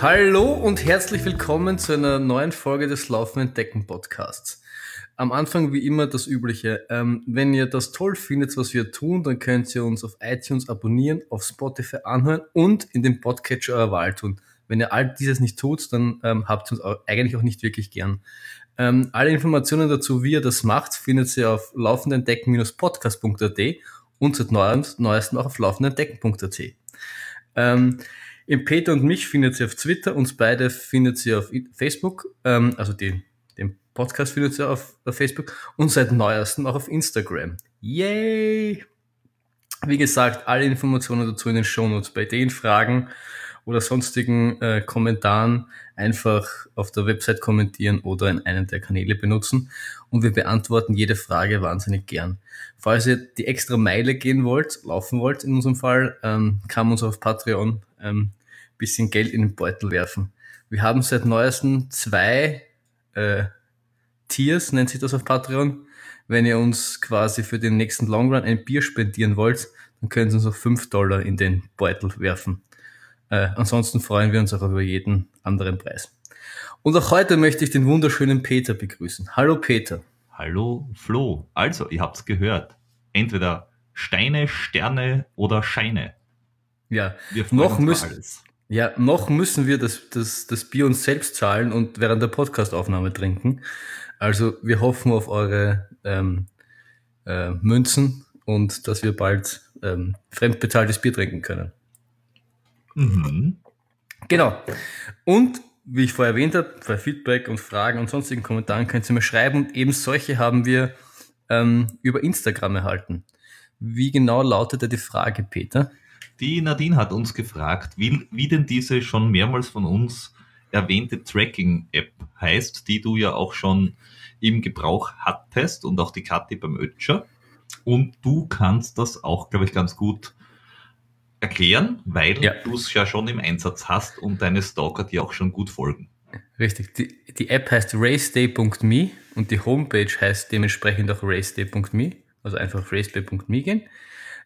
Hallo und herzlich willkommen zu einer neuen Folge des Laufenden Decken Podcasts. Am Anfang wie immer das Übliche. Ähm, wenn ihr das toll findet, was wir tun, dann könnt ihr uns auf iTunes abonnieren, auf Spotify anhören und in dem Podcatcher eurer Wahl tun. Wenn ihr all dieses nicht tut, dann ähm, habt ihr uns auch eigentlich auch nicht wirklich gern. Ähm, alle Informationen dazu, wie ihr das macht, findet ihr auf laufendendecken-podcast.at und seit neuestem auch auf laufendendecken.at. Ähm, im Peter und mich findet ihr auf Twitter, uns beide findet ihr auf Facebook, ähm, also die, den Podcast findet ihr auf, auf Facebook und seit neuestem auch auf Instagram. Yay! Wie gesagt, alle Informationen dazu in den Shownotes. Bei den Fragen oder sonstigen äh, Kommentaren einfach auf der Website kommentieren oder in einem der Kanäle benutzen und wir beantworten jede Frage wahnsinnig gern. Falls ihr die extra Meile gehen wollt, laufen wollt in unserem Fall, ähm, kann man uns auf Patreon ähm, bisschen Geld in den Beutel werfen. Wir haben seit neuestem zwei äh, Tiers, nennt sich das auf Patreon. Wenn ihr uns quasi für den nächsten Long Run ein Bier spendieren wollt, dann können Sie uns auch fünf Dollar in den Beutel werfen. Äh, ansonsten freuen wir uns auch über jeden anderen Preis. Und auch heute möchte ich den wunderschönen Peter begrüßen. Hallo Peter. Hallo Flo. Also, ihr habt's gehört. Entweder Steine, Sterne oder Scheine. Ja, noch müssen, ja, noch müssen wir das, das, das Bier uns selbst zahlen und während der Podcastaufnahme trinken. Also wir hoffen auf eure ähm, äh, Münzen und dass wir bald ähm, fremdbezahltes Bier trinken können. Mhm. Genau. Und wie ich vorher erwähnt habe, bei Feedback und Fragen und sonstigen Kommentaren könnt ihr mir schreiben. Und eben solche haben wir ähm, über Instagram erhalten. Wie genau lautete die Frage, Peter? Die Nadine hat uns gefragt, wie, wie denn diese schon mehrmals von uns erwähnte Tracking-App heißt, die du ja auch schon im Gebrauch hattest und auch die Kathi beim Ötscher. Und du kannst das auch, glaube ich, ganz gut erklären, weil ja. du es ja schon im Einsatz hast und deine Stalker dir auch schon gut folgen. Richtig. Die, die App heißt raceday.me und die Homepage heißt dementsprechend auch raceday.me. Also einfach raceday.me gehen.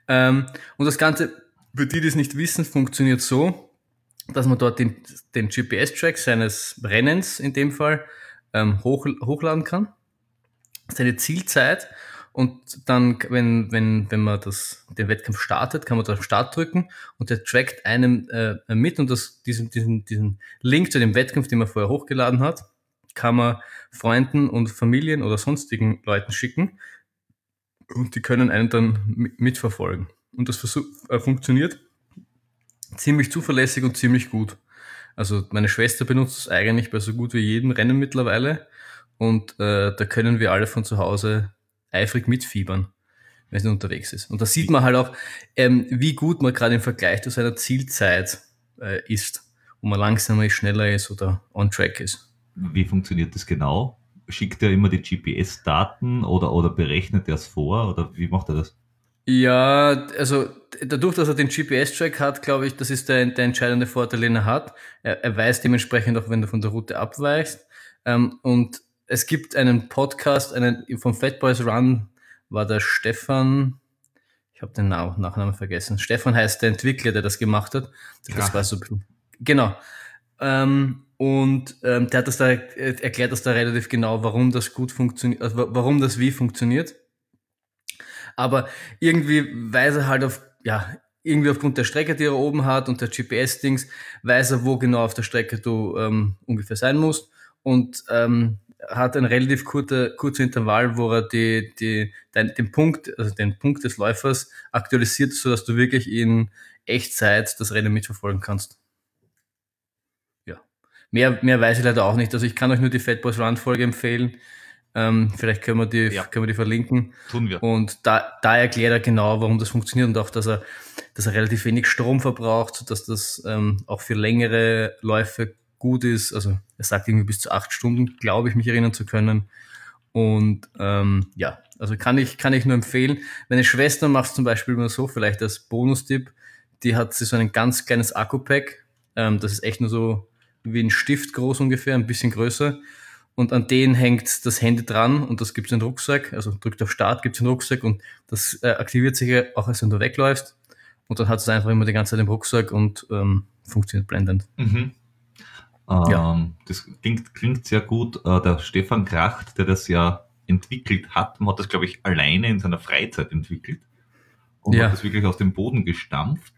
Ähm, und das Ganze für die, die es nicht wissen, funktioniert so, dass man dort den, den GPS-Track seines Rennens in dem Fall ähm, hoch, hochladen kann, seine Zielzeit und dann, wenn, wenn, wenn man das, den Wettkampf startet, kann man da Start drücken und der trackt einem äh, mit und das, diesen, diesen, diesen Link zu dem Wettkampf, den man vorher hochgeladen hat, kann man Freunden und Familien oder sonstigen Leuten schicken und die können einen dann mitverfolgen. Und das äh, funktioniert ziemlich zuverlässig und ziemlich gut. Also meine Schwester benutzt es eigentlich bei so gut wie jedem Rennen mittlerweile. Und äh, da können wir alle von zu Hause eifrig mitfiebern, wenn sie unterwegs ist. Und da sieht man halt auch, ähm, wie gut man gerade im Vergleich zu seiner Zielzeit äh, ist, wo man langsamer ist, schneller ist oder on track ist. Wie funktioniert das genau? Schickt er immer die GPS-Daten oder, oder berechnet er es vor oder wie macht er das? Ja, also dadurch, dass er den GPS-Track hat, glaube ich, das ist der, der entscheidende Vorteil, den er hat. Er, er weiß dementsprechend auch, wenn du von der Route abweichst. Ähm, und es gibt einen Podcast, einen vom Fat Boys Run war der Stefan, ich habe den Nachnamen vergessen. Stefan heißt der Entwickler, der das gemacht hat. Das war so genau. Ähm, und ähm, der hat das da erklärt, das da relativ genau, warum das gut funktioniert, also warum das wie funktioniert. Aber irgendwie weiß er halt auf, ja, irgendwie aufgrund der Strecke, die er oben hat und der GPS-Dings, weiß er, wo genau auf der Strecke du ähm, ungefähr sein musst. Und ähm, hat ein relativ kurzer, kurzer Intervall, wo er die, die, den, den Punkt, also den Punkt des Läufers aktualisiert, sodass du wirklich in Echtzeit das Rennen mitverfolgen kannst. Ja. Mehr, mehr weiß ich leider auch nicht. Also ich kann euch nur die Fat Boys Run Folge empfehlen. Ähm, vielleicht können wir, die, ja. können wir die verlinken. Tun wir. Und da, da erklärt er genau, warum das funktioniert und auch, dass er, dass er relativ wenig Strom verbraucht, dass das ähm, auch für längere Läufe gut ist. Also er sagt irgendwie bis zu acht Stunden, glaube ich, mich erinnern zu können. Und ähm, ja, also kann ich, kann ich nur empfehlen. Meine Schwester macht es zum Beispiel immer so, vielleicht als Bonustipp, die hat sie so ein ganz kleines Akku-Pack. Ähm, das ist echt nur so wie ein Stift groß ungefähr, ein bisschen größer. und an den hängt das Handy dran und das gibt es in den Rucksack. Also drückt auf Start, gibt es in den Rucksack und das äh, aktiviert sich auch, als wenn du wegläufst. Und dann hat es einfach immer die ganze Zeit im Rucksack und ähm, funktioniert blendend. Mhm. Ähm, ja. Das klingt, klingt sehr gut. Äh, der Stefan Kracht, der das ja entwickelt hat, hat das, glaube ich, alleine in seiner Freizeit entwickelt und ja. hat das wirklich aus dem Boden gestampft.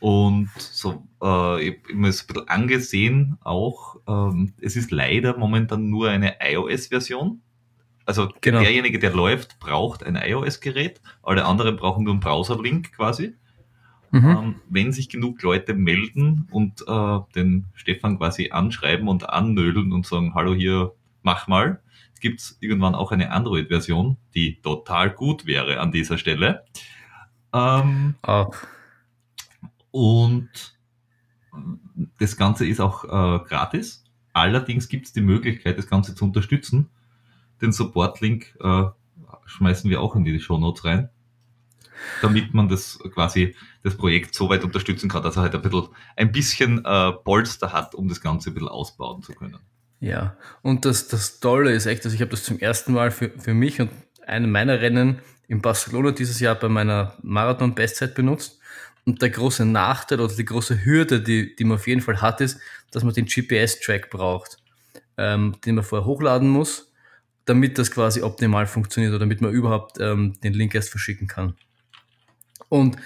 Und so, äh, ich habe mir das ein bisschen angesehen auch. Ähm, es ist leider momentan nur eine iOS-Version. Also genau. derjenige, der läuft, braucht ein iOS-Gerät. Alle anderen brauchen nur einen Browser-Link quasi. Mhm. Ähm, wenn sich genug Leute melden und äh, den Stefan quasi anschreiben und annödeln und sagen, hallo hier, mach mal, gibt es irgendwann auch eine Android-Version, die total gut wäre an dieser Stelle. Ähm, oh. Und das Ganze ist auch äh, gratis. Allerdings gibt es die Möglichkeit, das Ganze zu unterstützen. Den Support-Link äh, schmeißen wir auch in die Show Notes rein, damit man das quasi das Projekt so weit unterstützen kann, dass er halt ein bisschen, ein bisschen äh, Polster hat, um das Ganze ein bisschen ausbauen zu können. Ja, und das, das Tolle ist echt, dass ich habe das zum ersten Mal für, für mich und einem meiner Rennen in Barcelona dieses Jahr bei meiner Marathon-Bestzeit benutzt. Und der große Nachteil oder die große Hürde, die, die man auf jeden Fall hat, ist, dass man den GPS-Track braucht, ähm, den man vorher hochladen muss, damit das quasi optimal funktioniert oder damit man überhaupt ähm, den Link erst verschicken kann. Und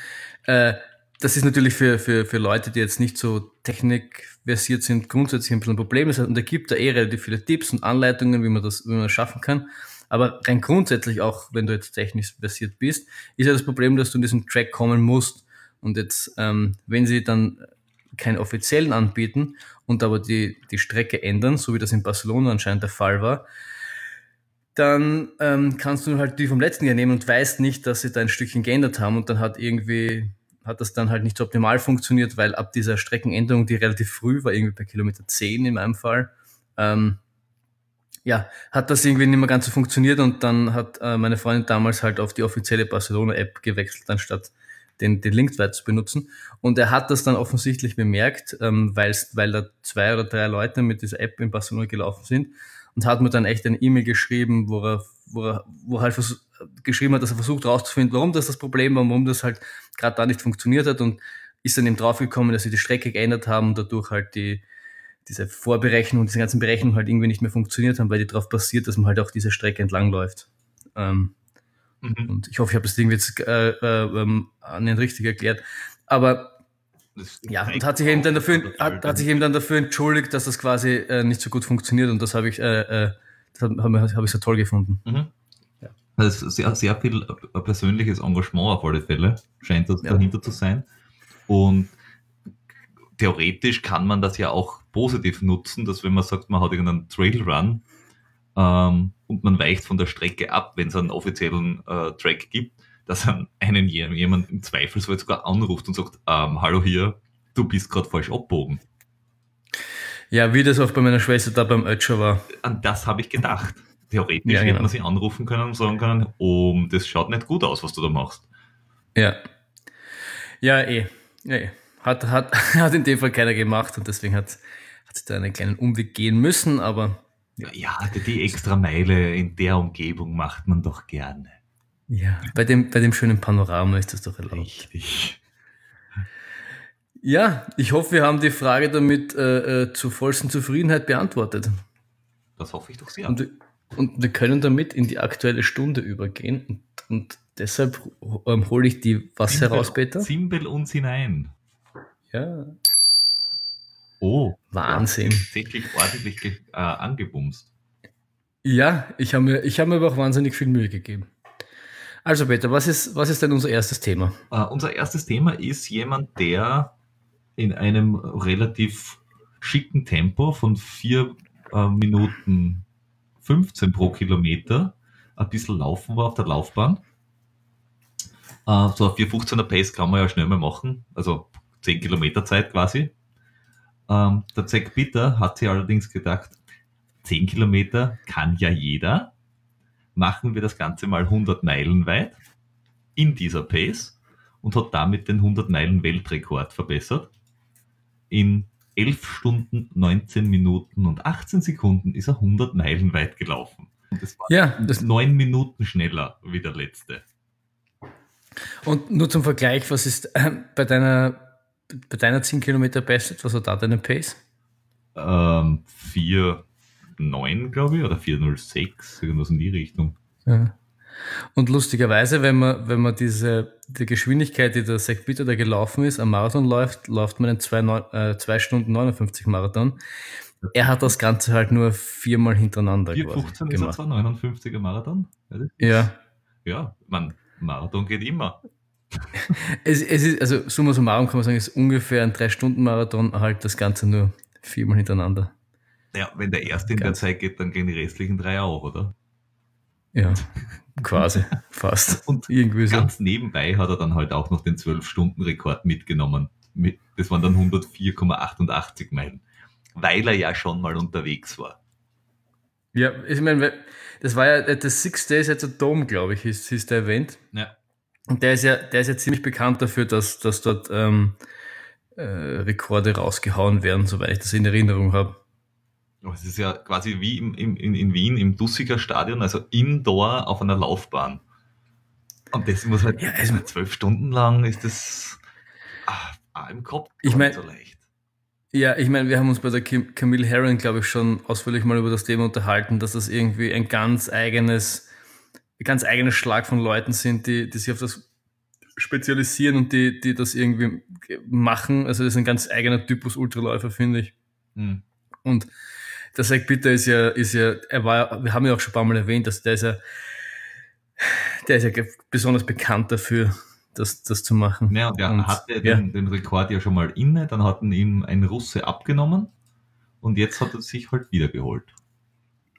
äh, das ist natürlich für, für, für Leute, die jetzt nicht so technikversiert sind, grundsätzlich ein bisschen ein Problem. Und er gibt da eh relativ viele Tipps und Anleitungen, wie man das, wie man das schaffen kann. Aber rein grundsätzlich, auch wenn du jetzt technisch versiert bist, ist ja das Problem, dass du in diesen Track kommen musst. Und jetzt, ähm, wenn sie dann keinen offiziellen anbieten und aber die, die Strecke ändern, so wie das in Barcelona anscheinend der Fall war, dann ähm, kannst du halt die vom letzten Jahr nehmen und weißt nicht, dass sie da ein Stückchen geändert haben und dann hat irgendwie, hat das dann halt nicht so optimal funktioniert, weil ab dieser Streckenänderung, die relativ früh war, irgendwie bei Kilometer 10 in meinem Fall, ähm, ja, hat das irgendwie nicht mehr ganz so funktioniert und dann hat äh, meine Freundin damals halt auf die offizielle Barcelona-App gewechselt, anstatt den, den Link zu benutzen. Und er hat das dann offensichtlich bemerkt, ähm, weil da zwei oder drei Leute mit dieser App in Barcelona gelaufen sind und hat mir dann echt eine E-Mail geschrieben, wo er, wo er, wo er halt geschrieben hat, dass er versucht herauszufinden, warum das das Problem war, warum das halt gerade da nicht funktioniert hat und ist dann eben draufgekommen, dass sie die Strecke geändert haben und dadurch halt die, diese Vorberechnung, diese ganzen Berechnungen halt irgendwie nicht mehr funktioniert haben, weil die darauf basiert, dass man halt auch diese Strecke entlang läuft. Ähm, mhm. Und ich hoffe, ich habe das Ding jetzt äh, äh, ähm, an den richtig erklärt. Aber ja, und hat sich eben dann dafür, hat, hat, sich eben dann dafür entschuldigt, dass das quasi äh, nicht so gut funktioniert und das habe ich, äh, äh das habe hab ich so toll gefunden. Mhm. Ja. Also sehr, sehr viel äh, persönliches Engagement auf alle Fälle scheint das ja. dahinter zu sein. Und theoretisch kann man das ja auch positiv nutzen, dass wenn man sagt, man hat irgendeinen Trailrun ähm, und man weicht von der Strecke ab, wenn es einen offiziellen äh, Track gibt, dass einen jemand im Zweifelsfall sogar anruft und sagt, ähm, hallo hier, du bist gerade falsch abbogen. Ja, wie das auch bei meiner Schwester da beim Ötscher war. An das habe ich gedacht. Theoretisch ja, genau. hätte man sie anrufen können und sagen können, oh, das schaut nicht gut aus, was du da machst. Ja. Ja, eh. Ja, eh. Hat, hat, hat in dem Fall keiner gemacht und deswegen hat, hat sie da einen kleinen Umweg gehen müssen, aber. Ja, ja die extra Meile in der Umgebung macht man doch gerne. Ja, bei dem, bei dem schönen Panorama ist das doch erlaubt. Richtig. Ja, ich hoffe, wir haben die Frage damit äh, äh, zur vollsten Zufriedenheit beantwortet. Das hoffe ich doch sehr. Und, und wir können damit in die aktuelle Stunde übergehen. Und, und deshalb ähm, hole ich die was Zimbel, heraus, Peter? Zimbel uns hinein. Ja. Oh. Wahnsinn. Tatsächlich ordentlich äh, angebumst. Ja, ich habe mir, hab mir aber auch wahnsinnig viel Mühe gegeben. Also Peter, was ist, was ist denn unser erstes Thema? Uh, unser erstes Thema ist jemand, der in einem relativ schicken Tempo von 4 uh, Minuten 15 pro Kilometer ein bisschen laufen war auf der Laufbahn. Uh, so ein 415er Pace kann man ja schnell mal machen. Also 10 Kilometer Zeit quasi. Ähm, der Zack Bitter hat sich allerdings gedacht, 10 Kilometer kann ja jeder. Machen wir das Ganze mal 100 Meilen weit in dieser Pace und hat damit den 100 Meilen Weltrekord verbessert in 11 Stunden, 19 Minuten und 18 Sekunden ist er 100 Meilen weit gelaufen. Und das war Ja, das, 9 Minuten schneller wie der letzte. und nur zum Vergleich, was ist äh, bei deiner bei deiner 10 Kilometer Bestzeit, was war da deine Pace? Ähm, 4,9 glaube ich oder 4,06, irgendwas in die Richtung. Ja. Und lustigerweise, wenn man, wenn man diese die Geschwindigkeit, die der Zach Bitter da gelaufen ist, am Marathon läuft, läuft man in 2 Stunden 59 Marathon. Er hat das Ganze halt nur viermal hintereinander 4,15 quasi ist er gemacht. zwar 59er Marathon. Ja, das- Ja, Ja, man, Marathon geht immer. es, es ist, also summa summarum kann man sagen, es ist ungefähr ein 3-Stunden-Marathon, halt das Ganze nur viermal hintereinander. Ja, wenn der erste in der Ganz- Zeit geht, dann gehen die restlichen drei auch, oder? Ja, quasi, fast. Und Irgendwie so. Ganz nebenbei hat er dann halt auch noch den 12-Stunden-Rekord mitgenommen. Mit, das waren dann 104,88 Meilen. Weil er ja schon mal unterwegs war. Ja, ich meine, das war ja das Six Days at the Dome, glaube ich, hieß, hieß der Event. Ja. Und der ist ja, der ist ja ziemlich bekannt dafür, dass, dass dort ähm, äh, Rekorde rausgehauen werden, soweit ich das in Erinnerung habe. Es ist ja quasi wie im, im, in, in Wien im Dussiger Stadion, also indoor auf einer Laufbahn. Und das muss halt Ja, also- zwölf Stunden lang ist das ah, ah, im Kopf Ich mein- so leicht. Ja, ich meine, wir haben uns bei der Kim, Camille Herron, glaube ich, schon ausführlich mal über das Thema unterhalten, dass das irgendwie ein ganz eigenes, ganz eigenes Schlag von Leuten sind, die, die sich auf das spezialisieren und die, die das irgendwie machen. Also das ist ein ganz eigener Typus Ultraläufer, finde ich. Hm. Und der Zach Bitter ist ja, ist ja, er war, wir haben ja auch schon ein paar Mal erwähnt, dass der ist ja, der ist ja besonders bekannt dafür, das, das zu machen. Ja, und er Und- hatte ja. den, den Rekord ja schon mal inne, dann hat ihn ihm ein Russe abgenommen und jetzt hat er sich halt wieder geholt.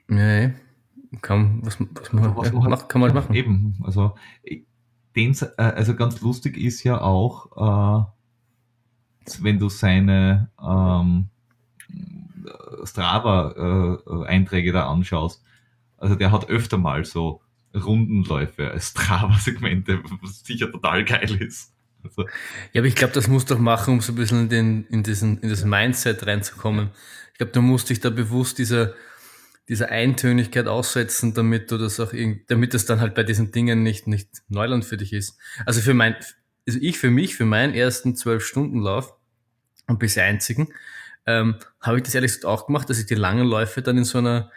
Ja. Kann, was, was man, Was ja, man halt- macht, kann man halt machen. Eben, also den, äh, also ganz lustig ist ja auch, äh, wenn du seine ähm, Strava-Einträge da anschaust. Also der hat öfter mal so Rundenläufe als Strava-Segmente, was sicher total geil ist. Also, Ja, aber ich glaube, das musst du auch machen, um so ein bisschen in, den, in, diesen, in das Mindset reinzukommen. Ich glaube, du musst dich da bewusst dieser, dieser Eintönigkeit aussetzen, damit du das auch irgendwie, damit das dann halt bei diesen Dingen nicht, nicht Neuland für dich ist. Also für mein, also ich für mich, für meinen ersten Zwölf-Stunden-Lauf und bisher einzigen, ähm, habe ich das ehrlich gesagt auch gemacht, dass ich die langen Läufe dann in so einer,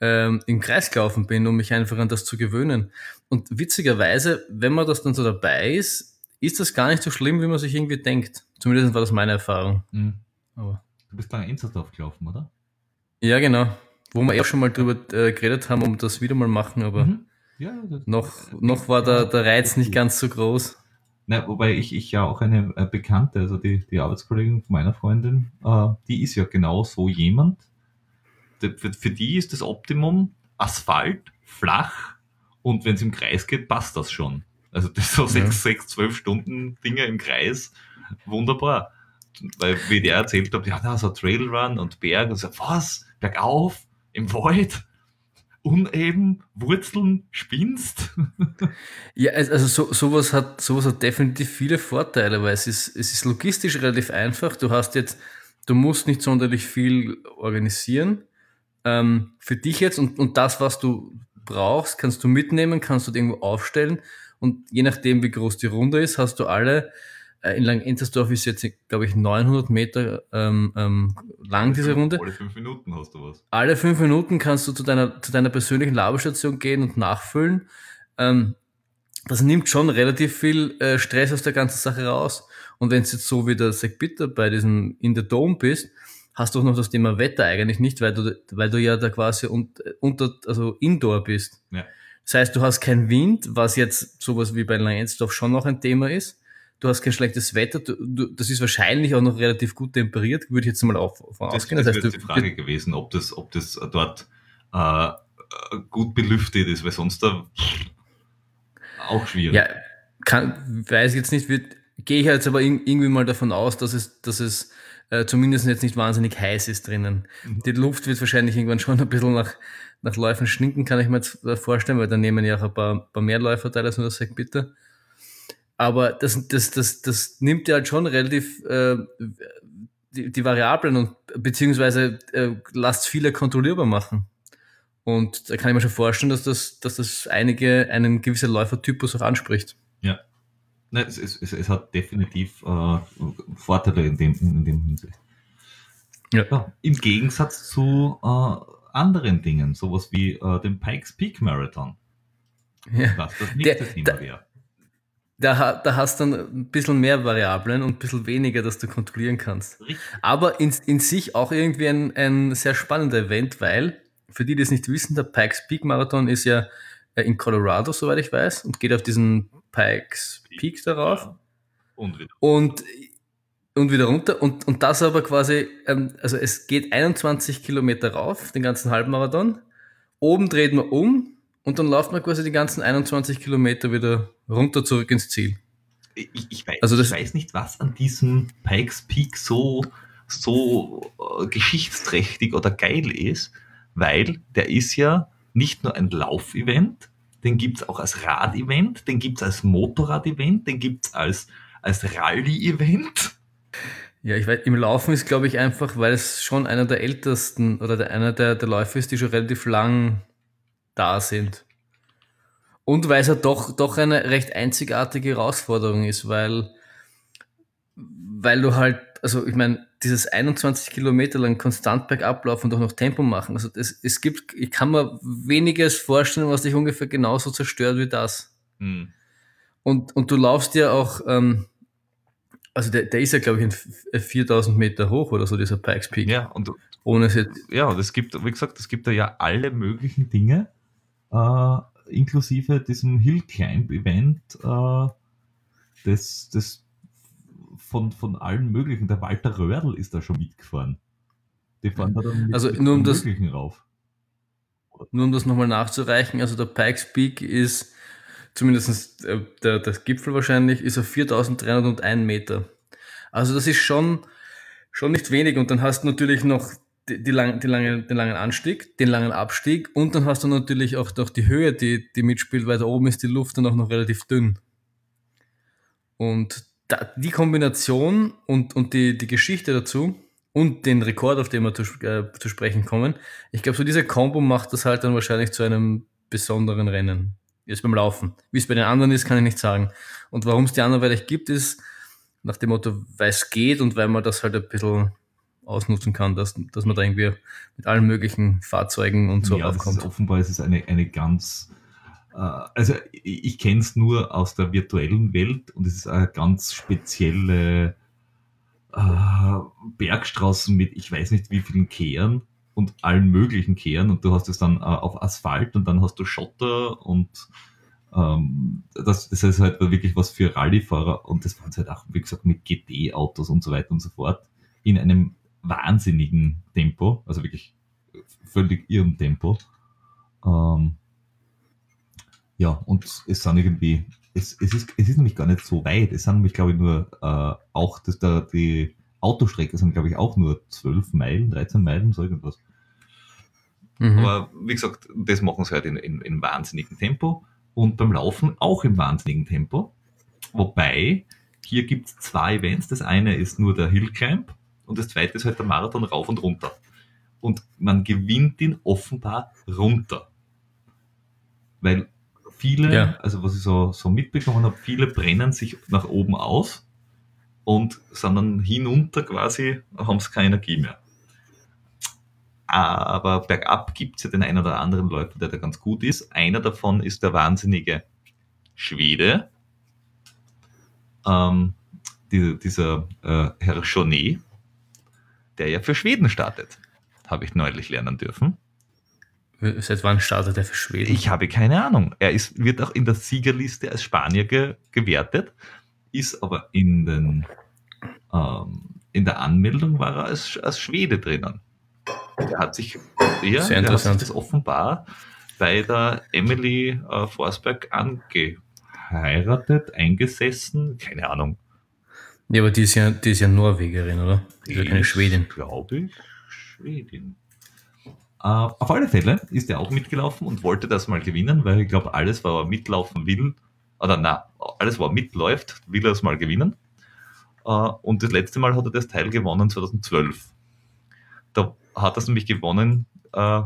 ähm, im Kreis gelaufen bin, um mich einfach an das zu gewöhnen. Und witzigerweise, wenn man das dann so dabei ist, ist das gar nicht so schlimm, wie man sich irgendwie denkt. Zumindest war das meine Erfahrung. mh. Aber du bist lange Inzersdorf gelaufen, oder? ja, genau. Wo wir eh schon mal drüber äh, geredet haben, um das wieder mal machen, aber Mhm. Ja, noch, noch war der, der Reiz nicht ganz so groß. Na, wobei ich, ich ja auch eine äh, Bekannte, also die, die Arbeitskollegin von meiner Freundin, äh, die ist ja genau so jemand. Die, für, für die ist das Optimum Asphalt, flach und wenn es im Kreis geht, passt das schon. Also das so Ja. sechs, sechs, zwölf Stunden Dinge im Kreis, wunderbar. Weil wie der erzählt hat, ja, da so Trailrun und Berg und so, was? Bergauf? Im Wald? Uneben? Wurzeln? Spinnst? Ja, also so, sowas hat sowas hat definitiv viele Vorteile, weil es ist, es ist logistisch relativ einfach. Du hast jetzt, du musst nicht sonderlich viel organisieren. Ähm, für dich jetzt und, und das, was du brauchst, kannst du mitnehmen, kannst du irgendwo aufstellen und je nachdem, wie groß die Runde ist, hast du alle. Äh, in Langenentersdorf ist jetzt, glaube ich, 900 Meter ähm, ähm, lang diese Runde. Alle fünf Minuten hast du was. alle fünf Minuten kannst du zu deiner, zu deiner persönlichen Labestation gehen und nachfüllen. Ähm, das nimmt schon relativ viel äh, Stress aus der ganzen Sache raus. Und wenn es jetzt so wie der Zack Bitter bei diesem In the Dome bist, hast du auch noch das Thema Wetter eigentlich nicht, weil du, weil du ja da quasi un, unter, also indoor bist. Ja. Das heißt, du hast keinen Wind, was jetzt sowas wie bei Langenstoff schon noch ein Thema ist. Du hast kein schlechtes Wetter, du, du, das ist wahrscheinlich auch noch relativ gut temperiert, würde ich jetzt mal auf, von Das, ausgehen. das, Das wäre heißt, die Frage gewesen, ob das, ob das dort äh, gut belüftet ist, weil sonst da auch schwierig. Ja, kann, weiß jetzt nicht, gehe ich jetzt aber ir- irgendwie mal davon aus, dass es, dass es äh, zumindest jetzt nicht wahnsinnig heiß ist drinnen. Mhm. Die Luft wird wahrscheinlich irgendwann schon ein bisschen nach, nach Läufen schninken, kann ich mir jetzt äh, vorstellen, weil dann nehmen ja auch ein paar, paar mehr Läufer teil als nur das Sack bitte. Aber das, das, das, das nimmt ja halt schon relativ äh, die, die Variablen und beziehungsweise äh, lasst viele kontrollierbar machen. Und da kann ich mir schon vorstellen, dass das, dass das einige, einen gewissen Läufertypus auch anspricht. Ja. Nein, es, es, es, hat definitiv äh, Vorteile in dem, in dem Hinsicht. Ja. ja. Im Gegensatz zu äh, anderen Dingen, sowas wie äh, dem Pikes Peak Marathon. Ja. Was das nächste Der, Thema wäre. Da, da hast du dann ein bisschen mehr Variablen und ein bisschen weniger, dass du kontrollieren kannst. Richtig. Aber in, in sich auch irgendwie ein, ein sehr spannender Event, weil, für die, die es nicht wissen, der Pikes Peak Marathon ist ja äh, in Colorado, soweit ich weiß, und geht auf diesen Pikes Peak darauf. Ja. Und, wieder. und und wieder runter und, und das aber quasi, ähm, also es geht 21 Kilometer rauf, den ganzen Halbmarathon. Oben dreht man um und dann läuft man quasi die ganzen 21 Kilometer wieder runter zurück ins Ziel. Ich, ich, weiß, also ich weiß nicht, was an diesem Pikes Peak so, so äh, geschichtsträchtig oder geil ist, weil der ist ja nicht nur ein Laufevent, den gibt's auch als Radevent, den gibt's als Motorradevent, den gibt's als, als Rallye-Event. Ja, ich weiß, im Laufen ist, glaube ich, einfach, weil es schon einer der ältesten oder der, einer der, der Läufe ist, die schon relativ lang da sind. Und weil es ja doch, doch eine recht einzigartige Herausforderung ist, weil, weil du halt, also ich meine, dieses 21 Kilometer lang konstant bergab laufen und auch noch Tempo machen. Also es, es gibt, ich kann mir weniges vorstellen, was dich ungefähr genauso zerstört wie das. Hm. Und, und du laufst ja auch, ähm, also der, der ist ja, glaube ich, in 4000 Meter hoch oder so, dieser Pikes Peak. Ja, und ohne es jetzt. Ja, und es gibt, wie gesagt, es gibt da ja alle möglichen Dinge, äh, inklusive diesem Hill Climb Event, äh, das, das von, von allen möglichen. Der Walter Röhrl ist da schon mitgefahren. Die fahren da dann mit, also mit nur um das, rauf. Nur um das nochmal nachzureichen, also der Pikes Peak ist zumindest äh, der, der Gipfel wahrscheinlich, ist auf 4301 Meter. Also das ist schon, schon nicht wenig. Und dann hast du natürlich noch die, die, lang, die lange, den langen Anstieg, den langen Abstieg und dann hast du natürlich auch noch die Höhe, die, die mitspielt, weil da oben ist die Luft dann auch noch relativ dünn. Und da, die Kombination und, und die, die Geschichte dazu und den Rekord, auf den wir zu, äh, zu sprechen kommen, ich glaube, so diese Combo macht das halt dann wahrscheinlich zu einem besonderen Rennen jetzt beim Laufen. Wie es bei den anderen ist, kann ich nicht sagen. Und warum es die anderen vielleicht gibt, ist nach dem Motto, weil es geht und weil man das halt ein bisschen ausnutzen kann, dass, dass man da irgendwie mit allen möglichen Fahrzeugen und so ja, aufkommt. Ist, offenbar ist es eine, eine ganz, äh, also ich, ich kenne es nur aus der virtuellen Welt und es ist eine ganz spezielle äh, Bergstraßen mit ich weiß nicht wie vielen Kehren und allen möglichen Kehren und du hast es dann äh, auf Asphalt und dann hast du Schotter und ähm, das, das ist halt wirklich was für Rallyefahrer und das waren halt auch, wie gesagt, mit GT-Autos und so weiter und so fort in einem wahnsinnigen Tempo, also wirklich völlig irrem Tempo. Ähm, ja, und es sind irgendwie, es, es, ist, es ist nämlich gar nicht so weit. Es sind nämlich, glaube ich, nur äh, auch das, da, die Autostrecke sind, glaube ich, auch nur 12 Meilen, 13 Meilen, so irgendwas. Mhm. Aber wie gesagt, das machen sie halt in, in, in wahnsinnigem Tempo und beim Laufen auch im wahnsinnigen Tempo. Wobei, hier gibt es zwei Events. Das eine ist nur der Hill Climb und das zweite ist halt der Marathon rauf und runter. Und man gewinnt ihn offenbar runter. Weil viele, ja. also was ich so, so mitbekommen habe, viele brennen sich nach oben aus und sind dann hinunter quasi, haben sie keine Energie mehr. Aber bergab gibt es ja den einen oder anderen Läufer, der da ganz gut ist. Einer davon ist der wahnsinnige Schwede, ähm, die, dieser äh, Herr Chonet, der ja für Schweden startet. Habe ich neulich lernen dürfen. Seit wann startet er für Schweden? Ich habe keine Ahnung. Er ist, wird auch in der Siegerliste als Spanier ge, gewertet ist aber in, den, ähm, in der Anmeldung war er als, als Schwede drinnen. Der hat sich, ja, Sehr der hat sich das offenbar bei der Emily äh, Forsberg angeheiratet, eingesessen, keine Ahnung. Ja, aber die ist ja, die ist ja Norwegerin, oder? Die, ist ja keine Schwedin. Glaube ich, Schwedin. Uh, auf alle Fälle ist er auch mitgelaufen und wollte das mal gewinnen, weil ich glaube, alles, was er mitlaufen will, oder na, alles, was mitläuft, will er es mal gewinnen. Äh, und das letzte Mal hat er das Teil gewonnen 2012. Da hat er es nämlich gewonnen, äh,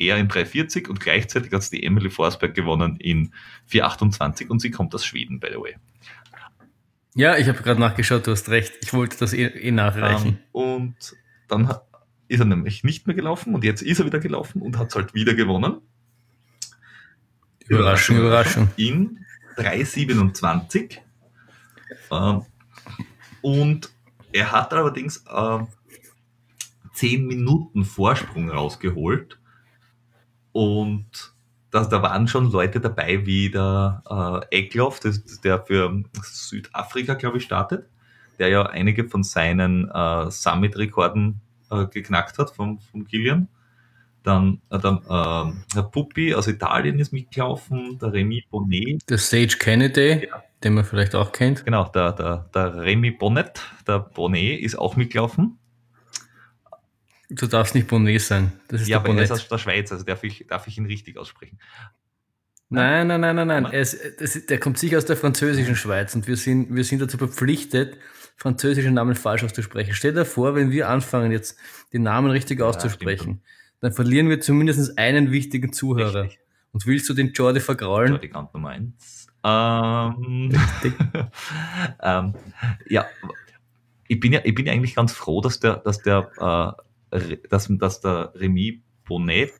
er in 340 und gleichzeitig hat es die Emily Forsberg gewonnen in 428 und sie kommt aus Schweden, by the way. Ja, ich habe gerade nachgeschaut, du hast recht. Ich wollte das eh, eh nachreichen. Ähm, und dann ist er nämlich nicht mehr gelaufen und jetzt ist er wieder gelaufen und hat es halt wieder gewonnen. Überraschung, Überraschung. In 327. Ähm, und er hat allerdings äh, 10 Minuten Vorsprung rausgeholt. Und das, da waren schon Leute dabei wie der äh, Eckloff, der für Südafrika, glaube ich, startet, der ja einige von seinen äh, Summit-Rekorden äh, geknackt hat vom, vom Kilian. Dann, äh, dann äh, der Puppi aus Italien ist mitgelaufen, der Remy Bonnet. Der Sage Kennedy, ja. den man vielleicht auch kennt. Genau, der, der, der Remy Bonnet, der Bonnet ist auch mitgelaufen. Du darfst nicht Bonnet sein. Das ist ja, aber Bonnet. er ist aus der Schweiz, also darf ich, darf ich ihn richtig aussprechen. Nein, nein, nein, nein, nein. Er ist, das, der kommt sicher aus der französischen Schweiz und wir sind, wir sind dazu verpflichtet, französische Namen falsch auszusprechen. Stell dir vor, wenn wir anfangen, jetzt die Namen richtig auszusprechen, ja, dann verlieren wir zumindest einen wichtigen Zuhörer. Richtig. Und willst du den Jordi vergraulen? Jordi Kant Nummer eins. Ähm, ähm, ja, ich bin ja, ich bin ja eigentlich ganz froh, dass der, dass der, äh, dass, dass der Remy Bonnet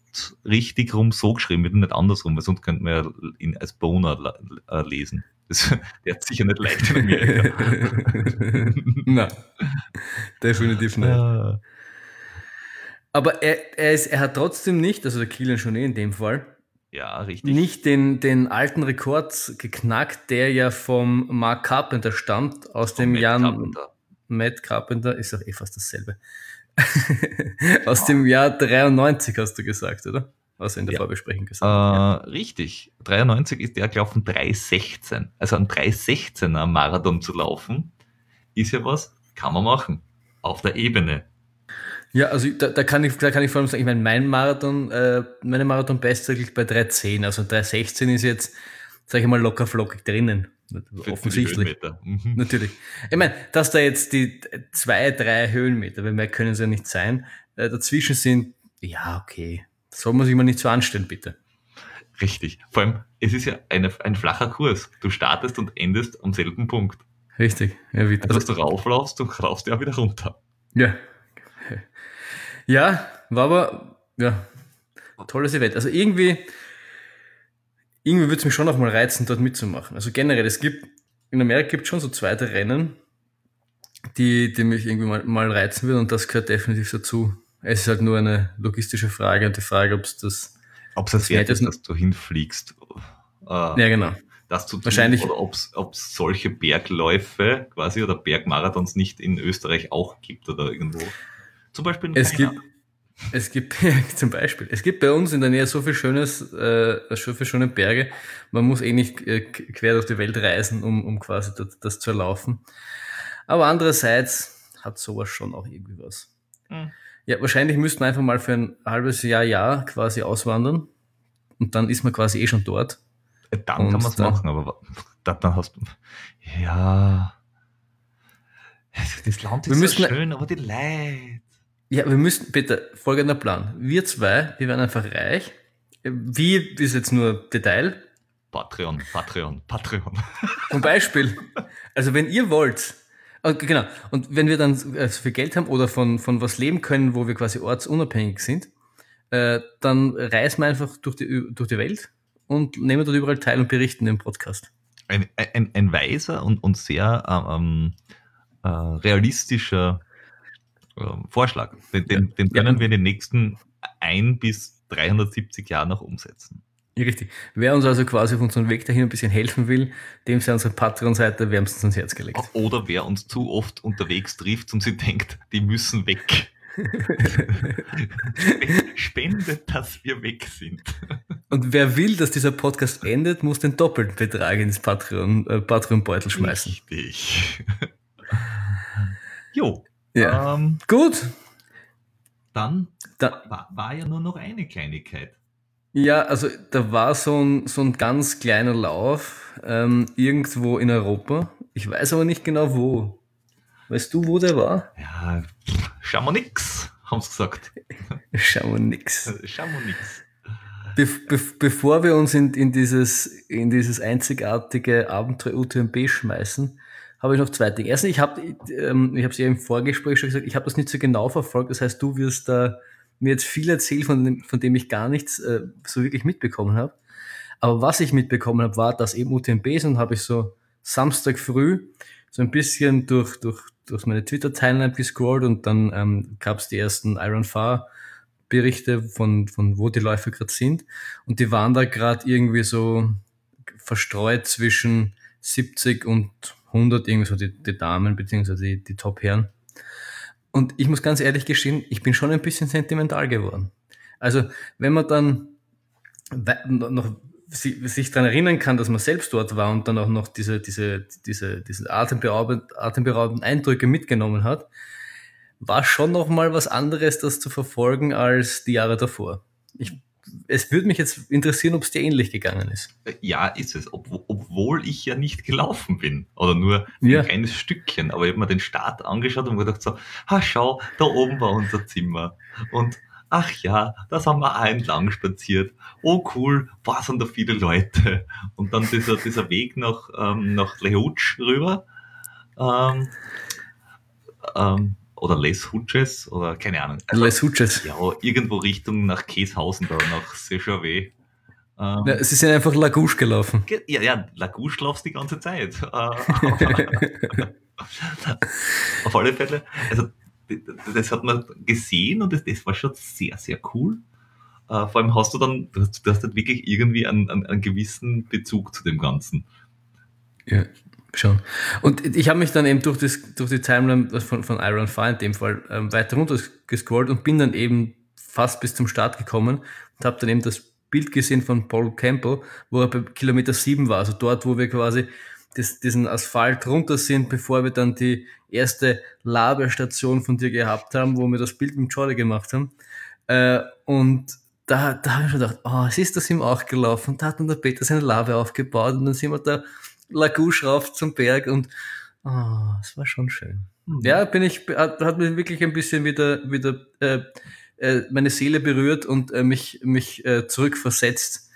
richtig rum so geschrieben wird und nicht andersrum, weil sonst könnte man ja ihn als Boner äh, lesen. Das, der hat sicher nicht leicht in Amerika. Nein, definitiv nicht. Ah. Aber er, er, ist, er hat trotzdem nicht, also der Kilian schon eh in dem Fall, ja, richtig. Nicht den, den alten Rekord geknackt, der ja vom Mark Carpenter stammt, aus dem Matt Jahr. Carpenter. Matt Carpenter ist auch eh fast dasselbe. aus dem Jahr 93 hast du gesagt, oder? Was er in der ja. Vorbesprechung gesagt äh, ja. Richtig. 93 ist der gelaufen 316. Also ein 316er Marathon zu laufen, ist ja was, kann man machen. Auf der Ebene. Ja, also da, da, kann ich, da kann ich vor allem sagen, ich meine, mein Marathon, äh, meine Marathon-Bestzeit liegt bei 310. Also 316 ist jetzt, sage ich mal, locker flockig drinnen. Für Offensichtlich. Mhm. Natürlich. Ich meine, dass da jetzt die zwei, drei Höhenmeter, weil mehr können es ja nicht sein, äh, dazwischen sind, ja, okay. Soll man sich mal nicht so anstellen, bitte. Richtig. Vor allem, es ist ja eine, ein flacher Kurs. Du startest und endest am selben Punkt. Richtig. Ja, wie, also, dass du rauflaufst, du raufst ja wieder runter. Ja. Ja, war aber, ja, tolles Event. Also irgendwie, irgendwie würde es mich schon noch mal reizen, dort mitzumachen. Also generell, es gibt, in Amerika gibt es schon so zweite Rennen, die, die mich irgendwie mal, mal reizen würden und das gehört definitiv dazu. Es ist halt nur eine logistische Frage und die Frage, ob es das. Ob es das wert ist, dass du hinfliegst. Äh, ja, genau. Das zu tun, Wahrscheinlich. Oder ob es solche Bergläufe quasi oder Bergmarathons nicht in Österreich auch gibt oder irgendwo. Zum Beispiel in es gibt, es gibt zum Beispiel, es gibt bei uns in der Nähe so viel schönes, äh, so viel schöne Berge. Man muss eh nicht äh, quer durch die Welt reisen, um, um quasi das, das zu erlaufen. Aber andererseits hat sowas schon auch irgendwie was. Mhm. Ja, wahrscheinlich müsste man einfach mal für ein halbes Jahr, Jahr quasi auswandern. Und dann ist man quasi eh schon dort. Äh, dann und kann man es machen, aber dann, dann hast du, ja, das Land ist so schön, aber die Leute. Ja, wir müssten, bitte, folgender Plan. Wir zwei, wir werden einfach reich. Wie ist jetzt nur Detail? Patreon, Patreon, Patreon. Zum Beispiel. Also wenn ihr wollt, und genau, und wenn wir dann äh, so viel Geld haben oder von, von was leben können, wo wir quasi ortsunabhängig sind, äh, dann reisen wir einfach durch die, durch die Welt und nehmen dort überall teil und berichten im Podcast. Ein, ein, ein weiser und, und sehr ähm, äh, realistischer ähm, Vorschlag. Den, den, den können ja. wir in den nächsten ein bis 370 Jahren noch umsetzen. Ja, richtig. Wer uns also quasi auf unserem Weg dahin ein bisschen helfen will, dem sei unsere Patreon-Seite wärmstens ans Herz gelegt. Oder wer uns zu oft unterwegs trifft und sie denkt, die müssen weg. Spendet, dass wir weg sind. Und wer will, dass dieser Podcast endet, muss den doppelten Betrag ins Patreon, äh, Patreon-Beutel schmeißen. Richtig. jo. Ja. Ähm, Gut. Dann da, war, war ja nur noch eine Kleinigkeit. Ja, also da war so ein, so ein ganz kleiner Lauf ähm, irgendwo in Europa. Ich weiß aber nicht genau wo. Weißt du, wo der war? Ja, Chamonix, haben sie gesagt. Chamonix. Chamonix. Be be bevor wir uns in, in, dieses, in dieses einzigartige Abenteuer UTMB schmeißen, habe ich noch zwei Dinge. Erstens, ich habe ähm, ich es ja im Vorgespräch schon gesagt, ich habe das nicht so genau verfolgt. Das heißt, du wirst da mir jetzt viel erzählen, von dem, von dem ich gar nichts äh, so wirklich mitbekommen habe. Aber was ich mitbekommen habe, war, dass eben UTMB ist und habe ich so Samstag früh so ein bisschen durch, durch, durch meine Twitter-Timeline gescrollt und dann ähm, gab es die ersten Iron Far Berichte von, von wo die Läufer gerade sind. Und die waren da gerade irgendwie so verstreut zwischen 70 und 100, irgendwie so die, die Damen beziehungsweise die, die Top-Herren. Und ich muss ganz ehrlich gestehen, ich bin schon ein bisschen sentimental geworden. Also wenn man dann noch sich daran erinnern kann, dass man selbst dort war und dann auch noch diese, diese, diese, diese atemberaubenden, atemberaubenden Eindrücke mitgenommen hat, war schon noch mal was anderes, das zu verfolgen als die Jahre davor. Ich, es würde mich jetzt interessieren, ob es dir ähnlich gegangen ist. Ja, ist es, ob, obwohl ich ja nicht gelaufen bin oder nur ja. ein kleines Stückchen. Aber ich habe mir den Start angeschaut und mir gedacht so, ha schau, da oben war unser Zimmer und ach ja, das haben wir auch entlang spaziert. Oh cool, was sind da viele Leute. Und dann dieser, dieser Weg nach, ähm, nach Lehutsch rüber. Ähm, ähm, oder Les Hutches oder keine Ahnung. Also, Les Hutches. Ja, irgendwo Richtung nach Käshausen da, nach Sechavé. Ähm, ja, sie sind einfach Lagouche gelaufen. Ja, ja, Lagouche laufst die ganze Zeit. Äh, auf alle Fälle, also das hat man gesehen und das, das war schon sehr, sehr cool. Uh, vor allem hast du dann, du hast, du hast halt wirklich irgendwie einen, einen, einen gewissen Bezug zu dem Ganzen. Ja, schon. Und ich habe mich dann eben durch, das, durch die Timeline von, von Iron Fire in dem Fall ähm, weiter runter gescrollt und bin dann eben fast bis zum Start gekommen und habe dann eben das Bild gesehen von Paul Campbell, wo er bei Kilometer 7 war, also dort, wo wir quasi das, diesen Asphalt runter sind, bevor wir dann die erste Labestation von dir gehabt haben, wo wir das Bild mit Jordi gemacht haben. Äh, und da, da habe ich schon gedacht, oh, es ist das ihm auch gelaufen. Da hat dann der Peter seine Labe aufgebaut und dann sind wir da Lagouche rauf zum Berg und oh, es war schon schön. Mhm. Ja, bin ich, hat, hat mich wirklich ein bisschen wieder, wieder äh, äh, meine Seele berührt und äh, mich, mich äh, zurückversetzt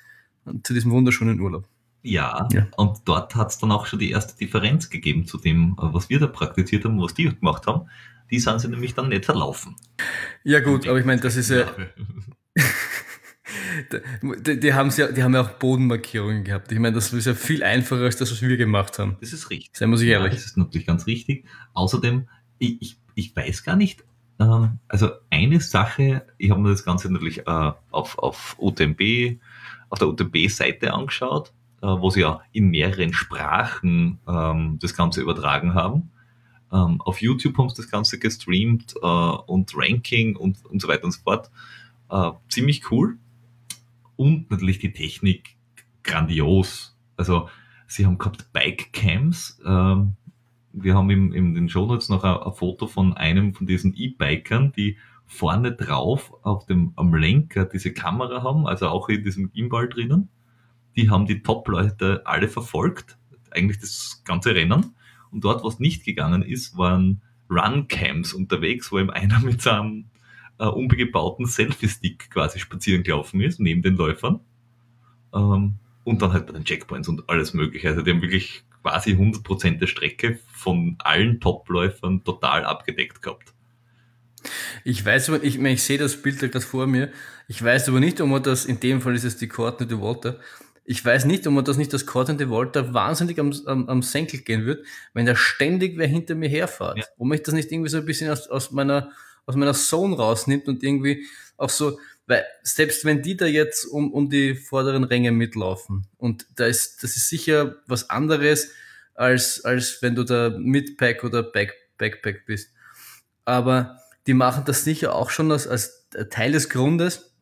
zu diesem wunderschönen Urlaub. Ja, ja. und dort hat es dann auch schon die erste Differenz gegeben zu dem, äh, was wir da praktiziert haben, was die gemacht haben. Die sind sie nämlich dann nicht verlaufen. Ja gut, aber ich meine, das ist ja... die, die, haben ja, die haben ja auch Bodenmarkierungen gehabt. Ich meine, das ist ja viel einfacher als das, was wir gemacht haben. Das ist richtig. Sei muss ich ehrlich. Ja, das ist natürlich ganz richtig. Außerdem, ich, ich, ich weiß gar nicht, ähm, also eine Sache, ich habe mir das Ganze natürlich äh, auf, auf UTMB, auf der UTMB-Seite angeschaut äh, wo sie ja in mehreren Sprachen ähm, das Ganze übertragen haben. Ähm, auf YouTube haben sie das Ganze gestreamt äh, und Ranking und, und so weiter und so fort. Äh, ziemlich cool. Und natürlich die Technik grandios. Also sie haben gehabt Bike-Cams. Ähm, wir haben im, in den Shownotes noch ein, ein Foto von einem von diesen E-Bikern, die vorne drauf auf dem am Lenker diese Kamera haben, also auch in diesem Gimbal drinnen die haben die Top-Leute alle verfolgt, eigentlich das ganze Rennen. Und dort, was nicht gegangen ist, waren Run-Cams unterwegs, wo eben einer mit seinem äh, unbegebauten Selfie-Stick quasi spazieren gelaufen ist, neben den Läufern. Ähm, und dann halt bei den Checkpoints und alles mögliche. Also die haben wirklich quasi 100% der Strecke von allen Top-Läufern total abgedeckt gehabt. Ich weiß aber, ich, ich sehe das Bild gerade vor mir. Ich weiß aber nicht, ob man das, in dem Fall ist es die Courtney de Walter, ich weiß nicht, ob man das nicht das Corten Volta wahnsinnig am, am, am Senkel gehen wird, wenn da ständig wer hinter mir herfährt. Ja. Ob mich das nicht irgendwie so ein bisschen aus, aus meiner, aus meiner Zone rausnimmt und irgendwie auch so, weil selbst wenn die da jetzt um, um die vorderen Ränge mitlaufen und da ist, das ist sicher was anderes als, als wenn du da Midpack oder Back, Backpack bist. Aber die machen das sicher auch schon als, als Teil des Grundes,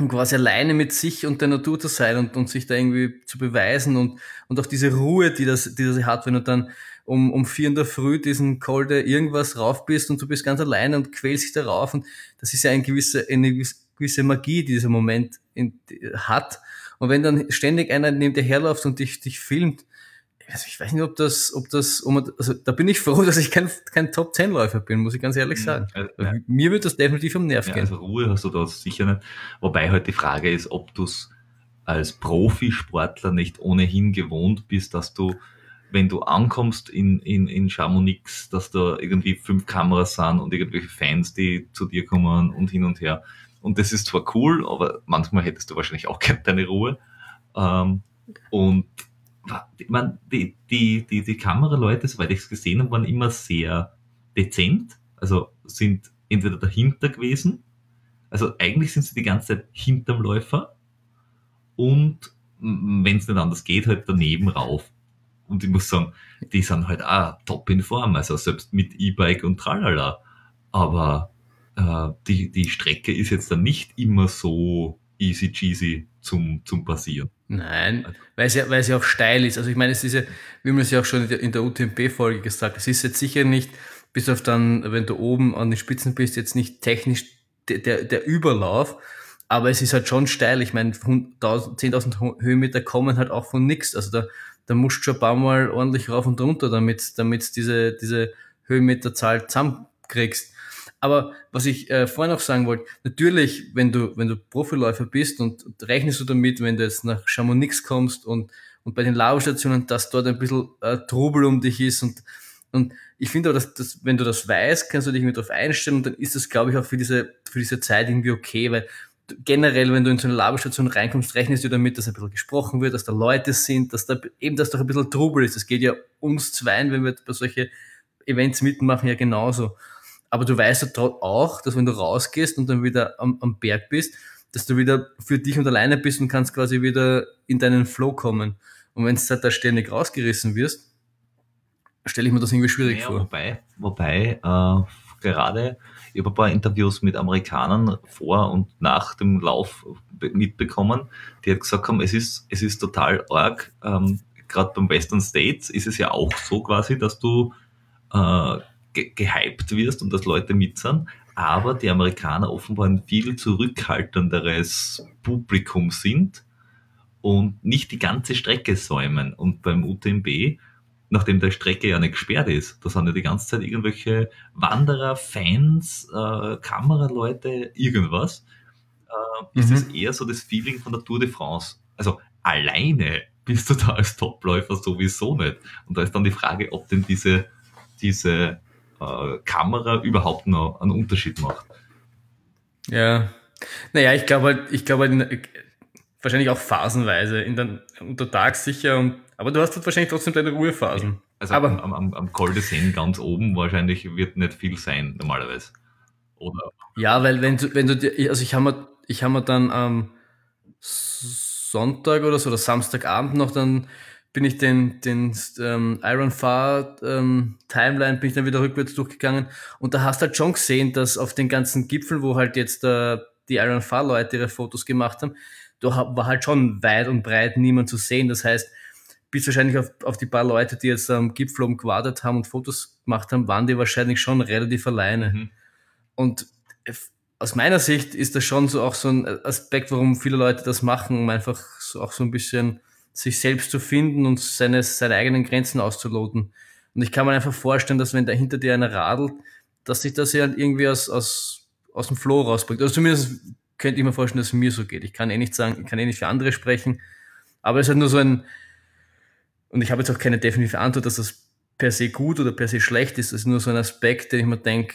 um quasi alleine mit sich und der Natur zu sein und, und sich da irgendwie zu beweisen und, und auch diese Ruhe, die das, die das hat, wenn du dann um, um vier in der Früh diesen Kolde irgendwas rauf bist und du bist ganz alleine und quälst dich darauf und das ist ja eine gewisse, eine gewisse Magie, die dieser Moment in, hat. Und wenn dann ständig einer neben dir herläuft und dich, dich filmt, also ich weiß nicht, ob das, ob das, also da bin ich froh, dass ich kein, kein Top Ten Läufer bin, muss ich ganz ehrlich mhm. sagen. Also, ja. Mir wird das definitiv um Nerv ja, gehen. Also Ruhe hast du da sicher nicht. Wobei halt die Frage ist, ob du es als Profisportler nicht ohnehin gewohnt bist, dass du, wenn du ankommst in, in, in Chamonix, dass da irgendwie fünf Kameras sind und irgendwelche Fans, die zu dir kommen und hin und her. Und das ist zwar cool, aber manchmal hättest du wahrscheinlich auch gerne deine Ruhe. Ähm, und ich meine, die, die, die, die Kameraleute, soweit ich es gesehen habe, waren immer sehr dezent. Also sind entweder dahinter gewesen, also eigentlich sind sie die ganze Zeit hinterm Läufer und wenn es nicht anders geht, halt daneben rauf. Und ich muss sagen, die sind halt auch top in Form, also selbst mit E-Bike und tralala. Aber äh, die, die Strecke ist jetzt dann nicht immer so easy cheesy zum, zum Passieren. Nein, weil ja, weil es auch steil ist. Also ich meine, es ist ja, wie man es ja auch schon in der, in der UTMP-Folge gesagt es ist jetzt sicher nicht, bis auf dann, wenn du oben an den Spitzen bist, jetzt nicht technisch der, der, der Überlauf, aber es ist halt schon steil. Ich meine, 10.000 Höhenmeter kommen halt auch von nichts. Also da, da musst du schon ein paar Mal ordentlich rauf und runter, damit, damit diese, diese Höhenmeterzahl zusammenkriegst. Aber was ich äh, vorhin noch sagen wollte, natürlich, wenn du, wenn du Profiläufer bist und, und rechnest du damit, wenn du jetzt nach Chamonix kommst und, und bei den Laufstationen, dass dort ein bisschen äh, Trubel um dich ist und, und ich finde aber, dass, dass, wenn du das weißt, kannst du dich mit darauf einstellen und dann ist das, glaube ich, auch für diese, für diese Zeit irgendwie okay, weil generell, wenn du in so eine Laberstation reinkommst, rechnest du damit, dass ein bisschen gesprochen wird, dass da Leute sind, dass da eben, dass doch ein bisschen Trubel ist. Das geht ja uns zweien, wenn wir bei solche Events mitmachen, ja genauso. Aber du weißt ja auch, dass wenn du rausgehst und dann wieder am, am Berg bist, dass du wieder für dich und alleine bist und kannst quasi wieder in deinen Flow kommen. Und wenn du halt da ständig rausgerissen wirst, stelle ich mir das irgendwie schwierig naja, vor. Wobei, wobei äh, gerade, ich habe ein paar Interviews mit Amerikanern vor und nach dem Lauf mitbekommen, die halt gesagt haben, es ist, es ist total arg. Ähm, Gerade beim Western States ist es ja auch so quasi, dass du äh, ge gehypt wirst und dass Leute mit sind, aber die Amerikaner offenbar ein viel zurückhaltenderes Publikum sind und nicht die ganze Strecke säumen. Und beim UTMB, nachdem der Strecke ja nicht gesperrt ist, da sind ja die ganze Zeit irgendwelche Wanderer, Fans, äh, Kameraleute, irgendwas, äh, ist mhm. eher so das Feeling von der Tour de France. Also alleine bist du da als Topläufer sowieso nicht. Und da ist dann die Frage, ob denn diese, diese äh, Kamera überhaupt noch einen Unterschied macht. Ja, naja, ich glaube halt, ich glaube halt, wahrscheinlich auch phasenweise, in der, untertags sicher, und, aber du hast halt wahrscheinlich trotzdem deine Ruhephasen. Also aber, am, am, am Col de Seine ganz oben wahrscheinlich wird nicht viel sein, normalerweise. Oder? Ja, weil wenn du, wenn du dir, also ich habe mir, ich habe mir dann am Sonntag oder so, oder Samstagabend noch dann bin ich den, den ähm, Iron Far ähm, Timeline, bin ich dann wieder rückwärts durchgegangen und da hast du halt schon gesehen, dass auf den ganzen Gipfeln, wo halt jetzt äh, die Iron Far Leute ihre Fotos gemacht haben, da war halt schon weit und breit niemand zu sehen. Das heißt, bis wahrscheinlich auf, auf die paar Leute, die jetzt am Gipfel oben gewartet haben und Fotos gemacht haben, waren die wahrscheinlich schon relativ alleine. Mhm. Und aus meiner Sicht ist das schon so auch so ein Aspekt, warum viele Leute das machen, um einfach so auch so ein bisschen sich selbst zu finden und seine, seine eigenen Grenzen auszuloten. Und ich kann mir einfach vorstellen, dass wenn da hinter dir einer radelt, dass sich das ja irgendwie aus, aus, aus dem Flow rausbringt. Also zumindest könnte ich mir vorstellen, dass es mir so geht. Ich kann eh nicht sagen, ich kann eh nicht für andere sprechen, aber es ist halt nur so ein, und ich habe jetzt auch keine definitive Antwort, dass das per se gut oder per se schlecht ist. Es ist nur so ein Aspekt, den ich mir denke,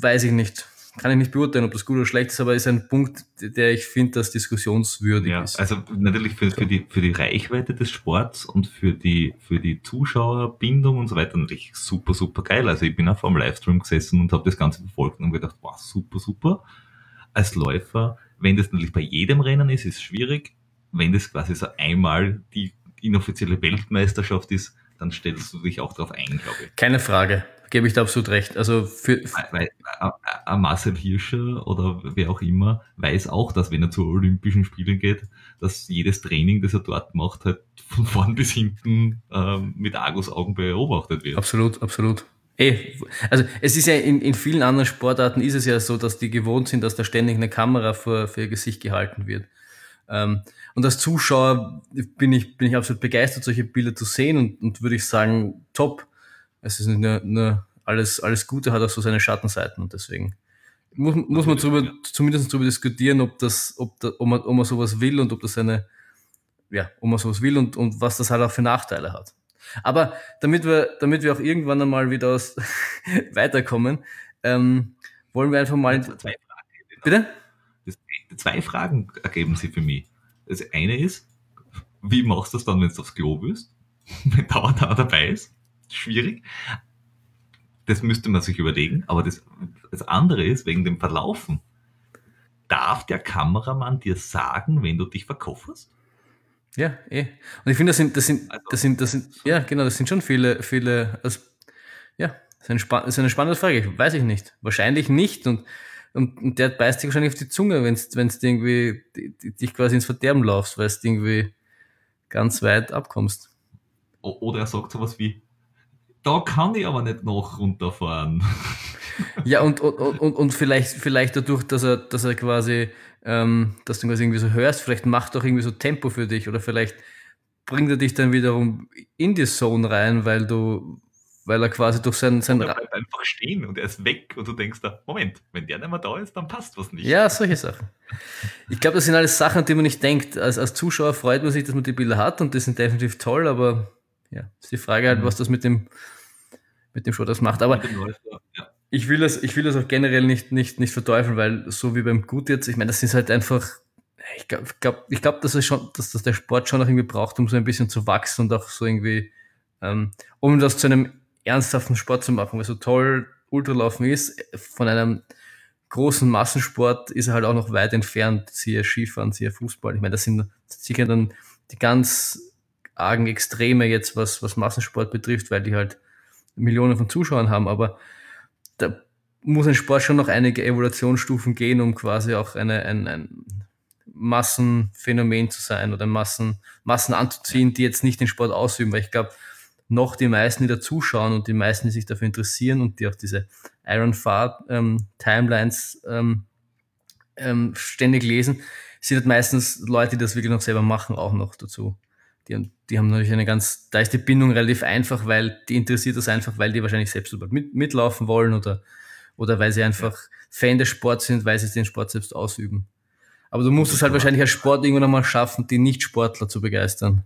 weiß ich nicht kann ich nicht beurteilen, ob das gut oder schlecht ist, aber ist ein Punkt, der ich finde, dass diskussionswürdig ja, ist. Also natürlich für, für, die, für die Reichweite des Sports und für die, für die Zuschauerbindung und so weiter natürlich super, super geil. Also ich bin auch vor dem Livestream gesessen und habe das Ganze verfolgt und gedacht, wow, super, super. Als Läufer, wenn das natürlich bei jedem Rennen ist, ist es schwierig. Wenn das quasi so einmal die inoffizielle Weltmeisterschaft ist, dann stellst du dich auch darauf ein, glaube ich. Keine Frage gebe ich da absolut recht. Also für weil, weil Marcel Hirscher oder wer auch immer weiß auch, dass wenn er zu Olympischen Spielen geht, dass jedes Training, das er dort macht, halt von vorn bis hinten ähm, mit Argusaugen beobachtet wird. Absolut, absolut. Ey, also es ist ja in, in vielen anderen Sportarten ist es ja so, dass die gewohnt sind, dass da ständig eine Kamera vor, für ihr Gesicht gehalten wird. Ähm, und als Zuschauer bin ich, bin ich absolut begeistert, solche Bilder zu sehen und, und würde ich sagen, top. Es ist nur, nur alles, alles Gute hat auch so seine Schattenseiten und deswegen muss, muss man drüber, zumindest darüber diskutieren, ob das, ob, da, ob, man, ob man sowas will und ob das eine, ja, ob man sowas will und, und was das halt auch für Nachteile hat. Aber damit wir, damit wir auch irgendwann einmal wieder aus weiterkommen, ähm, wollen wir einfach mal. Zwei Fragen. Bitte? Zwei Fragen ergeben sich für mich. Das eine ist, wie machst du das dann, wenn du aufs Klo bist? Wenn dauernd da dabei ist? Schwierig. Das müsste man sich überlegen. Aber das, das andere ist, wegen dem Verlaufen. Darf der Kameramann dir sagen, wenn du dich verkofferst? Ja, eh. Und ich finde, das sind, das sind, also, das sind, das sind, ja, genau, das sind schon viele, viele, also, ja, das ist, eine, das ist eine spannende Frage. Weiß ich nicht. Wahrscheinlich nicht. Und, und, und der beißt dich wahrscheinlich auf die Zunge, wenn du irgendwie dich quasi ins Verderben laufst, weil du irgendwie ganz weit abkommst. Oder er sagt sowas wie, da kann ich aber nicht noch runterfahren. Ja, und, und, und, und vielleicht, vielleicht dadurch, dass er, dass er quasi, ähm, dass du quasi irgendwie so hörst, vielleicht macht er auch irgendwie so Tempo für dich oder vielleicht bringt er dich dann wiederum in die Zone rein, weil du, weil er quasi durch sein, sein er bleibt einfach stehen und er ist weg und du denkst da, Moment, wenn der nicht mehr da ist, dann passt was nicht. Ja, solche Sachen. Ich glaube, das sind alles Sachen, an die man nicht denkt. Als, als Zuschauer freut man sich, dass man die Bilder hat und die sind definitiv toll, aber ja, ist die Frage halt, mhm. was das mit dem, mit dem Show das macht. Aber ich will das, ich will das auch generell nicht, nicht, nicht verteufeln, weil so wie beim Gut jetzt, ich meine, das ist halt einfach, ich glaube, ich glaube, ich glaub, dass es schon, dass das der Sport schon noch irgendwie braucht, um so ein bisschen zu wachsen und auch so irgendwie, ähm, um das zu einem ernsthaften Sport zu machen, weil so toll Ultralaufen ist, von einem großen Massensport ist er halt auch noch weit entfernt, siehe Skifahren, siehe Fußball. Ich meine, das sind sicher dann die ganz argen Extreme jetzt, was, was Massensport betrifft, weil die halt Millionen von Zuschauern haben, aber da muss ein Sport schon noch einige Evolutionsstufen gehen, um quasi auch eine, ein, ein Massenphänomen zu sein oder Massen, Massen anzuziehen, die jetzt nicht den Sport ausüben, weil ich glaube, noch die meisten, die da zuschauen und die meisten, die sich dafür interessieren und die auch diese Iron Far ähm, Timelines ähm, ähm, ständig lesen, sind halt meistens Leute, die das wirklich noch selber machen, auch noch dazu. Die, die haben natürlich eine ganz, da ist die Bindung relativ einfach, weil die interessiert das einfach, weil die wahrscheinlich selbst mit, mitlaufen wollen oder, oder weil sie einfach Fan des Sports sind, weil sie den Sport selbst ausüben. Aber du musst es halt wahrscheinlich als Sport irgendwann einmal schaffen, die Nicht-Sportler zu begeistern.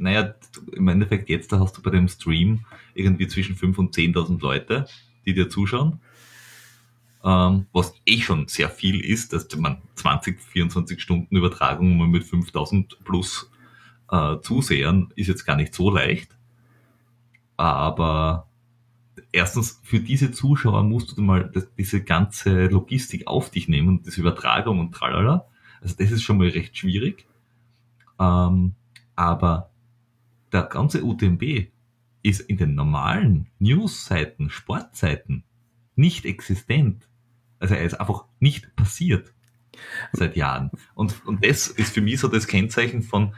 Naja, im Endeffekt jetzt, da hast du bei dem Stream irgendwie zwischen 5.000 und 10.000 Leute, die dir zuschauen. Ähm, was eh schon sehr viel ist, dass man 20, 24 Stunden Übertragung mal mit 5000 plus äh, Zusehern ist jetzt gar nicht so leicht. Aber erstens, für diese Zuschauer musst du mal das, diese ganze Logistik auf dich nehmen und diese Übertragung und tralala. Also das ist schon mal recht schwierig. Ähm, aber der ganze UTMB ist in den normalen News-Seiten, Sportseiten nicht existent. Also er ist einfach nicht passiert seit Jahren. Und, und das ist für mich so das Kennzeichen von,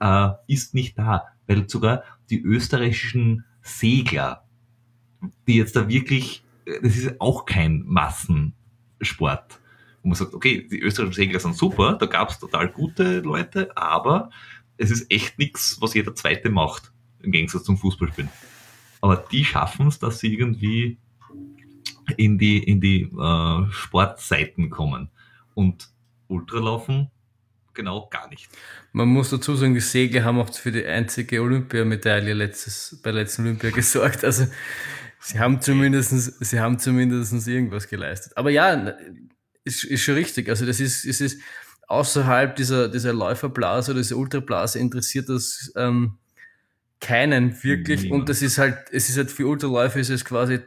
äh, ist nicht da, weil sogar die österreichischen Segler, die jetzt da wirklich, das ist auch kein Massensport, wo man sagt, okay, die österreichischen Segler sind super, da gab es total gute Leute, aber es ist echt nichts, was jeder Zweite macht, im Gegensatz zum Fußballspielen. Aber die schaffen es, dass sie irgendwie in die, in die äh, Sportseiten kommen. Und Ultralaufen genau gar nicht. Man muss dazu sagen, die Segler haben auch für die einzige Olympiamedaille letztes, bei letzten Olympia gesorgt. Also sie haben zumindest, sie haben zumindest irgendwas geleistet. Aber ja, ist, ist schon richtig. Also das ist, es ist außerhalb dieser, dieser Läuferblase oder dieser Ultrablase interessiert das ähm, keinen wirklich. Niemand. Und das ist halt, es ist halt für Ultraläufer ist es quasi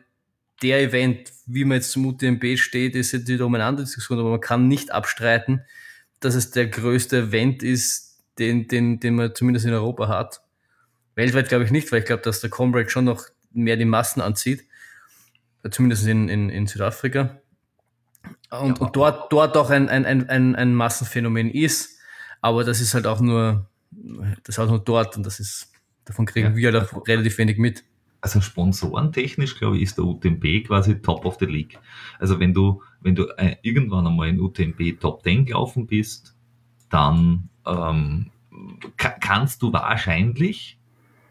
der Event, wie man jetzt zum UTMB steht, ist jetzt wieder um eine andere Diskussion, aber man kann nicht abstreiten, dass es der größte Event ist, den, den, den man zumindest in Europa hat. Weltweit glaube ich nicht, weil ich glaube, dass der Comrade schon noch mehr die Massen anzieht. Zumindest in, in, in Südafrika. Und, ja, und dort, dort auch ein, ein, ein, ein Massenphänomen ist. Aber das ist halt auch nur, das ist auch nur dort und das ist, davon kriegen ja. wir halt auch relativ wenig mit. Also sponsorentechnisch, glaube ich, ist der UTMB quasi top of the league. Also wenn du wenn du äh, irgendwann einmal in UTMB Top 10 gelaufen bist, dann ähm, kannst du wahrscheinlich,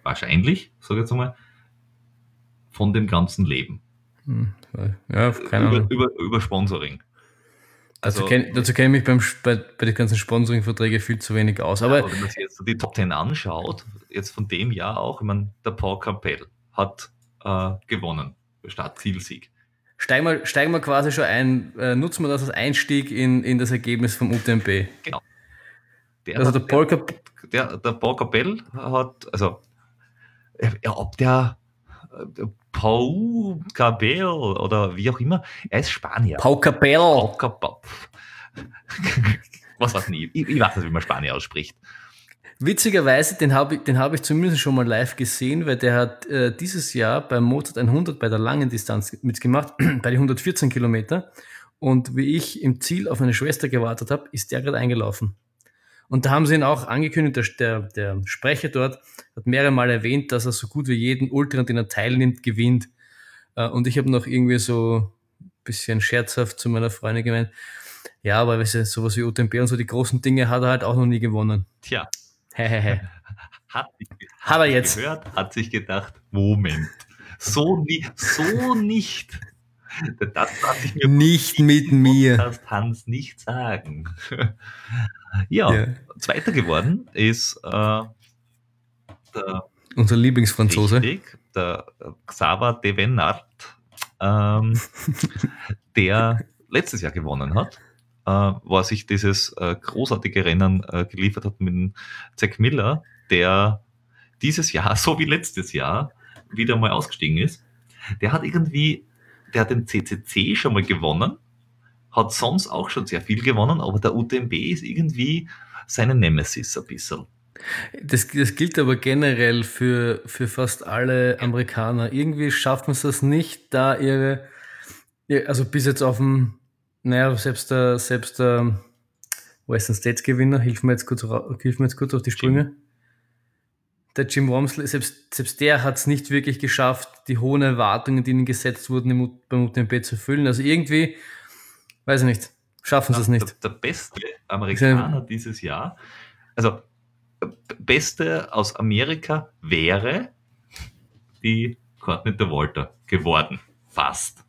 wahrscheinlich, sage ich jetzt mal, von dem Ganzen leben. Hm, ja, keine Ahnung. Über, über, über Sponsoring. Also, dazu kenne kenn ich mich beim, bei, bei den ganzen Sponsoring-Verträgen viel zu wenig aus. Aber, ja, aber wenn man sich jetzt die Top Ten anschaut, jetzt von dem Jahr auch, ich meine, der Paul Capel hat äh, gewonnen, Start-Zielsieg. Steigen wir, steigen wir quasi schon ein, äh, nutzen wir das als Einstieg in, in das Ergebnis vom UTMB. Genau. Der also der, Paul der, der, der Paul Capel hat, also, ja, ob der, Paul Capel oder wie auch immer, er ist Spanier. Paul Capel. Was weiß ich, ich, ich weiß nicht, wie man Spanier ausspricht. Witzigerweise, den habe ich, den hab ich zumindest schon mal live gesehen, weil der hat äh, dieses Jahr beim Mozart 100 bei der langen Distanz mitgemacht, bei den 114 Kilometer. Und wie ich im Ziel auf meine Schwester gewartet habe, ist der gerade eingelaufen. Und da haben sie ihn auch angekündigt, der, der, der Sprecher dort hat mehrere Mal erwähnt, dass er so gut wie jeden Ultra, an den er teilnimmt, gewinnt. Äh, und ich habe noch irgendwie so ein bisschen scherzhaft zu meiner Freundin gemeint, ja, aber weißt du, sowas wie UTMB und so die großen Dinge hat er halt auch noch nie gewonnen. Tja. Hehehe. hat, hat er jetzt gehört, hat sich gedacht, Moment, so, so nicht. Das darf ich mir nicht mit mir. Hans nicht sagen. ja, ja, zweiter geworden ist äh, der unser Lieblingsfranzose. Richtig, der Xaver de Venart, ähm, der letztes Jahr gewonnen hat äh, wo er sich dieses äh, großartige Rennen äh, geliefert hat mit Zack Miller, der dieses Jahr, so wie letztes Jahr, wieder mal ausgestiegen ist. Der hat irgendwie, der hat den CCC schon mal gewonnen, hat sonst auch schon sehr viel gewonnen, aber der UTMB ist irgendwie seine Nemesis ein bisschen. Das, das gilt aber generell für, für fast alle Amerikaner. Irgendwie schafft man es das nicht, da ihre, also bis jetzt auf dem naja, selbst der, selbst der Western States Gewinner, hilf mir jetzt kurz, hilf mir jetzt kurz auf die Sprünge. Jim. Der Jim Wormsley, selbst, selbst der hat es nicht wirklich geschafft, die hohen Erwartungen, die ihnen gesetzt wurden, im, beim UTMB zu füllen. Also irgendwie, weiß ich nicht, schaffen sie es nicht. Der, der, beste Amerikaner dieses Jahr, also beste aus Amerika wäre die Courtney de Walter geworden. Fast.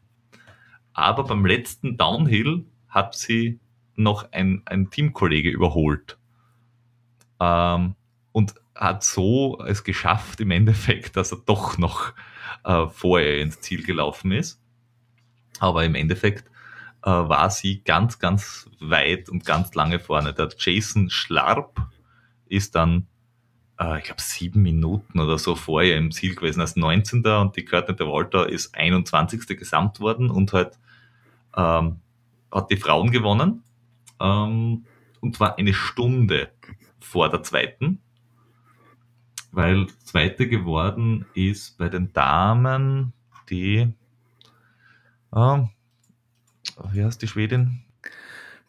Aber beim letzten Downhill hat sie noch ein, ein Teamkollege überholt. Ähm, und hat so es geschafft im Endeffekt, dass er doch noch äh, vorher ins Ziel gelaufen ist. Aber im Endeffekt äh, war sie ganz, ganz weit und ganz lange vorne. Der Jason Schlarp ist dann, äh, ich glaube, sieben Minuten oder so vorher im Ziel gewesen als 19. und die Courtney de Walter ist 21. gesamt worden und halt ähm, hat die Frauen gewonnen. Ähm, und zwar eine Stunde vor der zweiten. Weil zweite geworden ist bei den Damen die, äh, wie heißt die Schwedin?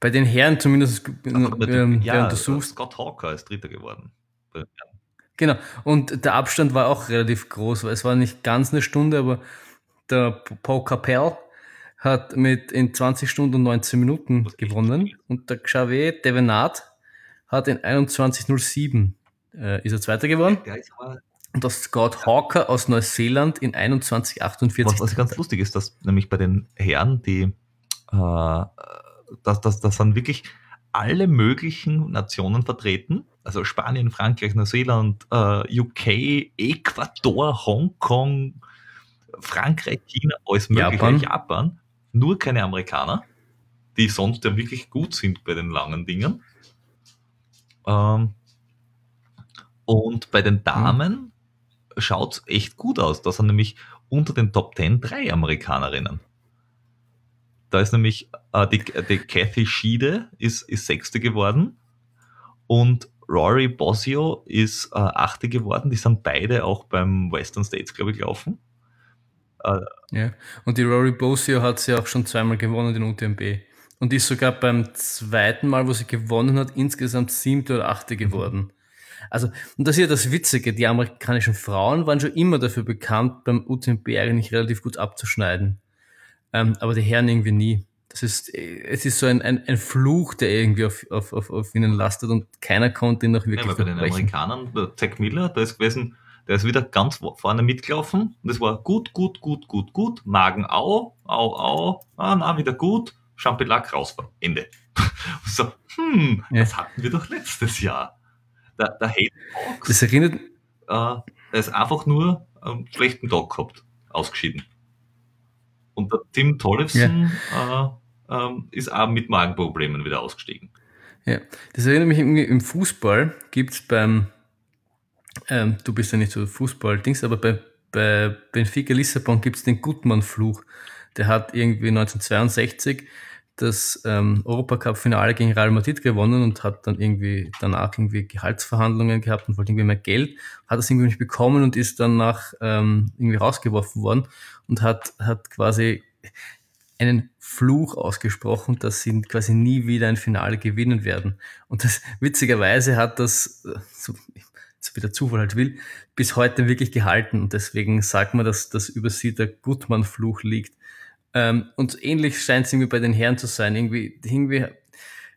Bei den Herren zumindest, ähm, ja, du suchst. Scott Hawker ist Dritter geworden. Genau. Und der Abstand war auch relativ groß, weil es war nicht ganz eine Stunde, aber der Paul Capel hat mit in 20 Stunden und 19 Minuten gewonnen und der Xavier Devenat hat in 21.07 äh, ist er Zweiter geworden. Und das Scott Hawker aus Neuseeland in 21,48. Was, was ganz lustig ist, dass nämlich bei den Herren, die, äh, dass, dass, dass dann wirklich alle möglichen Nationen vertreten, also Spanien, Frankreich, Neuseeland, äh, UK, Ecuador, Hongkong, Frankreich, China, alles mögliche, Japan, Japan nur keine Amerikaner, die sonst ja wirklich gut sind bei den langen Dingen. Ähm, und bei den Damen mhm. schaut es echt gut aus. Da sind nämlich unter den Top 10 drei Amerikanerinnen. Da ist nämlich äh, die, die Kathy Schiede ist, ist Sechste geworden und Rory Bosio ist äh, Achte geworden. Die sind beide auch beim Western States, glaube ich, gelaufen. Äh, ja, und die Rory Bosio hat sie auch schon zweimal gewonnen, den UTMB. Und ist sogar beim zweiten Mal, wo sie gewonnen hat, insgesamt siebte oder achte geworden. Also, und das ist ja das Witzige, die amerikanischen Frauen waren schon immer dafür bekannt, beim UTMB eigentlich relativ gut abzuschneiden. Ähm, aber die Herren irgendwie nie. das ist, es ist so ein, ein, ein Fluch, der irgendwie auf, auf, auf, auf ihnen lastet und keiner konnte ihn noch wirklich ja, bei den Amerikanern, der Zack Miller, da ist gewesen, der ist wieder ganz vorne mitgelaufen und es war gut, gut, gut, gut, gut, Magen, au, au, au, ah, na, wieder gut, Champelac raus, Ende. so, hm, ja. das hatten wir doch letztes Jahr. Der, der Hayden Hawks, das erinnert, äh, er ist einfach nur einen schlechten Tag gehabt, ausgeschieden. Und der Tim Tollefson ja. äh, äh, ist auch mit Magenproblemen wieder ausgestiegen. Ja, das erinnert mich irgendwie im Fußball gibt es beim, ähm, du bist ja nicht so Fußball-Dings, aber bei, bei Benfica Lissabon gibt es den Gutmann-Fluch. Der hat irgendwie 1962 das ähm, Europacup-Finale gegen Real Madrid gewonnen und hat dann irgendwie danach irgendwie Gehaltsverhandlungen gehabt und wollte irgendwie mehr Geld, hat das irgendwie nicht bekommen und ist danach ähm, irgendwie rausgeworfen worden und hat, hat quasi einen Fluch ausgesprochen, dass sie quasi nie wieder ein Finale gewinnen werden. Und das witzigerweise hat das, so, so wie der Zufall halt will, bis heute wirklich gehalten. Und deswegen sagt man, dass das über sie der Gutmann-Fluch liegt. Ähm, und ähnlich scheint es irgendwie bei den Herren zu sein. Irgendwie, irgendwie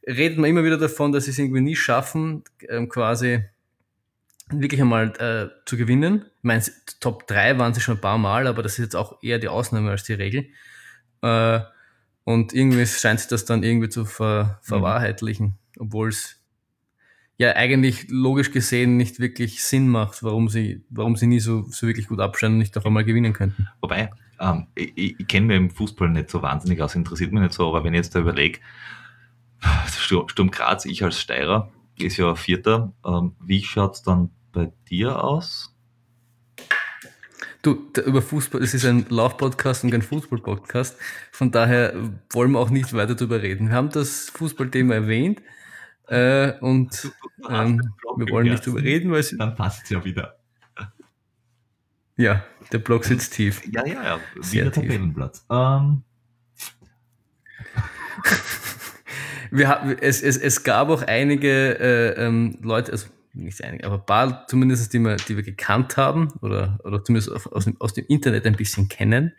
redet man immer wieder davon, dass sie es irgendwie nie schaffen, ähm, quasi wirklich einmal äh, zu gewinnen. Ich meine, Top 3 waren sie schon ein paar Mal, aber das ist jetzt auch eher die Ausnahme als die Regel. Äh, und irgendwie scheint sich das dann irgendwie zu ver verwahrheitlichen, obwohl es ja eigentlich logisch gesehen nicht wirklich Sinn macht, warum sie, warum sie nie so, so wirklich gut abschneiden und nicht auch einmal gewinnen könnten. Wobei, ähm, ich, ich kenne mich im Fußball nicht so wahnsinnig aus, interessiert mich nicht so, aber wenn ich jetzt da überlege, Sturm Graz, ich als Steirer, ist ja Vierter. Ähm, wie schaut es dann bei dir aus? Du, über Fußball, es ist ein Lauf-Podcast und kein Fußball-Podcast. Von daher wollen wir auch nicht weiter darüber reden. Wir haben das Fußballthema erwähnt äh, und ähm, wir wollen nicht darüber reden, weil es. Dann passt es ja wieder. Ja, der Block sitzt tief. Ja, ja, ja. Sehr tief. Tabellenplatz. Ähm. Wir haben, es, es, es gab auch einige äh, ähm, Leute, also nicht einige, aber ein paar zumindest, die wir, die wir gekannt haben oder, oder zumindest aus dem, aus dem Internet ein bisschen kennen.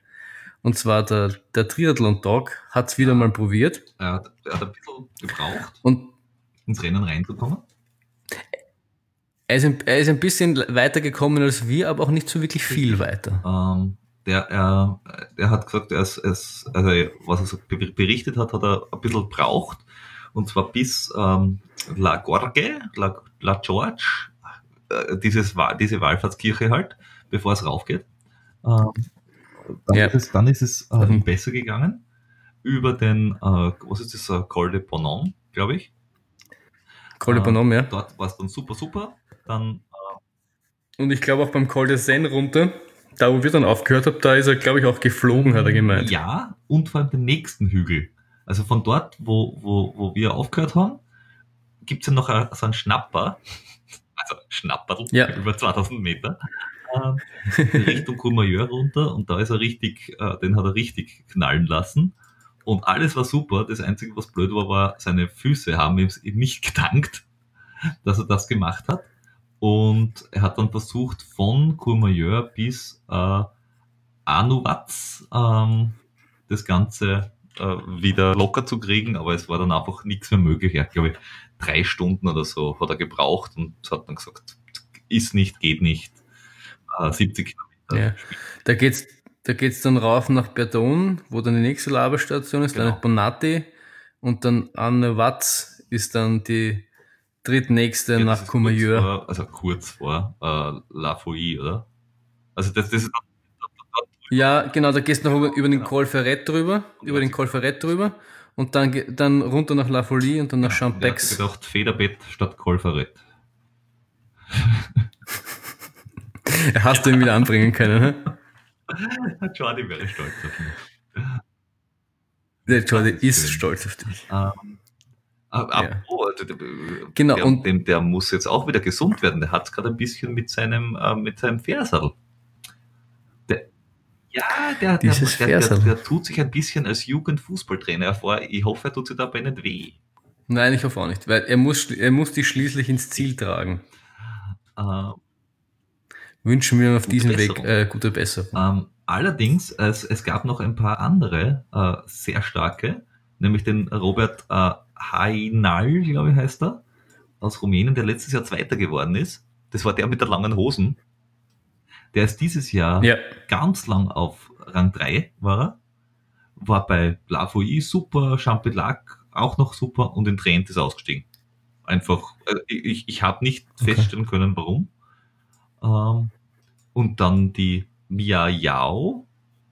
Und zwar der, der Triathlon-Dog hat es wieder mal probiert. Er hat, er hat ein bisschen gebraucht, und ins Rennen reinzukommen. Er ist, ein, er ist ein bisschen weiter gekommen als wir, aber auch nicht so wirklich viel weiter. Ähm, der, er, er hat gesagt, er ist, also was er so berichtet hat, hat er ein bisschen braucht. Und zwar bis ähm, La Gorge, La, La George, äh, dieses, diese Wallfahrtskirche halt, bevor es raufgeht. Ähm, dann, ja. ist es, dann ist es äh, mhm. besser gegangen. Über den, äh, was ist das, äh, Col de Bonon, glaube ich. Col de Bonon, ja. Dort war es dann super, super. Dann, äh, Und ich glaube auch beim Col de Seine runter, da wo wir dann aufgehört haben, da ist er, glaube ich, auch geflogen, hat er gemeint. Ja, und vor allem den nächsten Hügel. Also von dort, wo, wo, wo wir aufgehört haben, gibt es ja noch a, so einen Schnapper, also Schnapperl, ja. über 2000 Meter, äh, Richtung Courmayeur runter und da ist er richtig, äh, den hat er richtig knallen lassen. Und alles war super. Das Einzige, was blöd war, war, seine Füße haben ihm nicht gedankt, dass er das gemacht hat. Und er hat dann versucht, von Courmayeur bis äh, Anuwatz ähm, das Ganze äh, wieder locker zu kriegen, aber es war dann einfach nichts mehr möglich. Er hat, glaube ich, drei Stunden oder so hat er gebraucht und hat dann gesagt, ist nicht, geht nicht. Äh, 70 Kilometer. Ja. Da geht's, da geht's dann rauf nach Berton, wo dann die nächste Laberstation ist, genau. dann Bonatti und dann Anne Watz ist dann die drittnächste ja, nach Courmayeur. Also kurz vor äh, La Folie, oder? Also das, das ist ja, genau, da gehst du noch über, über den genau. Col Ferret drüber, über den Col Ferret drüber und dann, dann runter nach La Folie und dann nach ja, Champex. Ich gedacht, Federbett statt Col Ferret. Hast du ihn wieder anbringen können, ne? Jordi wäre stolz auf mich. Der Jordi ist stolz auf dich. Ähm, aber, ja. oh, genau, der, und der, der, muss jetzt auch wieder gesund werden. Der hat es gerade ein bisschen mit seinem, äh, mit seinem Fährsadel. Ja, der, der, der, der, der, tut sich ein bisschen als Jugendfußballtrainer hervor. Ich hoffe, er tut sich dabei nicht weh. Nein, ich hoffe auch nicht, weil er muss, er muss die schließlich ins Ziel tragen. Äh, Wünschen wir auf diesem Weg äh, gute Besserung. Ähm, allerdings, es, es gab noch ein paar andere äh, sehr starke nämlich den Robert äh, Hainal, glaube ich, heißt er, aus Rumänien, der letztes Jahr Zweiter geworden ist. Das war der mit der langen Hosen. Der ist dieses Jahr Ja. ganz lang auf Rang 3 war er. War bei La Folie super, Champelac auch noch super und in Trent ist ausgestiegen. Einfach, äh, ich, ich habe nicht Okay. feststellen können, warum. Ähm, und dann die Mia Yao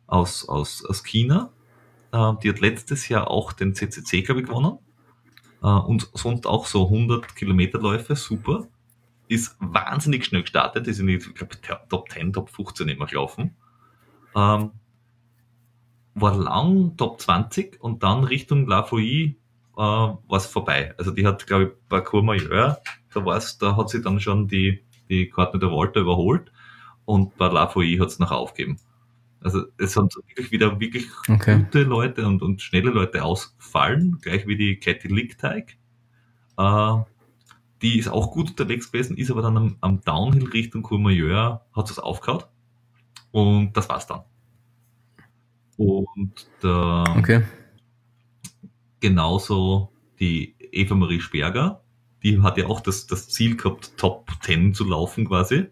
aus, aus, aus China. Äh, die hat letztes Jahr auch den CCC, glaube ich, gewonnen. Äh, und sonst auch so 100 Kilometerläufe, super. Ist wahnsinnig schnell gestartet, ist in die glaub, Top 10, Top 15 immer gelaufen. Ähm, war lang Top 20 und dann Richtung La Folie äh, war es vorbei. Also die hat, glaube ich, bei Courmayeur, da war's, da hat sie dann schon die, die Courtney der Walter überholt und bei La Folie hat es noch aufgegeben. Also es sind wirklich wieder wirklich Okay. gute Leute und, und schnelle Leute ausgefallen, gleich wie die Katie Lickteig. Äh, die ist auch gut unterwegs gewesen, ist aber dann am, am Downhill Richtung Courmayeur, hat es aufgehört. Und das war's dann. Und der, Okay. genauso die Eva Marie Sperger, die hat ja auch das, das Ziel gehabt, Top 10 zu laufen quasi.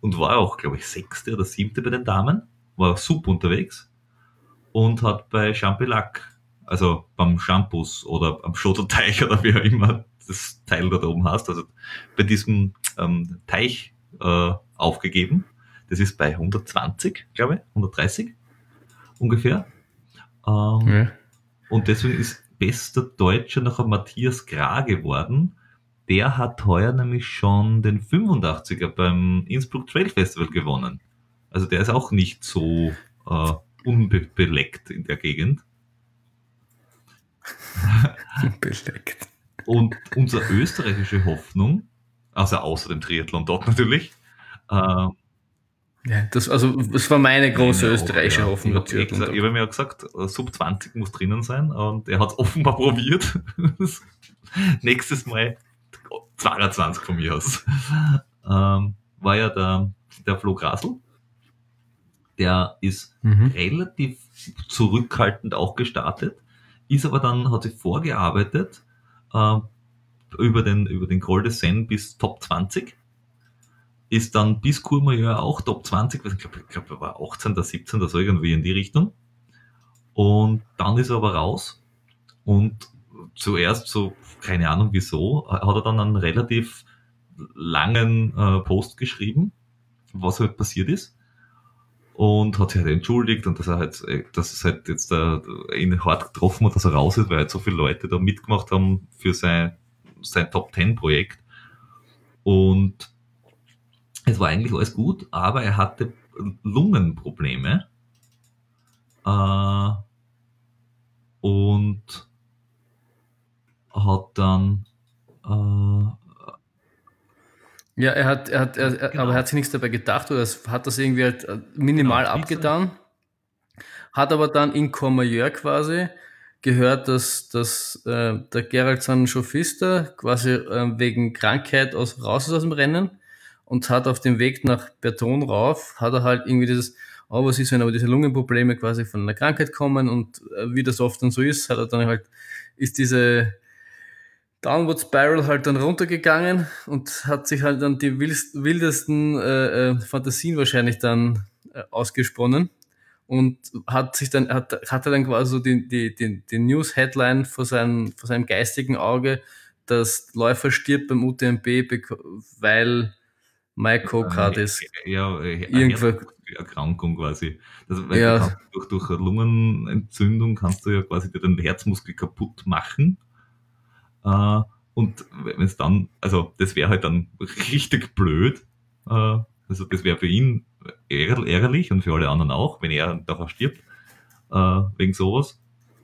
Und war auch, glaube ich, sechste oder siebte bei den Damen. War super unterwegs. Und hat bei Champelac, also beim Shampoos oder am Schotterteich oder wie auch immer das Teil da oben hast, also bei diesem ähm, Teich äh, aufgegeben. Das ist bei 120, glaube ich, 130 ungefähr. Ähm, Ja. und deswegen ist bester Deutscher nachher Matthias Gra geworden. Der hat heuer nämlich schon den 85er beim Innsbruck Trail Festival gewonnen. Also der ist auch nicht so äh, unbeleckt in der Gegend. Beleckt. Und unsere österreichische Hoffnung, also außer dem Triathlon dort natürlich, äh, Ja, das, also, das war meine große Meine auch, österreichische ja. Hoffnung. Ich habe natürlich. hab mir ja gesagt, äh, Sub 20 muss drinnen sein und er hat es offenbar probiert. Nächstes Mal 22 von mir aus. Ähm, war ja der, der Flo Grasel. Der ist Mhm. relativ zurückhaltend auch gestartet, ist aber dann, hat sich vorgearbeitet äh, über den, über den Col de Seine bis Top 20. Ist dann bis Courmayeur auch Top 20, ich glaube, ich glaub, er war 18. oder 17. oder so irgendwie in die Richtung. Und dann ist er aber raus und zuerst so, keine Ahnung wieso, hat er dann einen relativ langen äh, Post geschrieben, was halt passiert ist und hat sich halt entschuldigt und dass er halt, äh, dass es halt jetzt äh, ihn hart getroffen hat, dass er raus ist, weil halt so viele Leute da mitgemacht haben für sein, sein Top Ten Projekt. Und es war eigentlich alles gut, aber er hatte Lungenprobleme. Äh, und hat dann äh, Ja, er hat, er hat, er, Genau. aber er hat sich nichts dabei gedacht oder hat das irgendwie halt äh, minimal Genau, abgetan. Hat aber dann in Courmayeur quasi gehört, dass, dass äh, der Gerald Sanchofista quasi äh, wegen Krankheit aus, raus ist aus dem Rennen und hat auf dem Weg nach Berton rauf, hat er halt irgendwie dieses, oh, was ist, wenn aber diese Lungenprobleme quasi von einer Krankheit kommen und äh, wie das oft dann so ist, hat er dann halt, ist diese Downward Spiral halt dann runtergegangen und hat sich halt dann die wildesten äh, äh, Fantasien wahrscheinlich dann äh, ausgesponnen und hat sich dann hat, hatte dann quasi die, die, die, die News Headline vor seinem, vor seinem geistigen Auge, dass Läufer stirbt beim UTMB, weil Mike Card ist. Ja, äh, Irgendwo- Erkrankung quasi. Also, weil Ja. durch, durch Lungenentzündung kannst du ja quasi dir den Herzmuskel kaputt machen. Äh, und wenn es dann, also das wäre halt dann richtig blöd. Äh, also das wäre für ihn ärger- ärgerlich und für alle anderen auch, wenn er davor stirbt, äh, wegen sowas.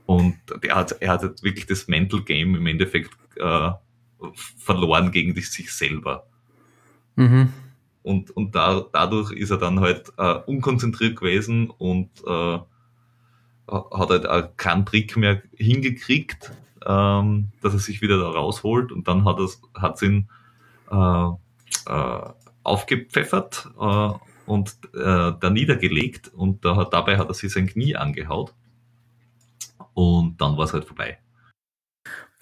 Und der hat, er hat halt wirklich das Mental Game im Endeffekt äh, verloren gegen sich selber. Mhm. Und, und da, dadurch ist er dann halt äh, unkonzentriert gewesen und äh, hat halt auch keinen Trick mehr hingekriegt, ähm, dass er sich wieder da rausholt. Und dann hat es hat's ihn äh, äh, aufgepfeffert äh, und äh, da niedergelegt und da hat, dabei hat er sich sein Knie angehaut. Und dann war es halt vorbei.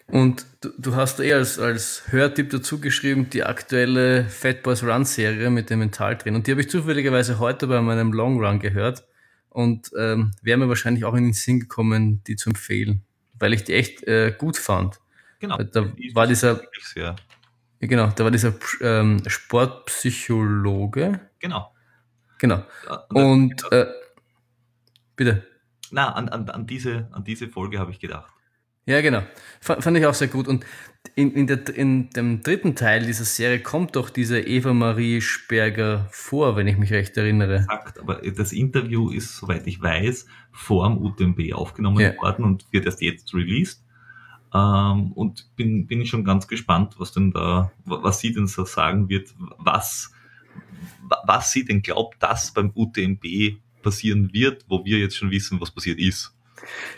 Und du, du hast eh als, als Hörtipp dazu geschrieben, die aktuelle Fat Boys Run Serie mit dem Mentaltrainer. Und die habe ich zufälligerweise heute bei meinem Long Run gehört. Und ähm, wäre mir wahrscheinlich auch in den Sinn gekommen, die zu empfehlen, weil ich die echt äh, gut fand. Genau. Da war dieser, ja, genau, da war dieser ähm, Sportpsychologe. Genau. Genau. Und äh, bitte. Na, an, an, an, diese, an diese Folge habe ich gedacht. Ja, genau. Fand ich auch sehr gut. Und in, in, der, in dem dritten Teil dieser Serie kommt doch diese Eva Marie Sperger vor, wenn ich mich recht erinnere. Exakt, aber das Interview ist, soweit ich weiß, vor dem UTMB aufgenommen ja. worden und wird erst jetzt released. Ähm, und bin, bin ich schon ganz gespannt, was denn da, was sie denn so sagen wird, was, was sie denn glaubt, dass beim UTMB passieren wird, wo wir jetzt schon wissen, was passiert ist.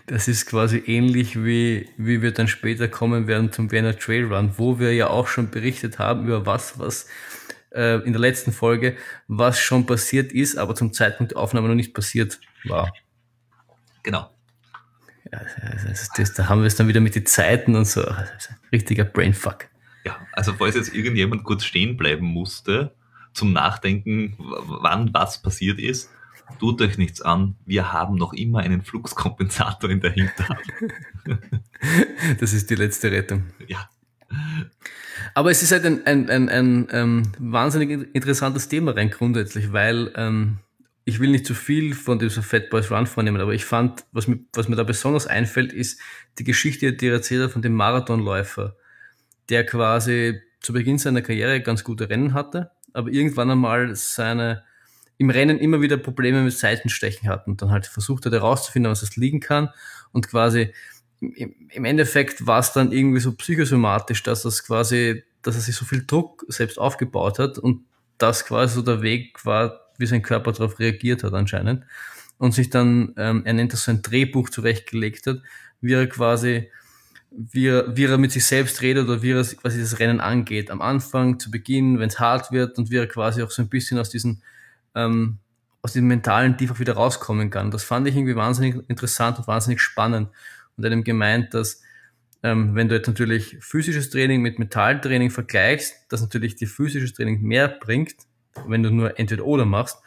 Das ist quasi ähnlich wie, wie wir dann später kommen werden zum Vienna Trail Run, wo wir ja auch schon berichtet haben über was, was äh, in der letzten Folge, was schon passiert ist, aber zum Zeitpunkt der Aufnahme noch nicht passiert war. Genau. Ja, das, das, da haben wir es dann wieder mit den Zeiten und so. Richtiger Brainfuck. Ja, also falls jetzt irgendjemand kurz stehen bleiben musste, zum Nachdenken, wann was passiert ist, tut euch nichts an, wir haben noch immer einen Fluxkompensator in der Hinterhand. das ist die letzte Rettung. Ja. Aber es ist halt ein, ein, ein, ein ähm, wahnsinnig interessantes Thema rein grundsätzlich, weil ähm, ich will nicht zu viel von dieser Fat Boys Run vornehmen, aber ich fand, was mir, was mir da besonders einfällt, ist die Geschichte, die er erzählt hat von dem Marathonläufer, der quasi zu Beginn seiner Karriere ganz gute Rennen hatte, aber irgendwann einmal seine im Rennen immer wieder Probleme mit Seitenstechen hat und dann halt versucht hat herauszufinden, was es liegen kann und quasi im Endeffekt war es dann irgendwie so psychosomatisch, dass das quasi, dass er sich so viel Druck selbst aufgebaut hat und das quasi so der Weg war, wie sein Körper darauf reagiert hat anscheinend und sich dann, ähm, er nennt das so ein Drehbuch zurechtgelegt hat, wie er quasi, wie er, wie er mit sich selbst redet oder wie er quasi das Rennen angeht. Am Anfang, zu Beginn, wenn es hart wird und wie er quasi auch so ein bisschen aus diesen ähm, aus dem mentalen Tief auch wieder rauskommen kann. Das fand ich irgendwie wahnsinnig interessant und wahnsinnig spannend. Und einem gemeint, dass ähm, wenn du jetzt natürlich physisches Training mit Mentaltraining vergleichst, dass natürlich die physisches Training mehr bringt, wenn du nur entweder oder machst.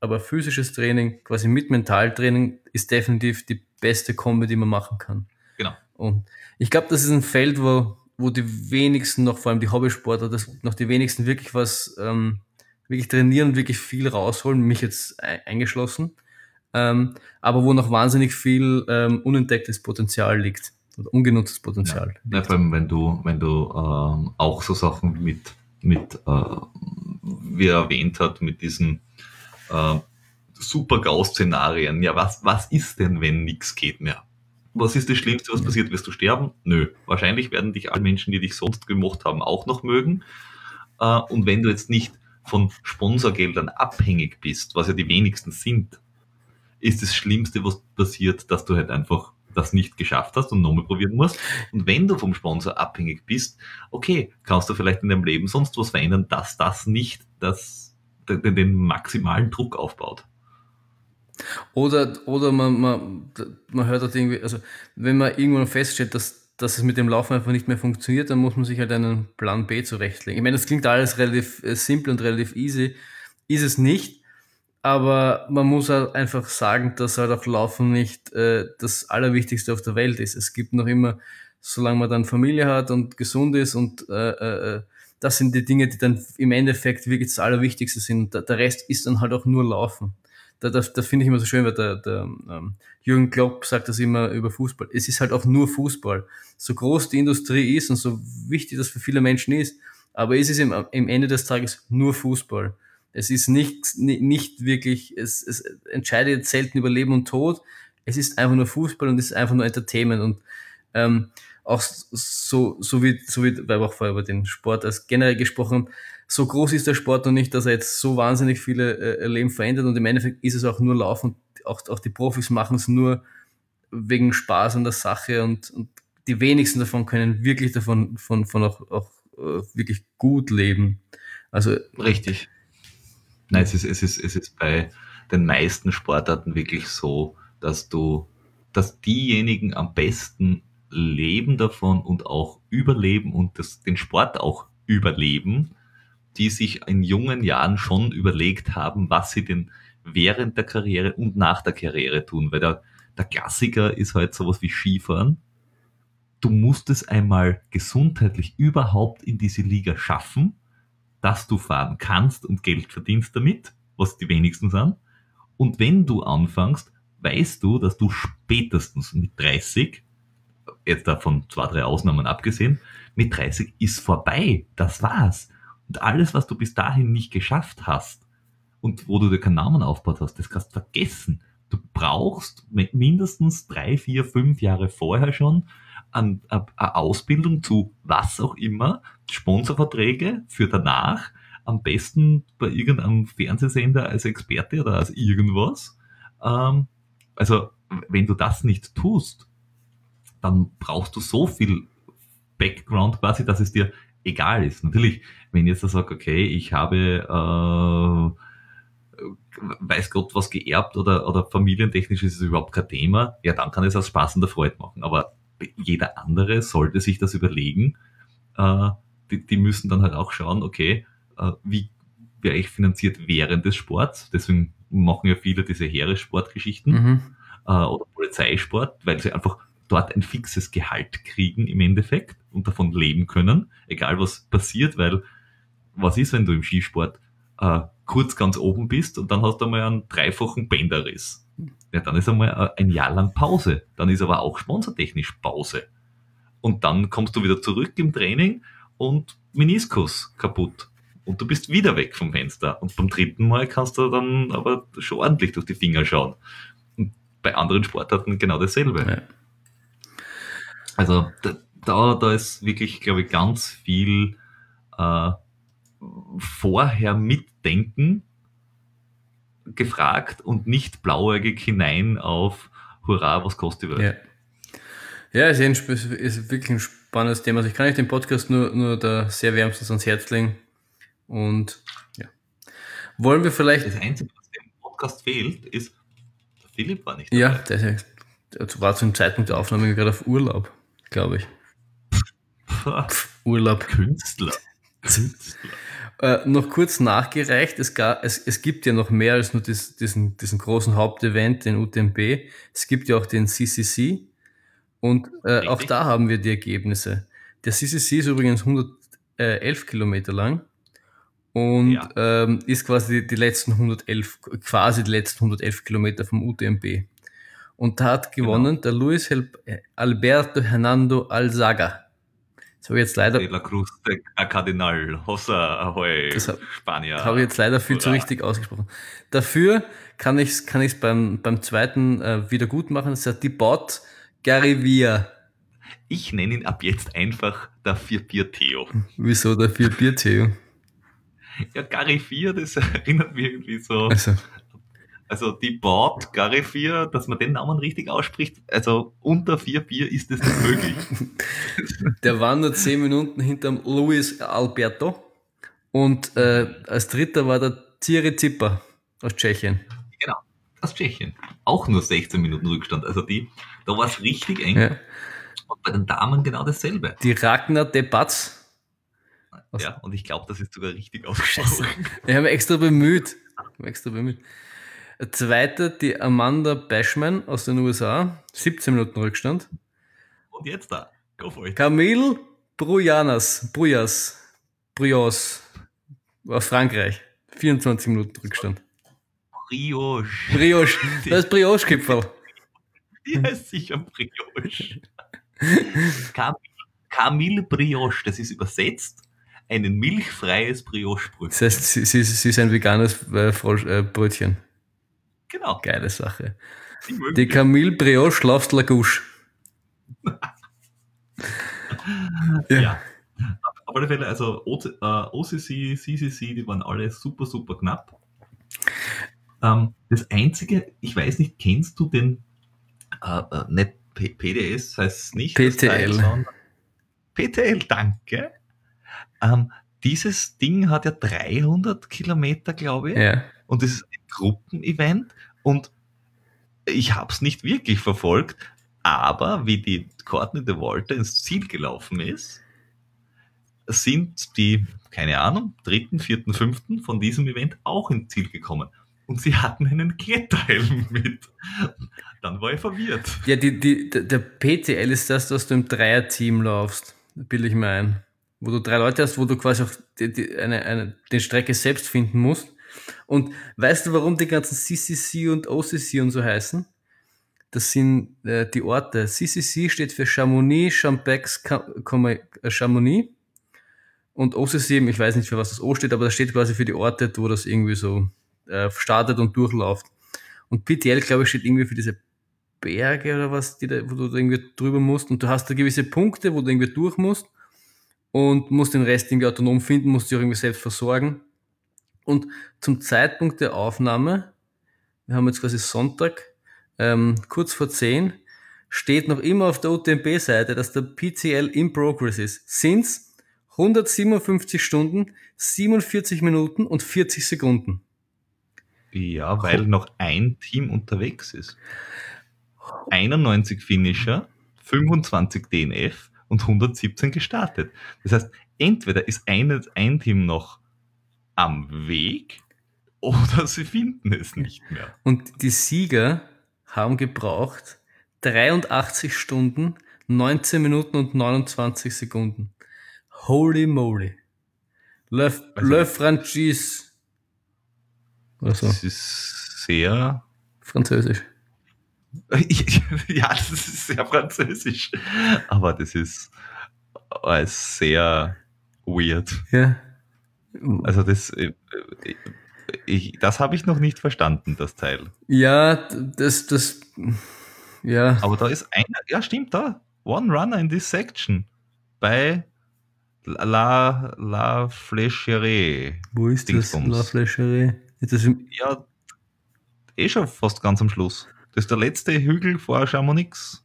Aber physisches Training quasi mit Mentaltraining ist definitiv die beste Kombi, die man machen kann. Genau. Und ich glaube, das ist ein Feld, wo, wo die wenigsten noch, vor allem die Hobbysportler, das noch die wenigsten wirklich was ähm, wirklich trainieren und wirklich viel rausholen, mich jetzt eingeschlossen, ähm, aber wo noch wahnsinnig viel ähm, unentdecktes Potenzial liegt oder ungenutztes Potenzial. Ja, ja vor allem, wenn du, wenn du ähm, auch so Sachen mit, mit äh, wie er erwähnt hat, mit diesen äh, Super-GAU-Szenarien, ja, was, was ist denn, wenn nichts geht mehr? Was ist das Schlimmste, was ja. passiert? Wirst du sterben? Nö. Wahrscheinlich werden dich alle Menschen, die dich sonst gemocht haben, auch noch mögen. Äh, und wenn du jetzt nicht von Sponsorgeldern abhängig bist, was ja die wenigsten sind, ist das Schlimmste, was passiert, dass du halt einfach das nicht geschafft hast und nochmal probieren musst. Und wenn du vom Sponsor abhängig bist, okay, kannst du vielleicht in deinem Leben sonst was verändern, dass das nicht das, den, den maximalen Druck aufbaut. Oder, oder man, man, man hört halt irgendwie, also wenn man irgendwann feststellt, dass dass es mit dem Laufen einfach nicht mehr funktioniert, dann muss man sich halt einen Plan B zurechtlegen. Ich meine, das klingt alles relativ äh, simpel und relativ easy. Ist es nicht, aber man muss halt einfach sagen, dass halt auch Laufen nicht äh, das Allerwichtigste auf der Welt ist. Es gibt noch immer, solange man dann Familie hat und gesund ist und äh, äh, äh das sind die Dinge, die dann im Endeffekt wirklich das Allerwichtigste sind. Der Rest ist dann halt auch nur Laufen da, da, da finde ich immer so schön, weil der, der ähm, Jürgen Klopp sagt das immer über Fußball. Es ist halt auch nur Fußball. So groß die Industrie ist und so wichtig das für viele Menschen ist, aber es ist im, im Ende des Tages nur Fußball. Es ist nicht, nicht wirklich, es, es entscheidet selten über Leben und Tod. Es ist einfach nur Fußball und es ist einfach nur Entertainment und ähm, auch so, so wie, so wie, weil wir auch vorher über den Sport als generell gesprochen haben, so groß ist der Sport noch nicht, dass er jetzt so wahnsinnig viele äh, Leben verändert und im Endeffekt ist es auch nur Laufen. Auch, auch die Profis machen es nur wegen Spaß an der Sache und, und die wenigsten davon können wirklich davon von, von auch, auch äh, wirklich gut leben. Also richtig. Nein, es ist, es ist, es ist bei den meisten Sportarten wirklich so, dass du, dass diejenigen am besten leben davon und auch überleben und das, den Sport auch überleben, die sich in jungen Jahren schon überlegt haben, was sie denn während der Karriere und nach der Karriere tun. Weil der, der Klassiker ist halt sowas wie Skifahren. Du musst es einmal gesundheitlich überhaupt in diese Liga schaffen, dass du fahren kannst und Geld verdienst damit, was die wenigsten sind. Und wenn du anfängst, weißt du, dass du spätestens mit 30, jetzt davon zwei, drei Ausnahmen abgesehen, mit 30 ist vorbei. Das war's. Und alles, was du bis dahin nicht geschafft hast und wo du dir keinen Namen aufgebaut hast, das kannst du vergessen. Du brauchst mindestens drei, vier, fünf Jahre vorher schon eine Ausbildung zu was auch immer, Sponsorverträge für danach, am besten bei irgendeinem Fernsehsender als Experte oder als irgendwas. Ähm, also wenn du das nicht tust, dann brauchst du so viel Background quasi, dass es dir egal ist. Natürlich, wenn jetzt da sagt, okay, ich habe äh, weiß Gott was geerbt oder, oder familientechnisch ist es überhaupt kein Thema, ja, dann kann es aus Spaß und der Freude machen. Aber jeder andere sollte sich das überlegen. Äh, die, die müssen dann halt auch schauen, okay, äh, wie wäre ich finanziert während des Sports? Deswegen machen ja viele diese Heeressportgeschichten mhm. äh, oder Polizeisport, weil sie einfach dort ein fixes Gehalt kriegen im Endeffekt und davon leben können, egal was passiert, weil was ist, wenn du im Skisport äh, kurz ganz oben bist und dann hast du einmal einen dreifachen Bänderriss. Ja, dann ist einmal äh, ein Jahr lang Pause. Dann ist aber auch sponsortechnisch Pause. Und dann kommst du wieder zurück im Training und Meniskus kaputt. Und du bist wieder weg vom Fenster. Und beim dritten Mal kannst du dann aber schon ordentlich durch die Finger schauen. Und bei anderen Sportarten genau dasselbe. Ja. Also da, da ist wirklich, glaube ich, ganz viel äh, vorher mitdenken gefragt und nicht blauäugig hinein auf Hurra, was kostet die Welt. Ja, ja ist, ein, ist wirklich ein spannendes Thema. Also ich kann euch den Podcast nur, nur da sehr wärmstens ans Herz legen. Und ja. Wollen wir vielleicht. Das Einzige, was dem Podcast fehlt, ist, der Philipp war nicht dabei. Ja, der, der war zum Zeitpunkt der Aufnahme gerade auf Urlaub glaube ich. Urlaub. Künstler. Künstler. Äh, noch kurz nachgereicht, es, gab, es, es gibt ja noch mehr als nur dies, diesen, diesen großen Hauptevent, den UTMB. Es gibt ja auch den CCC und äh, auch da haben wir die Ergebnisse. Der CCC ist übrigens 111 Kilometer lang und ja. ähm, ist quasi die, die letzten 111, quasi die letzten 111 Kilometer vom UTMB. Und da hat gewonnen genau. der Luis Alberto Hernando Alzaga. Das habe ich jetzt leider. De la Cruz de Cardinal, Hossa, Ahoy, Spanier. Habe ich jetzt leider viel Hurra. zu richtig ausgesprochen. Dafür kann ich es kann ich's beim, beim zweiten äh, wieder gut machen. Das ist ja Dibot Garivia. Ich nenne ihn ab jetzt einfach der Vier-Bier-Theo. Wieso der Vier-Bier-Theo? Ja, Garivia, das erinnert mich irgendwie so also. Also die Bord Garifir, dass man den Namen richtig ausspricht, also unter vier Bier ist das nicht möglich. Der war nur zehn Minuten hinterm Luis Alberto und äh, als dritter war der Thierry Zipper aus Tschechien. Genau, aus Tschechien. Auch nur 16 Minuten Rückstand. Also die, da war es richtig eng. Ja. Und bei den Damen genau dasselbe. Die Ragnar Debatz. Ja, und ich glaube, das ist sogar richtig ausgesprochen. Wir haben extra bemüht. Wir haben extra bemüht. Zweite die Amanda Bashman aus den USA, 17 Minuten Rückstand. Und jetzt da, go for it. Camille Brujanas, Brujas, Bruyas aus Frankreich, 24 Minuten Rückstand. Brioche. Brioche, das ist Brioche-Kipferl. Ja, ist sicher Brioche. Camille Brioche, das ist übersetzt ein milchfreies Brioche-Brötchen. Das heißt, sie, sie, sie ist ein veganes äh, äh Brötchen. Genau. Geile Sache. Die Camille Brioche Laufst Lagouche. ja. ja. Auf alle Fälle, also OCC, äh, CCC, die waren alle super, super knapp. Ähm, das Einzige, ich weiß nicht, kennst du den, äh, äh nicht PDS heißt es nicht. PTL. PTL, danke. Ähm, dieses Ding hat ja 300 Kilometer, glaube ich. Ja. Und das ist ein Gruppenevent und ich habe es nicht wirklich verfolgt, Aber wie die Courtney de Walter ins Ziel gelaufen ist, sind die, keine Ahnung, dritten, vierten, fünften von diesem Event auch ins Ziel gekommen. Und sie hatten einen Kletterhelm mit. Dann war ich verwirrt. Ja, die, die, der PTL ist das, dass du im Dreier-Team laufst, bilde ich mir ein. Wo du drei Leute hast, wo du quasi auf die, die, eine, eine, die Strecke selbst finden musst. Und weißt du, warum die ganzen CCC und OCC und so heißen? Das sind äh, die Orte. CCC steht für Chamonix, Champex, äh, Chamonix. Und OCC, ich weiß nicht, für was das O steht, aber das steht quasi für die Orte, wo das irgendwie so äh, startet und durchläuft. Und PTL, glaube ich, steht irgendwie für diese Berge oder was, da, wo du da irgendwie drüber musst. Und du hast da gewisse Punkte, wo du irgendwie durch musst und musst den Rest irgendwie autonom finden, musst dich irgendwie selbst versorgen. Und zum Zeitpunkt der Aufnahme, wir haben jetzt quasi Sonntag, ähm, kurz vor 10, steht noch immer auf der UTMB-Seite, dass der PCL in Progress ist. Sind's 157 Stunden, 47 Minuten und 40 Sekunden. Ja, weil cool. noch ein Team unterwegs ist. 91 Finisher, 25 DNF und 117 gestartet. Das heißt, entweder ist ein, ein Team noch am Weg oder sie finden es nicht mehr. Und die Sieger haben gebraucht 83 Stunden, 19 Minuten und 29 Sekunden. Holy moly. Le, also, Le Franchise. Also. Das ist sehr französisch. ja, das ist sehr französisch. Aber das ist sehr weird. Ja. Also das, äh, ich, das habe ich noch nicht verstanden, das Teil. Ja, das, das, ja. Aber da ist einer, ja stimmt, da, One Runner in this section bei La, La Flecherie. Wo ist Dingsbums. das, La Flecherie? Ist das ja, eh schon fast ganz am Schluss. Das ist der letzte Hügel vor Chamonix.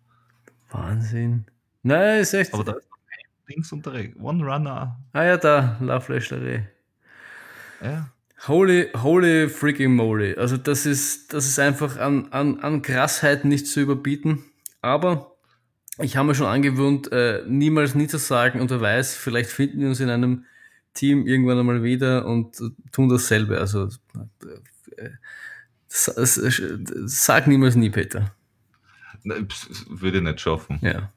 Wahnsinn. Nein, ist echt. Aber da ist noch ein Dings unter One Runner. Ah ja, da, La Flecherie. Ja. Holy, holy freaking moly. Also das ist, das ist einfach an, an, an Krassheit nicht zu überbieten. Aber ich habe mir schon angewöhnt, äh, niemals nie zu sagen und wer weiß, vielleicht finden wir uns in einem Team irgendwann einmal wieder und tun dasselbe. Also äh, sag niemals nie, Peter. Würde ich nicht schaffen. Ja.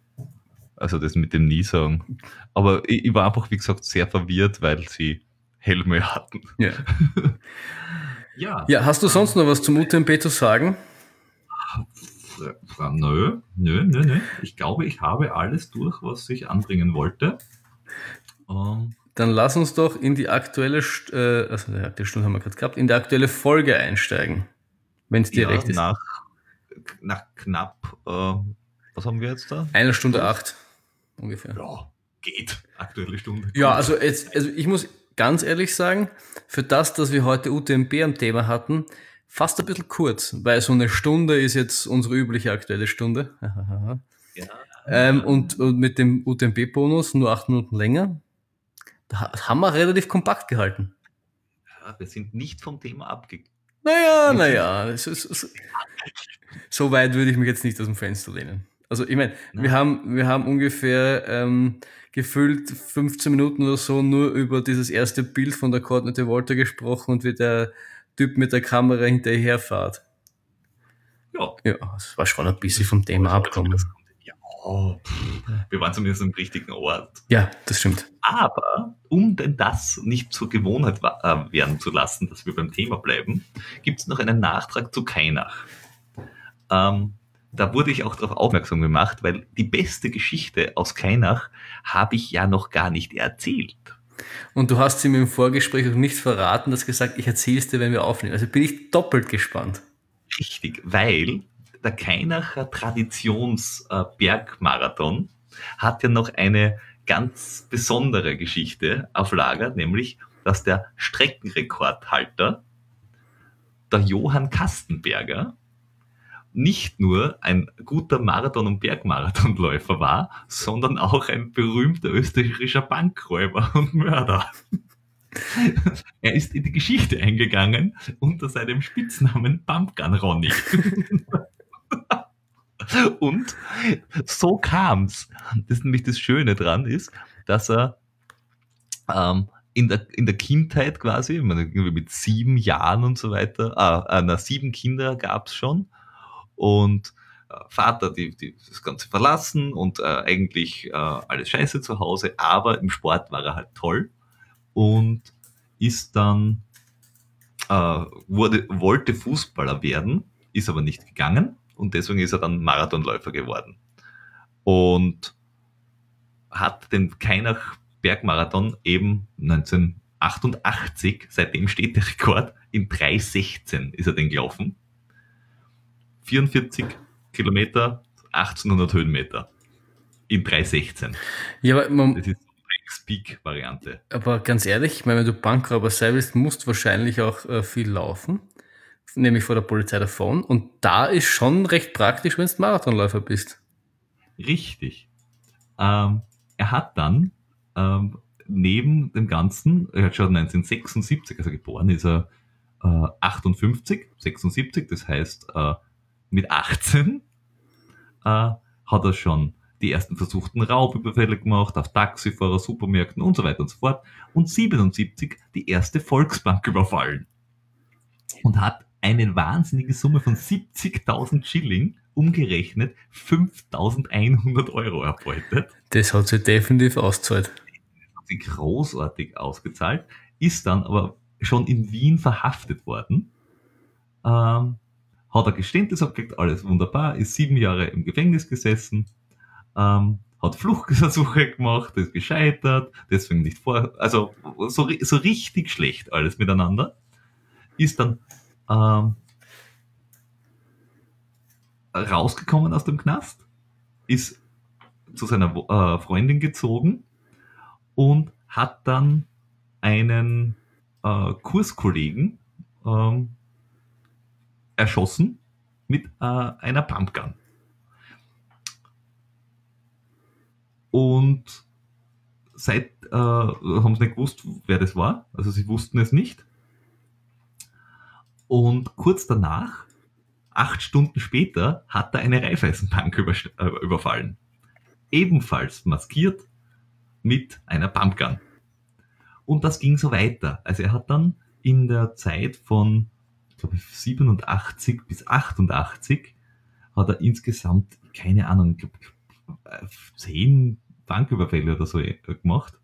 Also das mit dem Nie sagen. Aber ich, ich war einfach, wie gesagt, sehr verwirrt, weil sie Helme hatten. Ja. ja. ja, hast du sonst noch was zum UTMP zu sagen? Nö, nö, nö, nö. Ich glaube, ich habe alles durch, was ich anbringen wollte. Um, ähm, Dann lass uns doch in die aktuelle, äh, also die aktuelle Stunde haben wir gerade gehabt, in die aktuelle Folge einsteigen, wenn es dir ja, recht ist. Nach, nach knapp, äh, was haben wir jetzt da? Eine Stunde acht ungefähr. Ja, geht. Aktuelle Stunde. Ja, also jetzt, also ich muss ganz ehrlich sagen, für das, dass wir heute UTMB am Thema hatten, fast ein bisschen kurz, weil so eine Stunde ist jetzt unsere übliche aktuelle Stunde. ja. ähm, und, und mit dem UTMB-Bonus nur acht Minuten länger. Da haben wir relativ kompakt gehalten. Ja, wir sind nicht vom Thema abgegangen. Naja, naja, so, so, so weit würde ich mich jetzt nicht aus dem Fenster lehnen. Also ich meine, wir haben, wir haben ungefähr ähm, gefühlt 15 Minuten oder so nur über dieses erste Bild von der Courtney Walter gesprochen und wie der Typ mit der Kamera hinterherfährt. Ja. Ja, das war schon ein bisschen vom Thema abgekommen. Ja, wir waren zumindest am richtigen Ort. Ja, das stimmt. Aber um denn das nicht zur Gewohnheit äh, werden zu lassen, dass wir beim Thema bleiben, gibt es noch einen Nachtrag zu Kainach. Ähm, da wurde ich auch darauf aufmerksam gemacht, weil die beste Geschichte aus Kainach habe ich ja noch gar nicht erzählt. Und du hast sie mir im Vorgespräch auch nicht verraten, dass gesagt, ich erzähle es dir, wenn wir aufnehmen. Also bin ich doppelt gespannt. Richtig, weil der Kainacher Traditionsbergmarathon hat ja noch eine ganz besondere Geschichte auf Lager, nämlich, dass der Streckenrekordhalter, der Johann Kastenberger, nicht nur ein guter Marathon- und Bergmarathonläufer war, sondern auch ein berühmter österreichischer Bankräuber und Mörder. er ist in die Geschichte eingegangen unter seinem Spitznamen Pumpgun Ronny. Und so kam's. Das ist nämlich das Schöne dran ist, dass er ähm, in, der, in der Kindheit quasi, mit sieben Jahren und so weiter, äh, na, sieben Kinder gab's schon. Und äh, Vater die, die das Ganze verlassen und äh, eigentlich äh, alles scheiße zu Hause, aber im Sport war er halt toll und ist dann, äh, wurde, wollte Fußballer werden, ist aber nicht gegangen und deswegen ist er dann Marathonläufer geworden. Und hat den Kainach Bergmarathon eben 1988, seitdem steht der Rekord, in 3,16 ist er den gelaufen. 44 Kilometer, 1800 Höhenmeter in 3,16. Ja, aber man, Das ist Peak-Variante. Aber ganz ehrlich, ich meine, wenn du Bankrauber sein willst, musst du wahrscheinlich auch äh, viel laufen, nämlich vor der Polizei davon. Und da ist schon recht praktisch, wenn du Marathonläufer bist. Richtig. Ähm, er hat dann ähm, neben dem Ganzen, er hat schon 1976, also geboren ist er äh, 58, 76, das heißt äh, mit 18 äh, hat er schon die ersten versuchten Raubüberfälle gemacht auf Taxifahrer, Supermärkten und so weiter und so fort und 77 die erste Volksbank überfallen und hat eine wahnsinnige Summe von 70.000 Schilling umgerechnet 5.100 Euro erbeutet. Das hat sich definitiv ausgezahlt. Hat sie großartig ausgezahlt, ist dann aber schon in Wien verhaftet worden. Ähm, hat er Geständnis abgelegt, alles wunderbar, ist sieben Jahre im Gefängnis gesessen, ähm, hat Fluchtversuche gemacht, ist gescheitert, deswegen nicht vor, also so, so richtig schlecht alles miteinander. Ist dann ähm, rausgekommen aus dem Knast, ist zu seiner äh, Freundin gezogen und hat dann einen äh, Kurskollegen ähm, erschossen mit äh, einer Pumpgun. Und seit äh, haben sie nicht gewusst, wer das war. Also sie wussten es nicht. Und kurz danach, acht Stunden später, hat er eine Raiffeisenbank über, äh, überfallen. Ebenfalls maskiert mit einer Pumpgun. Und das ging so weiter. Also er hat dann in der Zeit von, glaube ich, 87 bis 88 hat er insgesamt, keine Ahnung, ich glaub, zehn Banküberfälle oder so gemacht.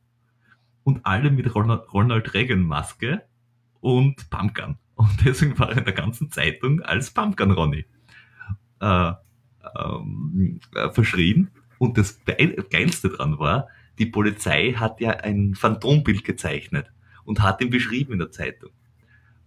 Und alle mit Ronald, Ronald Reagan Maske und Pumpgun. Und deswegen war er in der ganzen Zeitung als Pumpgun Ronny äh, ähm, äh, verschrien. Und das Geilste dran war, die Polizei hat ja ein Phantombild gezeichnet und hat ihn beschrieben in der Zeitung.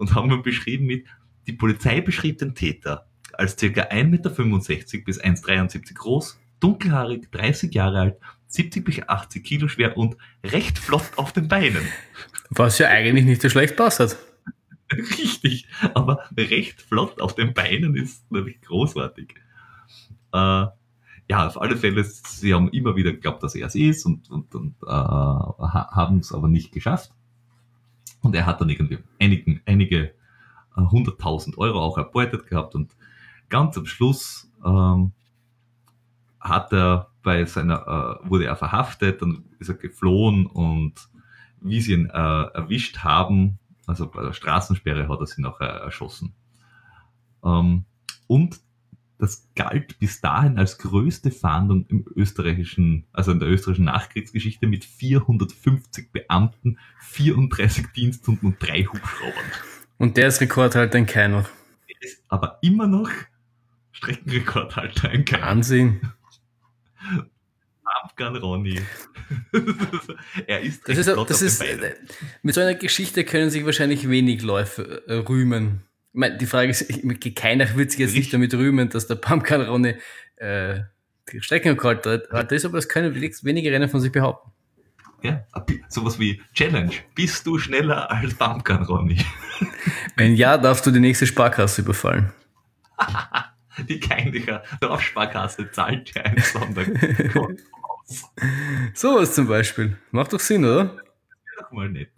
Und haben ihn beschrieben mit, die Polizei beschrieb den Täter als circa 1,65 Meter bis 1,73 groß, dunkelhaarig, 30 Jahre alt, 70 bis 80 Kilo schwer und recht flott auf den Beinen. Was ja eigentlich nicht so schlecht passt. Richtig, aber recht flott auf den Beinen ist natürlich großartig. Äh, ja, auf alle Fälle, sie haben immer wieder geglaubt, dass er es ist und, und, und äh, haben es aber nicht geschafft. Und er hat dann irgendwie einigen, einige hunderttausend Euro auch erbeutet gehabt und ganz am Schluss ähm, hat er bei seiner, äh, wurde er verhaftet, dann ist er geflohen und wie sie ihn äh, erwischt haben, also bei der Straßensperre hat er sie noch äh, erschossen. Ähm, und das galt bis dahin als größte Fahndung im österreichischen, also in der österreichischen Nachkriegsgeschichte mit 450 Beamten, 34 Diensthunden und drei Hubschraubern. Und der ist Rekordhalter in keiner. Der ist aber immer noch Streckenrekordhalter in keiner. Wahnsinn. Pumpgun Ronny. er ist, das ist, das ist äh, Mit so einer Geschichte können sich wahrscheinlich wenig Läufe äh, rühmen. Ich meine, die Frage ist, keiner wird sich jetzt nicht damit rühmen, dass der Pumpgun Ronny äh, die Streckenrekord hat. Das ist aber das können wenige Rennen von sich behaupten. Ja, sowas wie Challenge. Bist du schneller als Pumpgun Ronny? Wenn ja, darfst du die nächste Sparkasse überfallen. die Keinlicher Dorfsparkasse zahlt dir ein Sonderkonto aus. So was zum Beispiel. Macht doch Sinn, oder? Ja, mal nett.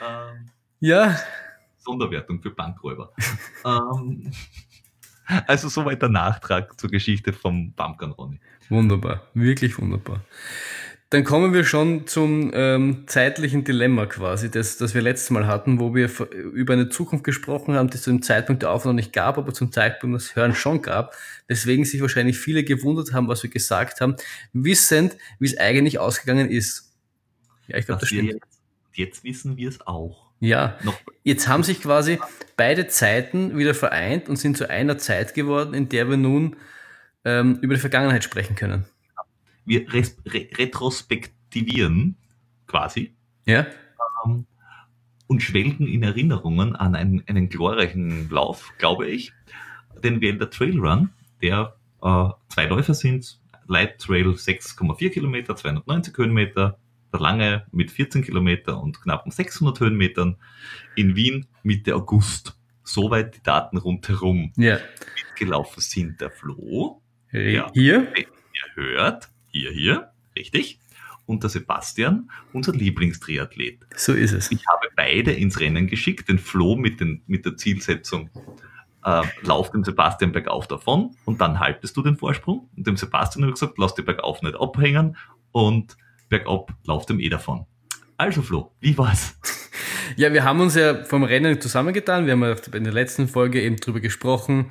Ähm, ja. Sonderwertung für Bankräuber. ähm, Also soweit der Nachtrag zur Geschichte vom Pumpkin Ronny. Wunderbar, wirklich wunderbar. Dann kommen wir schon zum ähm, zeitlichen Dilemma quasi, das, das wir letztes Mal hatten, wo wir über eine Zukunft gesprochen haben, die es zu dem Zeitpunkt der Aufnahme nicht gab, aber zum Zeitpunkt des Hören schon gab. Deswegen sich wahrscheinlich viele gewundert haben, was wir gesagt haben, wissend, wie es eigentlich ausgegangen ist. Ja, ich glaube, das stimmt. Jetzt, jetzt wissen wir es auch. Ja, Noch. jetzt haben sich quasi beide Zeiten wieder vereint und sind zu einer Zeit geworden, in der wir nun ähm, über die Vergangenheit sprechen können wir re retrospektivieren quasi. Ja. Ähm, und schwelgen in Erinnerungen an einen, einen glorreichen Lauf, glaube ich, den wir in der Trail Run, der äh, zwei Läufer sind, Light Trail 6,4 Kilometer, 290 Höhenmeter, der lange mit 14 Kilometer und knappen 600 Höhenmetern in Wien Mitte August. Soweit die Daten rundherum ja. mitgelaufen sind. Der Flo, ja, hier, ihr hört, hier, hier, richtig. Und der Sebastian, unser Lieblingstriathlet. So ist es. Ich habe beide ins Rennen geschickt, den Flo mit, den, mit der Zielsetzung, äh, lauf dem Sebastian bergauf davon und dann haltest du den Vorsprung. Und dem Sebastian habe ich gesagt, lass dich bergauf nicht abhängen und bergab lauf dem eh davon. Also Flo, wie war's? Ja, wir haben uns ja vom Rennen zusammengetan. Wir haben ja in der letzten Folge eben drüber gesprochen,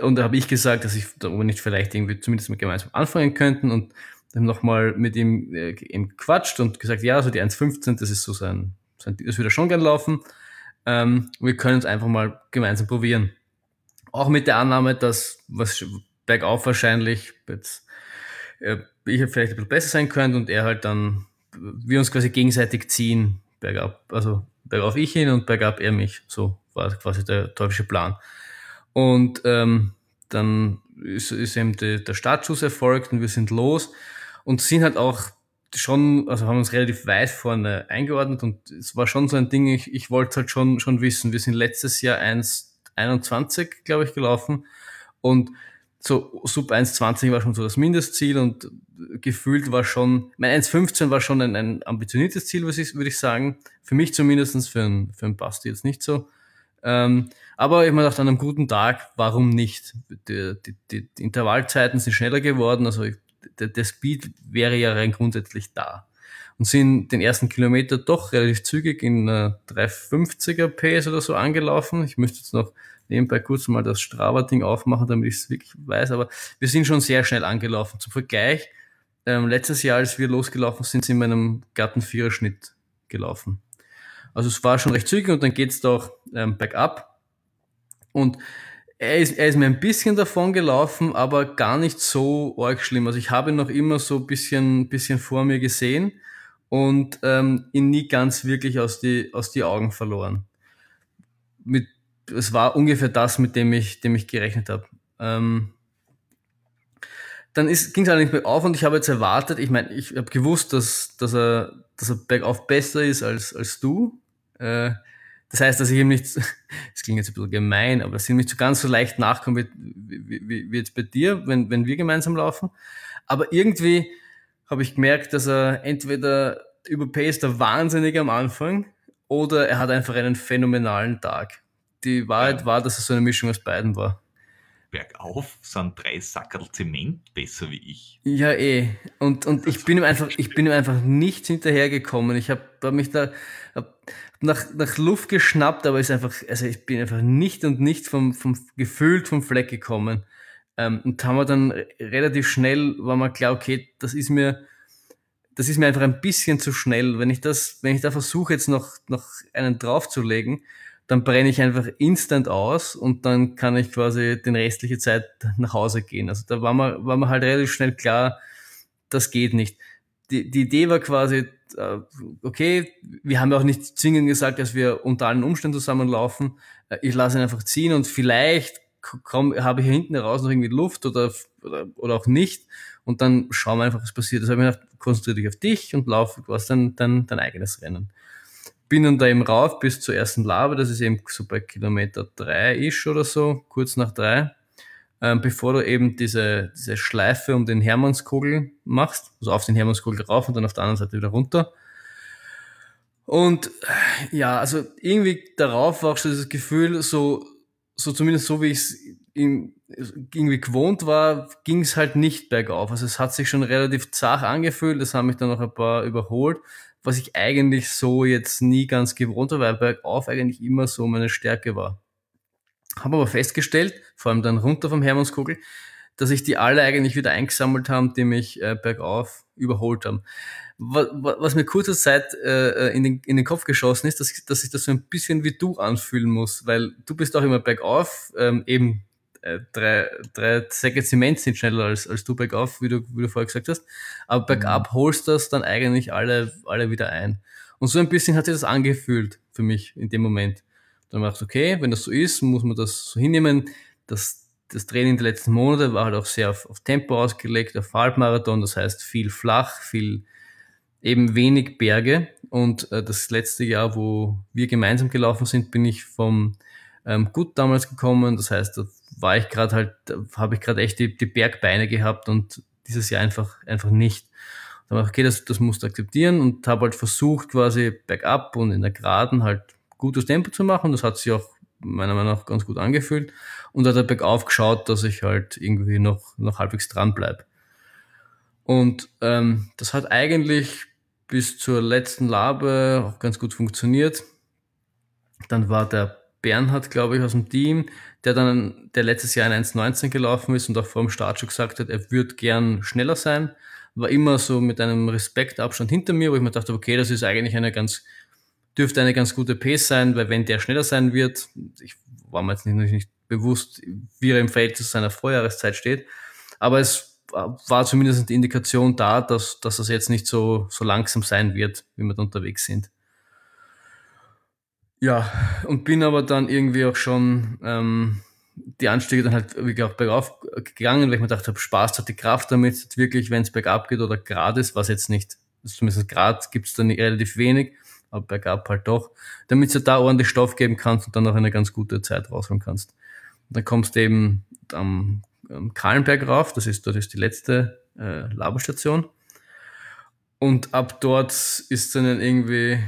und da habe ich gesagt, dass ich da nicht vielleicht irgendwie zumindest mit gemeinsam anfangen könnten und dann nochmal mit ihm äh, ihm quatscht und gesagt, ja, so die 1,15, das ist so sein, sein das würde schon gern laufen. Ähm, wir können es einfach mal gemeinsam probieren. Auch mit der Annahme, dass was bergauf wahrscheinlich jetzt äh, ich vielleicht ein bisschen besser sein könnte und er halt dann, wir uns quasi gegenseitig ziehen, bergab, also bergauf ich ihn und bergab er mich. So war quasi der teuflische Plan. Und ähm, dann ist, ist eben die, der Startschuss erfolgt und wir sind los und sind halt auch schon, also haben uns relativ weit vorne eingeordnet und es war schon so ein Ding, ich, ich wollte halt schon, schon wissen, wir sind letztes Jahr 1,21, glaube ich, gelaufen und so Sub 1,20 war schon so das Mindestziel und gefühlt war schon, mein 1,15 war schon ein, ein ambitioniertes Ziel, was ich, würde ich sagen. Für mich zumindestens für einen, für einen Basti jetzt nicht so. Ähm, aber ich meine, an einem guten Tag, warum nicht? Die, die, die, Intervallzeiten sind schneller geworden, also ich, der, der Speed wäre ja rein grundsätzlich da. Und sind den ersten Kilometer doch relativ zügig in äh, 350er Pace oder so angelaufen. Ich müsste jetzt noch nebenbei kurz mal das Strava-Ding aufmachen, damit ich es wirklich weiß, aber wir sind schon sehr schnell angelaufen. Zum Vergleich, ähm, letztes Jahr, als wir losgelaufen sind, sind wir in einem glatten Viererschnitt gelaufen. Also es war schon recht zügig und dann geht's doch ähm, bergab. Und er ist, er ist mir ein bisschen davon gelaufen, aber gar nicht so arg schlimm. Also ich habe ihn noch immer so ein bisschen, bisschen vor mir gesehen und ähm, ihn nie ganz wirklich aus die, aus die Augen verloren. Mit, es war ungefähr das, mit dem ich, dem ich gerechnet habe. Ähm, dann ging es allerdings mehr auf und ich habe jetzt erwartet, ich meine, ich habe gewusst, dass, dass, er, dass er bergauf besser ist als, als du. Äh, das heißt, dass ich ihm nicht, das klingt jetzt ein bisschen gemein, aber dass ich ihm nicht so ganz so leicht nachkomme wie, wie, wie jetzt bei dir, wenn, wenn wir gemeinsam laufen. Aber irgendwie habe ich gemerkt, dass er entweder überpaced er wahnsinnig am Anfang oder er hat einfach einen phänomenalen Tag. Die Wahrheit war, dass es so eine Mischung aus beiden war bergauf sind drei Sackerl Zement besser wie ich. Ja, eh. Und, und ich bin ihm einfach, ich bin ihm einfach nicht hinterhergekommen. Ich habe hab mich da hab nach, nach Luft geschnappt, aber ist einfach, also ich bin einfach nicht und nicht vom, vom gefühlt vom Fleck gekommen. Ähm, und haben wir dann relativ schnell, war mal klar, okay, das ist mir, das ist mir einfach ein bisschen zu schnell. Wenn ich das, wenn ich da versuche, jetzt noch, noch einen draufzulegen, dann brenne ich einfach instant aus und dann kann ich quasi den restliche Zeit nach Hause gehen. Also da war mir, war mir halt relativ schnell klar, das geht nicht. Die, die Idee war quasi, äh, okay, wir haben ja auch nicht zwingend gesagt, dass wir unter allen Umständen zusammenlaufen. Äh, ich lasse ihn einfach ziehen und vielleicht komm, habe ich hier hinten raus noch irgendwie Luft oder, oder, oder auch nicht. Und dann schauen wir einfach, was passiert. Das habe ich gedacht, konzentriere dich auf dich und lauf was dann dein, dein eigenes Rennen bin dann da eben rauf bis zur ersten Labe, das ist eben so bei Kilometer drei ist oder so, kurz nach drei, ähm, bevor du eben diese, diese Schleife um den Hermannskogel machst, also auf den Hermannskogel rauf und dann auf der anderen Seite wieder runter. Und ja, also irgendwie darauf war auch schon das Gefühl, so, so zumindest so wie ich es irgendwie gewohnt war, ging es halt nicht bergauf. Also es hat sich schon relativ zart angefühlt, das haben mich dann noch ein paar überholt, was ich eigentlich so jetzt nie ganz gewohnt war, weil bergauf eigentlich immer so meine Stärke war. Habe aber festgestellt, vor allem dann runter vom Hermannskogel, dass sich die alle eigentlich wieder eingesammelt haben, die mich äh, bergauf überholt haben. Was, was mir kurze Zeit äh, in, den, in den Kopf geschossen ist, dass, dass sich das so ein bisschen wie du anfühlen muss, weil du bist auch immer bergauf, ähm, eben äh, drei, drei Säcke Zement sind schneller als, als du bergauf, wie du, wie du vorher gesagt hast. Aber bergab mhm. holst das dann eigentlich alle, alle wieder ein. Und so ein bisschen hat sich das angefühlt für mich in dem Moment. Dann dachte ich, okay, wenn das so ist, muss man das so hinnehmen. Das, das Training der letzten Monate war halt auch sehr auf, auf Tempo ausgelegt, auf Halbmarathon, das heißt viel flach, viel eben wenig Berge. Und äh, das letzte Jahr, wo wir gemeinsam gelaufen sind, bin ich vom ähm, Gut damals gekommen. Das heißt, war ich gerade halt, habe ich gerade echt die, die Bergbeine gehabt und dieses Jahr einfach, einfach nicht. Dann habe ich, okay, das, das musst du akzeptieren und habe halt versucht, quasi bergab und in der Geraden halt gutes Tempo zu machen. Das hat sich auch meiner Meinung nach ganz gut angefühlt und hat halt bergauf geschaut, dass ich halt irgendwie noch, noch halbwegs dran bleib. Und ähm, das hat eigentlich bis zur letzten Labe auch ganz gut funktioniert. Dann war der Bernhard, glaube ich, aus dem Team, der dann, der letztes Jahr in 1,19 gelaufen ist und auch vor dem Start schon gesagt hat, er würde gern schneller sein, war immer so mit einem Respektabstand hinter mir, wo ich mir dachte, okay, das ist eigentlich eine ganz, dürfte eine ganz gute Pace sein, weil wenn der schneller sein wird, ich war mir jetzt nicht, nicht bewusst, wie er im Verhältnis zu seiner Vorjahreszeit steht, aber es war zumindest die Indikation da, dass, dass das jetzt nicht so, so langsam sein wird, wie wir da unterwegs sind. Ja, und bin aber dann irgendwie auch schon ähm, die Anstiege dann halt wirklich auch bergauf gegangen, weil ich mir gedacht habe, Spaß hat die Kraft damit, wirklich, wenn es bergab geht oder gerade ist, was jetzt nicht, zumindest Grad gibt es dann relativ wenig, aber bergab halt doch, damit du da ordentlich Stoff geben kannst und dann auch eine ganz gute Zeit rausholen kannst. Und dann kommst du eben am, am Kahlenberg rauf, das ist, dort ist die letzte äh, Laberstation. Und ab dort ist dann irgendwie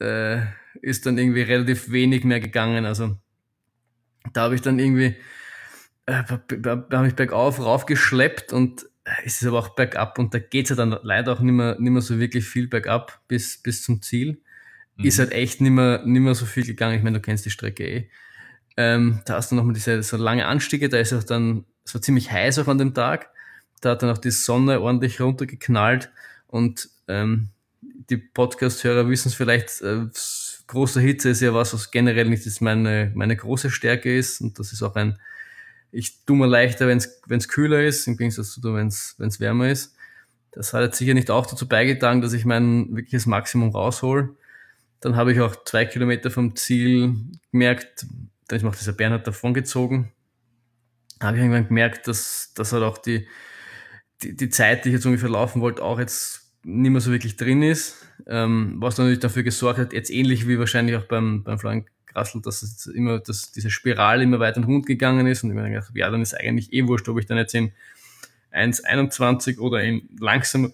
äh, ist dann irgendwie relativ wenig mehr gegangen. Also da habe ich dann irgendwie, äh, da habe ich bergauf raufgeschleppt und es ist aber auch bergab und da geht's ja dann leider auch nicht mehr, nicht mehr so wirklich viel bergab bis, bis zum Ziel. Mhm. Ist halt echt nicht mehr, nicht mehr so viel gegangen. Ich meine, du kennst die Strecke eh. Ähm, da hast du nochmal diese so lange Anstiege, da ist auch dann, es war ziemlich heiß auch an dem Tag. Da hat dann auch die Sonne ordentlich runtergeknallt und ähm, die Podcast-Hörer wissen es vielleicht, äh, große Hitze ist ja was, was generell nicht ist meine, meine große Stärke ist. Und das ist auch ein, ich tue mir leichter, wenn es kühler ist, im Gegensatz zu wenn es wärmer ist. Das hat jetzt sicher nicht auch dazu beigetragen, dass ich mein wirkliches Maximum raushol. Dann habe ich auch zwei Kilometer vom Ziel gemerkt, dann ist mir auch dieser Bernhard davongezogen. Da habe ich irgendwann gemerkt, dass, dass halt auch die, die, die Zeit, die ich jetzt ungefähr laufen wollte, auch jetzt nicht mehr so wirklich drin ist, ähm, was natürlich dafür gesorgt hat, jetzt ähnlich wie wahrscheinlich auch beim, beim Florian Grassel, dass es immer, dass diese Spirale immer weiter in den Hund gegangen ist und ich mir gedacht, ja, dann ist eigentlich eh wurscht, ob ich dann jetzt in 1,21 oder in langsam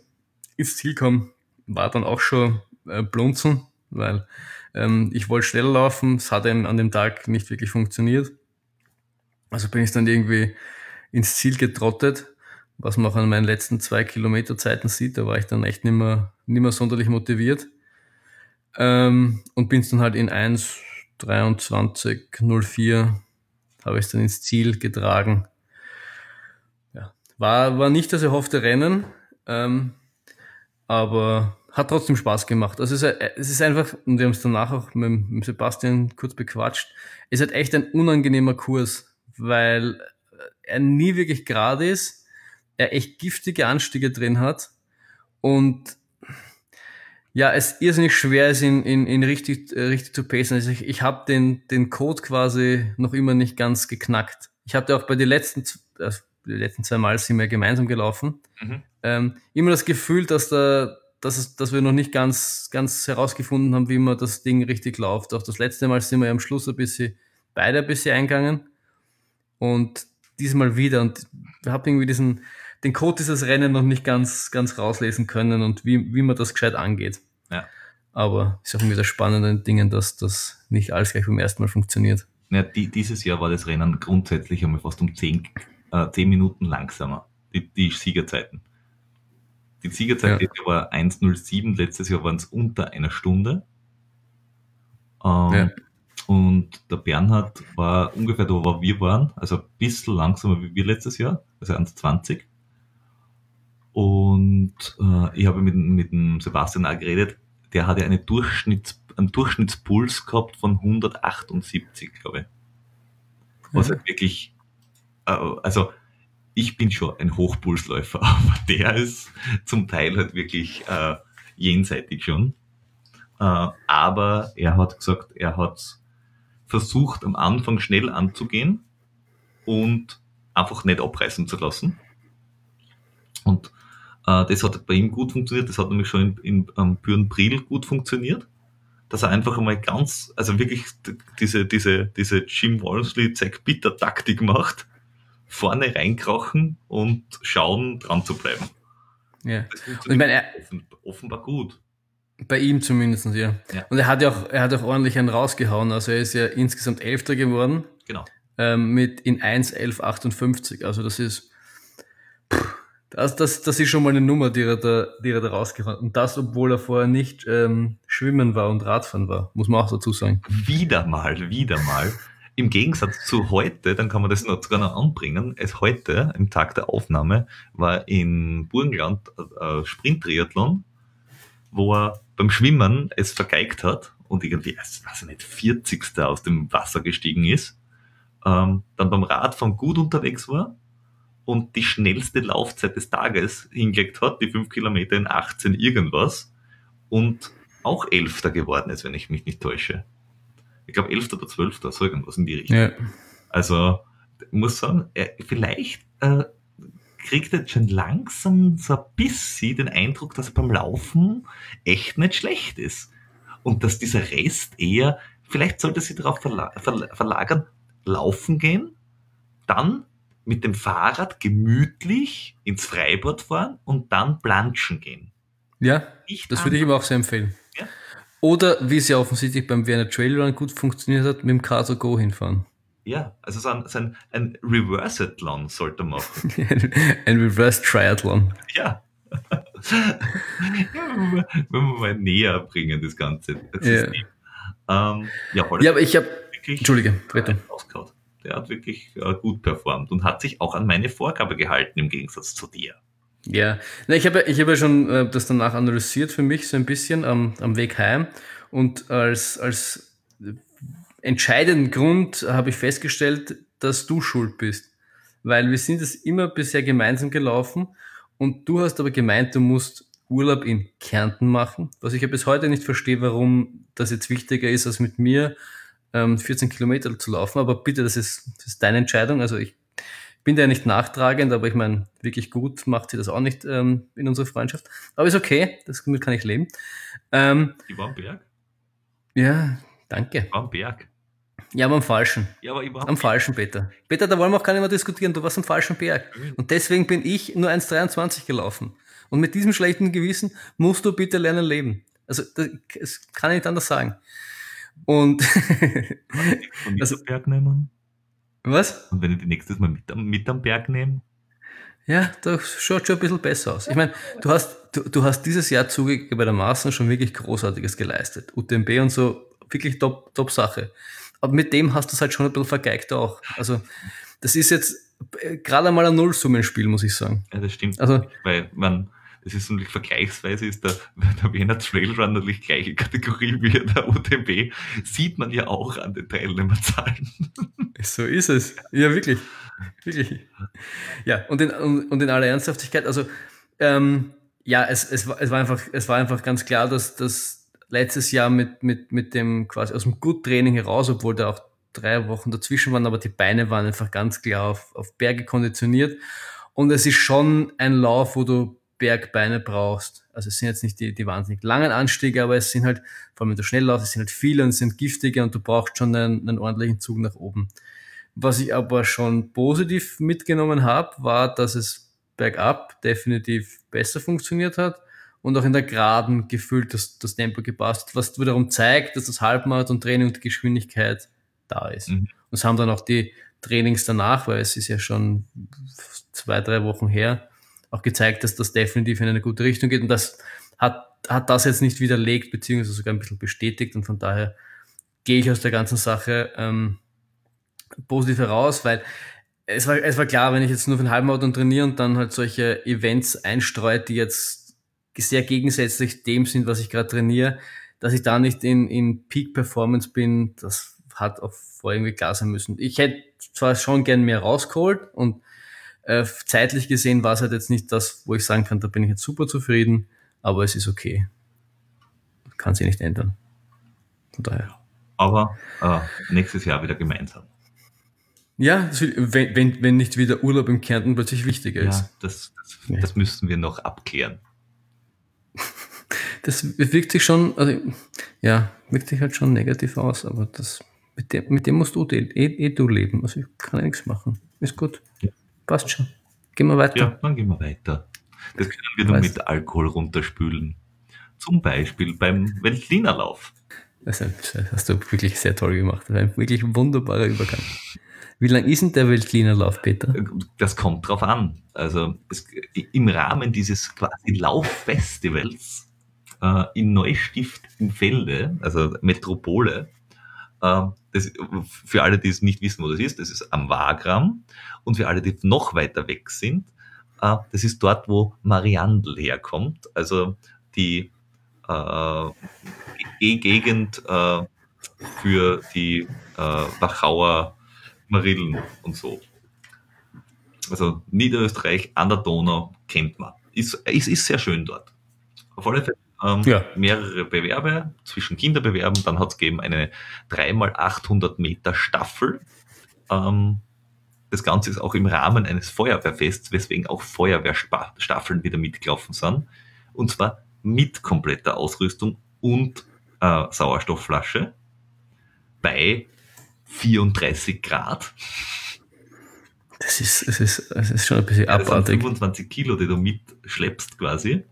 ins Ziel komme, war dann auch schon äh, blunzen, weil ähm, ich wollte schneller laufen, es hat an dem Tag nicht wirklich funktioniert. Also bin ich dann irgendwie ins Ziel getrottet was man auch an meinen letzten zwei Kilometer Zeiten sieht, da war ich dann echt nicht mehr, nicht mehr sonderlich motiviert. Ähm, und bin es dann halt in 1,23,04 habe ich es dann ins Ziel getragen. Ja, war, war nicht das erhoffte Rennen, ähm, aber hat trotzdem Spaß gemacht. Also es ist, es ist einfach, und wir haben es danach auch mit, mit Sebastian kurz bequatscht, es ist halt echt ein unangenehmer Kurs, weil er nie wirklich gerade ist er echt giftige Anstiege drin hat und ja, es irrsinnig schwer ist, ihn, ihn, ihn richtig, äh, richtig zu pacen. Also ich, ich habe den, den Code quasi noch immer nicht ganz geknackt. Ich hatte auch bei den letzten, also die letzten zwei Mal sind wir gemeinsam gelaufen, mhm. ähm, immer das Gefühl, dass da, dass, es, dass wir noch nicht ganz, ganz herausgefunden haben, wie man das Ding richtig läuft. Auch das letzte Mal sind wir ja am Schluss ein bisschen, beide ein bisschen eingegangen. Und diesmal wieder. Und wir haben irgendwie diesen, den Code dieses Rennen noch nicht ganz, ganz rauslesen können und wie, wie man das gescheit angeht. Ja. Aber ist auch irgendwie das Spannende an Dingen, dass das nicht alles gleich beim ersten Mal funktioniert. Ja, die, dieses Jahr war das Rennen grundsätzlich einmal fast um 10, äh, 10 Minuten langsamer, die, die Siegerzeiten. Die Siegerzeit ja. war 1,07, letztes Jahr waren es unter einer Stunde. Ähm, Ja. Und der Bernhard war ungefähr da, wo wir waren, also ein bisschen langsamer wie wir letztes Jahr, also 1,20. Und äh, ich habe mit, mit dem Sebastian auch geredet, der hatte eine Durchschnitts, einen Durchschnittspuls gehabt von 178, glaube ich. Was Ja. halt wirklich, äh, also ich bin schon ein Hochpulsläufer, aber der ist zum Teil halt wirklich äh, jenseitig schon. Äh, aber er hat gesagt, er hat versucht am Anfang schnell anzugehen und einfach nicht abreißen zu lassen. Und äh, das hat bei ihm gut funktioniert. Das hat nämlich schon in, in am Bürenbril gut funktioniert. Dass er einfach einmal ganz, also wirklich diese, diese, diese Jim Walmsley Zack Bitter Taktik macht. Vorne reinkrachen und schauen, dran zu bleiben. ja. Das Und ich meine, er, offen, offenbar gut. bei ihm zumindest, ja. Ja. Und er hat ja auch, er hat auch ordentlich einen rausgehauen. Also er ist ja insgesamt Elfter geworden. Genau. ähm, mit in 1,1158. Also das ist, pff, das, das, das ist schon mal eine Nummer, die er da, die er da rausgefahren hat. Und das, obwohl er vorher nicht ähm, schwimmen war und Radfahren war, muss man auch dazu sagen. Wieder mal, wieder mal. Im Gegensatz zu heute, dann kann man das noch sogar noch anbringen. Es heute, im Tag der Aufnahme, war in Burgenland äh, Sprint-Triathlon, wo er beim Schwimmen es vergeigt hat und irgendwie, weiß ich nicht, 40. aus dem Wasser gestiegen ist. Ähm, dann beim Radfahren gut unterwegs war und die schnellste Laufzeit des Tages hingelegt hat, die 5 Kilometer in 18 irgendwas und auch Elfter geworden ist, wenn ich mich nicht täusche. Ich glaube 11. oder 12. so irgendwas in die Richtung. Ja. Also, ich muss sagen, er, vielleicht äh, kriegt er schon langsam so ein bisschen den Eindruck, dass er beim Laufen echt nicht schlecht ist. Und dass dieser Rest eher, vielleicht sollte sie darauf verla verla verlagern, laufen gehen, dann mit dem Fahrrad gemütlich ins Freibad fahren und dann planschen gehen. ja, Nicht das würde ich ihm auch sehr empfehlen. Ja. Oder wie es ja offensichtlich beim Vienna Trail Run gut funktioniert hat, mit dem Car Go hinfahren. Ja, also so ein, so ein, ein Reverse-Athlon sollte man machen. Ein Reverse Triathlon. Ja. ja wenn, wir, wenn wir mal näher bringen, das Ganze. Das Ja. Ähm, ja, Ja, aber ich habe, Entschuldige, bitte. rausgehauen. Der hat wirklich äh, gut performt und hat sich auch an meine Vorgabe gehalten, im Gegensatz zu dir. Ja, Na, ich habe ich habe ja schon äh, das danach analysiert für mich so ein bisschen am, am Weg heim und als, als entscheidenden Grund habe ich festgestellt, dass du schuld bist. Weil wir sind es immer bisher gemeinsam gelaufen und du hast aber gemeint, du musst Urlaub in Kärnten machen, was ich ja bis heute nicht verstehe, warum das jetzt wichtiger ist, als mit mir ähm, 14 Kilometer zu laufen. Aber bitte, das ist, das ist deine Entscheidung. Also ich bin da ja nicht nachtragend, aber ich meine, wirklich gut macht sie das auch nicht ähm, in unserer Freundschaft. Aber ist okay, das, damit kann ich leben. Ähm, Ich war am Berg. ja, danke. Ich war am Berg. Ja, aber am falschen. Ja, aber ich war Am falschen, Peter. Peter, da wollen wir auch gar nicht mehr diskutieren. Du warst am falschen Berg. Und deswegen bin ich nur 1,23 gelaufen. Und mit diesem schlechten Gewissen musst du bitte lernen leben. Also, das, das kann ich nicht anders sagen. Und, Also- am Berg nehmen. was? Und wenn ich die nächstes Mal mit, am- mit am Berg nehme, Ja, das schaut schon ein bisschen besser aus. Ich meine, du hast, du, du hast dieses Jahr zugegebenermaßen schon wirklich Großartiges geleistet. UTMB und so, wirklich top, top Sache. Aber mit dem hast du es halt schon ein bisschen vergeigt auch. Also, das ist jetzt äh, gerade einmal ein Nullsummenspiel, muss ich sagen. ja, das stimmt. Also, Weil man, das ist natürlich vergleichsweise ist der, der Wiener Trailrun natürlich gleiche Kategorie wie der UTMB, sieht man ja auch an den Teilnehmerzahlen. so ist es. Ja, wirklich. Wirklich. Ja, und in, und, in aller Ernsthaftigkeit, also, ähm, ja, es, es, war, es, war einfach, es war einfach ganz klar, dass das letztes Jahr mit, mit, mit dem quasi aus dem Gut-Training heraus, obwohl da auch drei Wochen dazwischen waren, aber die Beine waren einfach ganz klar auf, auf Berge konditioniert. Und es ist schon ein Lauf, wo du Bergbeine brauchst. Also es sind jetzt nicht die, die wahnsinnig langen Anstiege, aber es sind halt, vor allem wenn du schnell laufst, es sind halt viele und es sind giftige und du brauchst schon einen, einen ordentlichen Zug nach oben. Was ich aber schon positiv mitgenommen habe, war, dass es bergab definitiv besser funktioniert hat und auch in der Geraden gefühlt das, das Tempo gepasst hat, was wiederum zeigt, dass das Halbmarathon-Training und die Geschwindigkeit da ist. Mhm. Das haben dann auch die Trainings danach, weil es ist ja schon zwei, drei Wochen her, auch gezeigt, dass das definitiv in eine gute Richtung geht. Und das hat, hat das jetzt nicht widerlegt, beziehungsweise sogar ein bisschen bestätigt. Und von daher gehe ich aus der ganzen Sache ähm, positiv heraus, weil es war, es war klar, wenn ich jetzt nur für den Halbmarathon trainiere und dann halt solche Events einstreue, die jetzt sehr gegensätzlich dem sind, was ich gerade trainiere, dass ich da nicht in, in Peak Performance bin, das hat auch vor irgendwie klar sein müssen. Ich hätte zwar schon gern mehr rausgeholt und äh, zeitlich gesehen war es halt jetzt nicht das, wo ich sagen kann, da bin ich jetzt super zufrieden, aber es ist okay. Kann sich nicht ändern. Von daher. Aber äh, nächstes Jahr wieder gemeinsam. Ja, wenn, wenn, wenn nicht wieder Urlaub im Kärnten plötzlich wichtiger ist. Ja, das, das, ja. das müssen wir noch abklären. Das wirkt sich schon, also, ja, wirkt sich halt schon negativ aus, aber das, mit dem, mit dem musst du eh, eh du leben. Also ich kann ja nichts machen. Ist gut. Ja. Passt schon. Gehen wir weiter. Ja, dann gehen wir weiter. Das können wir nur mit Alkohol runterspülen. Zum Beispiel beim Weltlinerlauf. Das hast du wirklich sehr toll gemacht. Das war ein wirklich wunderbarer Übergang. Wie lang ist denn der Weltlinerlauf, Peter? Das kommt drauf an. Also es, im Rahmen dieses quasi Lauffestivals äh, in Neustift im Felde, also Metropole, äh, das, für alle, die es nicht wissen, wo das ist, das ist am Wagram. Und für alle, die noch weiter weg sind, äh, das ist dort, wo Mariandel herkommt, also die äh, Gegend äh, für die äh, Wachauer Marillen und so. Also Niederösterreich an der Donau kennt man. Ist, ist, ist sehr schön dort. Auf alle Fälle ähm, ja. mehrere Bewerbe, zwischen Kinderbewerben, dann hat es gegeben eine 3x800 Meter Staffel. Ähm, das Ganze ist auch im Rahmen eines Feuerwehrfests, weswegen auch Feuerwehrstaffeln wieder mitgelaufen sind. Und zwar mit kompletter Ausrüstung und äh, Sauerstoffflasche bei 34 Grad. Das ist, das ist, das ist schon ein bisschen abartig. 25 Kilo, die du mitschleppst quasi.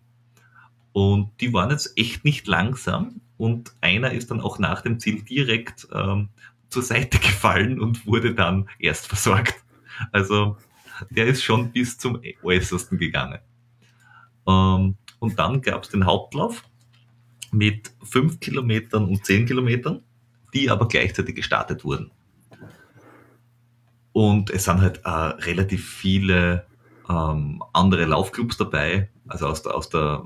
Und die waren jetzt echt nicht langsam. Und einer ist dann auch nach dem Ziel direkt ähm, zur Seite gefallen und wurde dann erst versorgt. Also der ist schon bis zum Äußersten gegangen. Ähm, und dann gab es den Hauptlauf mit 5 Kilometern und 10 Kilometern die aber gleichzeitig gestartet wurden. Und es sind halt äh, relativ viele ähm, andere Laufclubs dabei, also aus der, aus der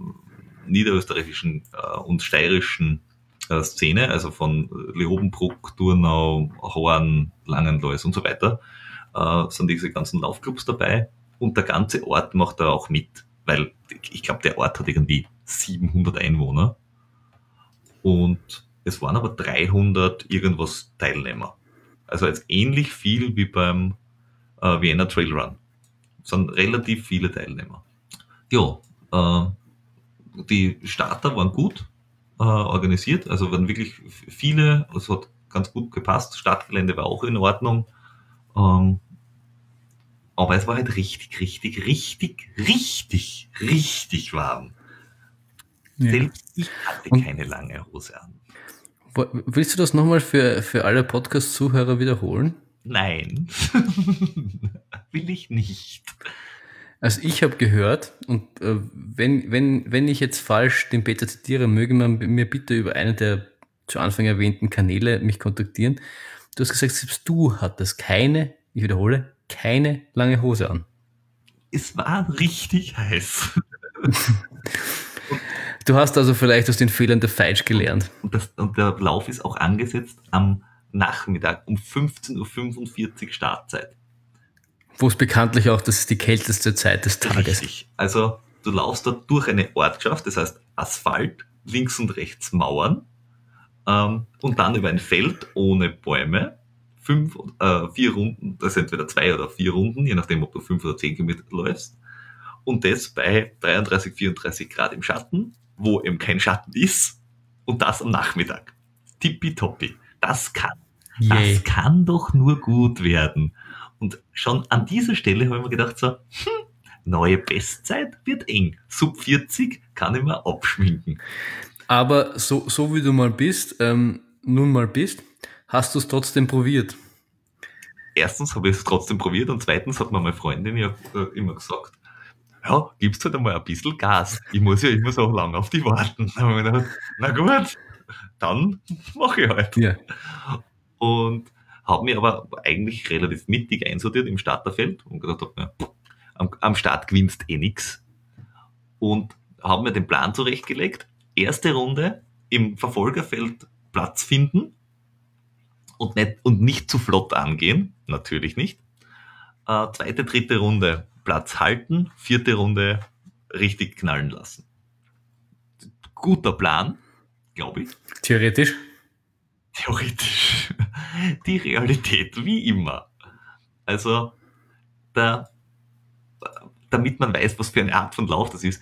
niederösterreichischen äh, und steirischen äh, Szene, also von Leobenbruck, Turnau, Horn, Langenlois und so weiter, äh, sind diese ganzen Laufclubs dabei. Und der ganze Ort macht da auch mit, weil ich glaube, der Ort hat irgendwie 700 Einwohner. Und es waren aber 300 irgendwas Teilnehmer. Also jetzt ähnlich viel wie beim äh, Vienna Trail Run. Es sind relativ viele Teilnehmer. Ja, äh, die Starter waren gut äh, organisiert, also waren wirklich viele, es hat ganz gut gepasst, Startgelände war auch in Ordnung. Ähm, aber es war halt richtig, richtig, richtig, richtig, richtig warm. Ja. Selbst ich hatte keine lange Hose an. Willst du das nochmal für, für alle Podcast-Zuhörer wiederholen? Nein, will ich nicht. Also ich habe gehört, und äh, wenn, wenn, wenn ich jetzt falsch den Peter zitiere, möge man mir bitte über einen der zu Anfang erwähnten Kanäle mich kontaktieren. Du hast gesagt, selbst du hattest keine, ich wiederhole, keine lange Hose an. Es war richtig heiß. Du hast also vielleicht aus den Fehlern der Feitsch gelernt. Und, das, und der Lauf ist auch angesetzt am Nachmittag um 15.45 Uhr Startzeit. Wo es bekanntlich auch, das ist die kälteste Zeit des Tages. Richtig. Also du laufst dort durch eine Ortschaft, das heißt Asphalt, links und rechts Mauern ähm, und dann über ein Feld ohne Bäume. Fünf, äh, vier Runden, das sind entweder zwei oder vier Runden, je nachdem, ob du fünf oder zehn Kilometer läufst. Und das bei 33, 34 Grad im Schatten wo eben kein Schatten ist und das am Nachmittag. Tippitoppi. Das kann, Yay. das kann doch nur gut werden. Und schon an dieser Stelle habe ich mir gedacht so, hm, neue Bestzeit wird eng. Sub 40 kann ich mir abschminken. Aber so, so wie du mal bist, ähm, nun mal bist, hast du es trotzdem probiert. erstens habe ich es trotzdem probiert und zweitens hat mir meine Freundin ja äh, immer gesagt, ja, gibst halt einmal ein bisschen Gas. Ich muss ja immer so lange auf die warten. Gedacht, na gut, dann mache ich halt. Ja. Und habe mich aber eigentlich relativ mittig einsortiert im Starterfeld und gedacht, ja, am, am Start gewinnst eh nix. Und habe mir den Plan zurechtgelegt. Erste Runde im Verfolgerfeld Platz finden und nicht, und nicht zu flott angehen. Natürlich nicht. Äh, zweite, dritte Runde Platz halten, vierte Runde richtig knallen lassen. Guter Plan, glaube ich. Theoretisch? Theoretisch. Die Realität, wie immer. Also, da, damit man weiß, was für eine Art von Lauf das ist,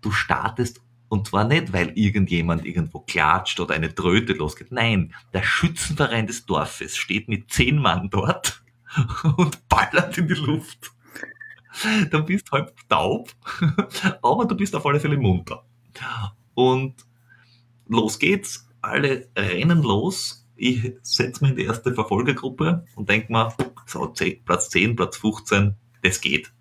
du startest und zwar nicht, weil irgendjemand irgendwo klatscht oder eine Tröte losgeht. Nein, der Schützenverein des Dorfes steht mit zehn Mann dort und ballert in die Luft. Dann bist du halb taub, aber du bist auf alle Fälle munter. Und los geht's, alle rennen los. Ich setze mich in die erste Verfolgergruppe und denke mir, so, Platz 10, Platz 15, das geht.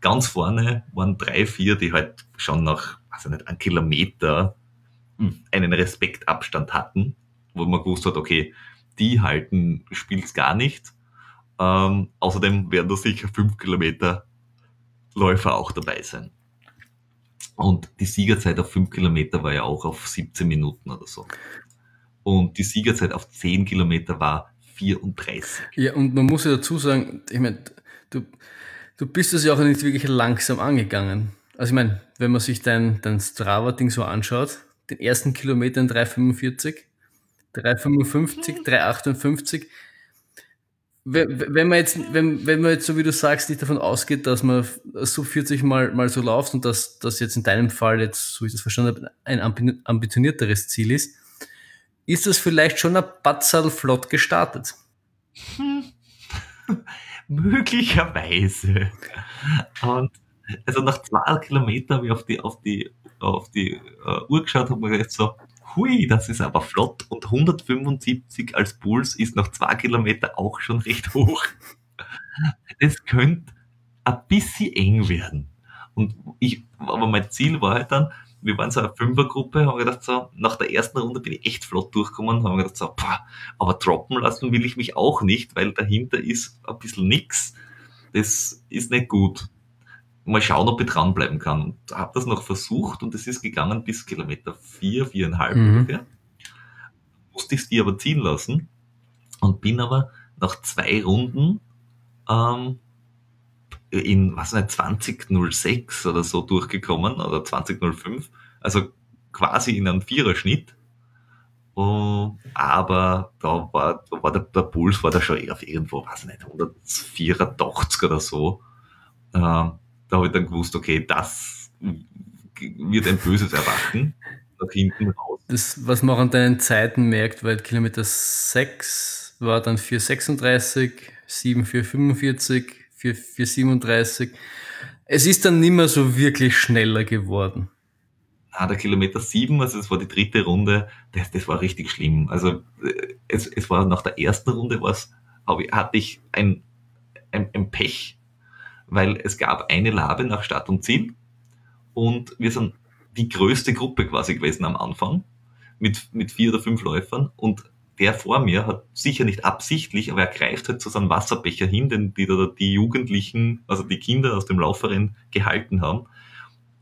Ganz vorne waren drei, vier, die halt schon nach, also nicht, einen Kilometer hm, einen Respektabstand hatten, wo man gewusst hat, okay, die halten spielt's gar nicht. Ähm, außerdem werden da sicher fünf Kilometer Läufer auch dabei sein. Und die Siegerzeit auf fünf Kilometer war ja auch auf 17 Minuten oder so. Und die Siegerzeit auf 10 Kilometer war 34. Ja, und man muss ja dazu sagen, ich meine, du, du bist es ja auch nicht wirklich langsam angegangen. Also ich meine, wenn man sich dein, dein Strava-Ding so anschaut, den ersten Kilometer in 3,45, 3,55, 3,58, wenn man jetzt, wenn, wenn man jetzt so wie du sagst, nicht davon ausgeht, dass man so 40 mal, mal so läuft und dass das jetzt in deinem Fall jetzt, so ich das verstanden habe, ein ambitionierteres Ziel ist, ist das vielleicht schon ein Batzal flott gestartet? Hm. Möglicherweise. Und also nach zwei Kilometern habe ich auf die, auf die, auf die uh, Uhr geschaut und mir gedacht so, hui, das ist aber flott und 175 als Puls ist nach zwei Kilometern auch schon recht hoch. Es könnte ein bisschen eng werden. Und ich, aber mein Ziel war halt dann, wir waren so eine Fünfergruppe, haben gedacht so, nach der ersten Runde bin ich echt flott durchgekommen, haben gedacht so, pah, aber droppen lassen will ich mich auch nicht, weil dahinter ist ein bisschen nix. Das ist nicht gut mal schauen, ob ich dranbleiben kann. Und habe das noch versucht und es ist gegangen bis Kilometer vier, viereinhalb mhm. ungefähr. Musste ich es die aber ziehen lassen und bin aber nach zwei Runden ähm, in, was nicht, 2006 oder so durchgekommen oder 2005. Also quasi in einem Viererschnitt. Uh, aber da war, da war der, der Puls war da schon auf irgendwo, weiß nicht, 184 oder so. Uh, da habe ich dann gewusst, okay, das wird ein böses Erwachen nach hinten raus. Das, was man an deinen Zeiten merkt, weil Kilometer 6 war dann 436, 7 445, 4 437. Es ist dann nicht mehr so wirklich schneller geworden. Ah, der Kilometer 7, also das war die dritte Runde, das, das war richtig schlimm. Also äh, es, es war nach der ersten Runde was, hatte ich ein, ein, ein Pech weil es gab eine Labe nach Stadt und Ziel und wir sind die größte Gruppe quasi gewesen am Anfang mit, mit vier oder fünf Läufern und der vor mir hat sicher nicht absichtlich, aber er greift halt zu seinem Wasserbecher hin, den die, die Jugendlichen, also die Kinder aus dem Laufverein gehalten haben.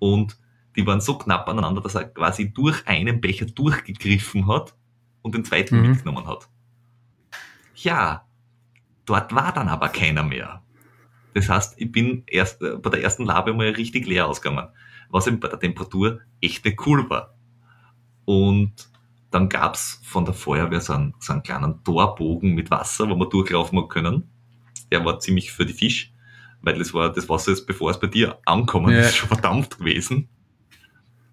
Und die waren so knapp aneinander, dass er quasi durch einen Becher durchgegriffen hat und den zweiten mhm. mitgenommen hat. Ja, dort war dann aber keiner mehr. Das heißt, ich bin erst äh, bei der ersten Labe mal richtig leer ausgegangen, was eben bei der Temperatur echt nicht cool war. Und dann gab's von der Feuerwehr so einen, so einen kleinen Torbogen mit Wasser, wo man durchlaufen hat können. Der war ziemlich für die Fisch, weil das war das Wasser ist, bevor es bei dir ankommen ja. ist, schon verdampft gewesen.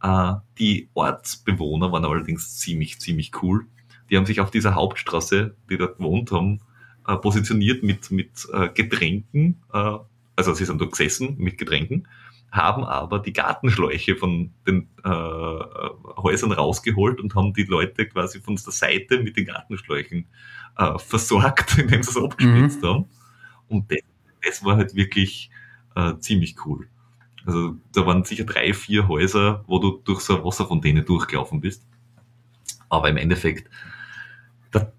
Äh, die Ortsbewohner waren allerdings ziemlich, ziemlich cool. Die haben sich auf dieser Hauptstraße, die dort gewohnt haben, äh, positioniert mit, mit äh, Getränken, äh, also sie sind dort gesessen mit Getränken, haben aber die Gartenschläuche von den äh, Häusern rausgeholt und haben die Leute quasi von der Seite mit den Gartenschläuchen äh, versorgt, indem sie es abgespritzt mhm. haben. Und das, das war halt wirklich äh, ziemlich cool. Also da waren sicher drei, vier Häuser, wo du durch so eine Wasserfontäne durchgelaufen bist. Aber im Endeffekt,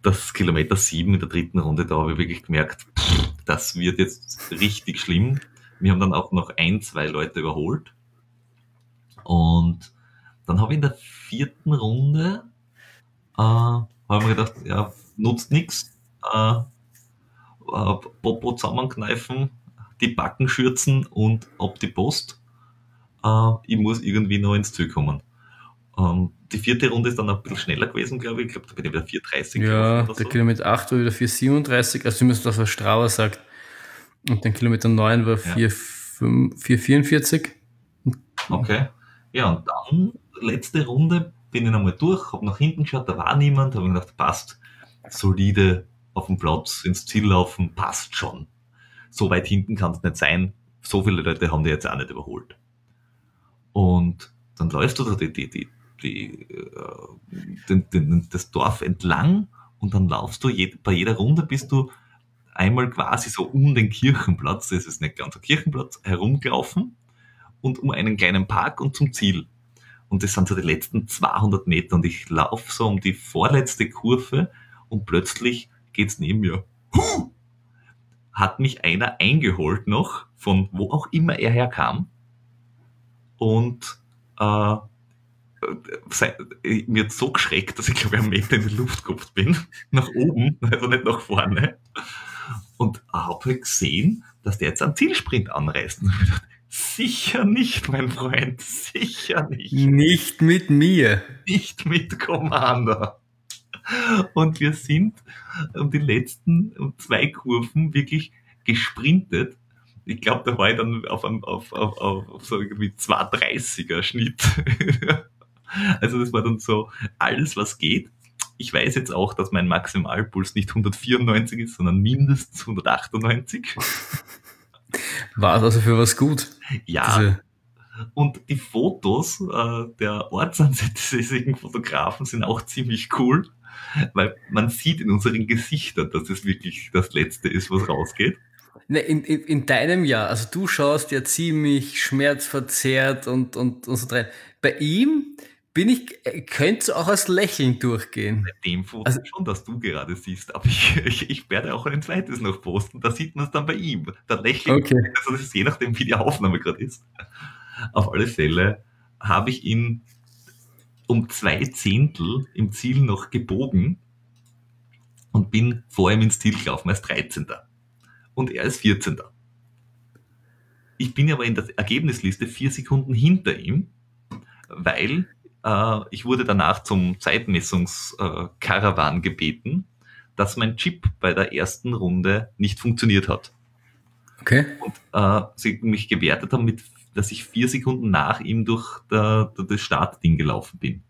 das, Kilometer sieben in der dritten Runde, da habe ich wirklich gemerkt, das wird jetzt richtig schlimm. Wir haben dann auch noch ein, zwei Leute überholt. Und dann habe ich in der vierten Runde, äh, habe ich mir gedacht, ja, nutzt nichts. Äh, äh, Popo zusammenkneifen, die Backen schürzen und ab die Post. Äh, ich muss irgendwie noch ins Ziel kommen. Ähm, die vierte Runde ist dann ein bisschen schneller gewesen, glaube ich. Ich glaube, da bin ich wieder 4,30. Ja, der so. Kilometer 8 war wieder 4,37. Also zumindest das, was Strauer sagt. Und den Kilometer 9 war 4,44. Ja. Okay. Ja, und dann, letzte Runde, bin ich nochmal durch, habe nach hinten geschaut, da war niemand, habe mir gedacht, passt, solide auf dem Platz ins Ziel laufen, passt schon. So weit hinten kann es nicht sein. So viele Leute haben die jetzt auch nicht überholt. Und dann läufst du da die, die, die, die, äh, den, den, das Dorf entlang und dann laufst du je, bei jeder Runde bist du einmal quasi so um den Kirchenplatz, das ist nicht ganz ein Kirchenplatz, herumgelaufen und um einen kleinen Park und zum Ziel. Und das sind so die letzten 200 Meter und ich laufe so um die vorletzte Kurve und plötzlich geht's neben mir. Huh! Hat mich einer eingeholt noch, von wo auch immer er herkam. Und äh, mir hat so geschreckt, dass ich glaube ich einen Meter in die Luft gekommen bin. nach oben, also nicht nach vorne. Und habe gesehen, dass der jetzt einen Zielsprint anreißt. Und ich dachte, sicher nicht, mein Freund, sicher nicht. Nicht mit mir. Nicht mit Commander. Und wir sind um die letzten um zwei Kurven wirklich gesprintet. Ich glaube, da war ich dann auf, einem, auf, auf, auf so irgendwie 230er Schnitt. also das war dann so alles, was geht. Ich weiß jetzt auch, dass mein Maximalpuls nicht 194 ist, sondern mindestens 198. War also für was gut? Ja. Diese und die Fotos äh, der ortsansässigen Fotografen sind auch ziemlich cool weil man sieht in unseren Gesichtern, dass es wirklich das Letzte ist, was rausgeht. Ne, in, in, in deinem Jahr, also du schaust ja ziemlich schmerzverzerrt und, und, und so drin. Bei ihm bin ich, könnte auch als Lächeln durchgehen. Bei dem Foto also, schon, dass du gerade siehst, aber ich, ich, ich werde auch ein zweites noch posten, da sieht man es dann bei ihm. Da lächelt, okay. also das ist je nachdem, wie die Aufnahme gerade ist. Auf alle Fälle habe ich ihn um zwei Zehntel im Ziel noch gebogen und bin vor ihm ins Ziel gelaufen als 13. Und er ist 14. Ich bin aber in der Ergebnisliste vier Sekunden hinter ihm, weil äh, ich wurde danach zum Zeitmessungskarawan äh, gebeten, dass mein Chip bei der ersten Runde nicht funktioniert hat. Okay. Und äh, sie mich gewertet haben mit dass ich vier Sekunden nach ihm durch der, der, das Startding gelaufen bin.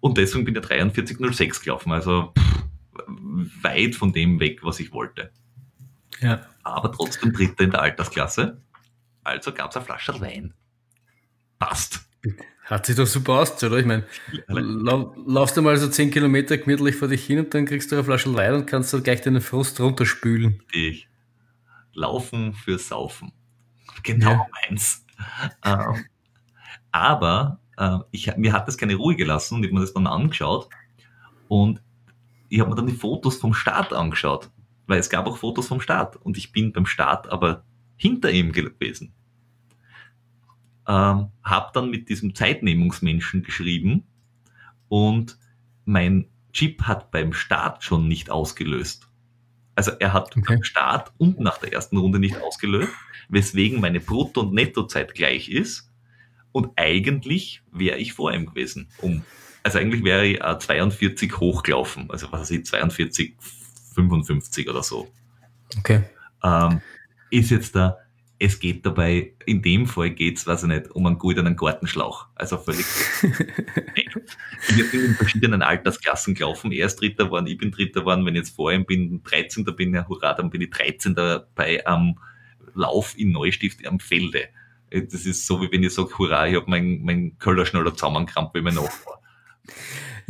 Und deswegen bin ich 43.06 gelaufen, also pff, weit von dem weg, was ich wollte. Ja. Aber trotzdem Dritter in der Altersklasse. Also gab es eine Flasche Wein. Passt. Hat sich doch super ausgezahlt, oder? Ich meine, lau laufst du mal so 10 Kilometer gemütlich vor dich hin und dann kriegst du eine Flasche Wein und kannst du gleich deinen Frust runterspülen. Ich. Laufen für Saufen genau ja. meins. Ähm, aber äh, ich, mir hat das keine Ruhe gelassen und ich habe mir das dann angeschaut und ich habe mir dann die Fotos vom Start angeschaut, weil es gab auch Fotos vom Start und ich bin beim Start aber hinter ihm gewesen. Ähm, habe dann mit diesem Zeitnehmungsmenschen geschrieben und mein Chip hat beim Start schon nicht ausgelöst. Also er hat okay. beim Start und nach der ersten Runde nicht ausgelöst weswegen meine Brutto- und Nettozeit gleich ist. Und eigentlich wäre ich vor ihm gewesen. Um, also eigentlich wäre ich äh, 42 hochgelaufen. Also was weiß ich, 42, 55 oder so. Okay. Ähm, ist jetzt da, es geht dabei, in dem Fall geht es, weiß ich nicht, um einen goldenen Gartenschlauch. Also völlig. ich bin in verschiedenen Altersklassen gelaufen. Er ist Dritter geworden, ich bin Dritter geworden. Wenn ich jetzt vor ihm bin, 13. bin, ja, hurra, dann bin ich 13. bei einem Lauf in Neustift am Felde. Das ist so, wie wenn ich sage, hurra, ich habe mein, mein Köller schneller zusammengekrampft, wie mein Nachbar.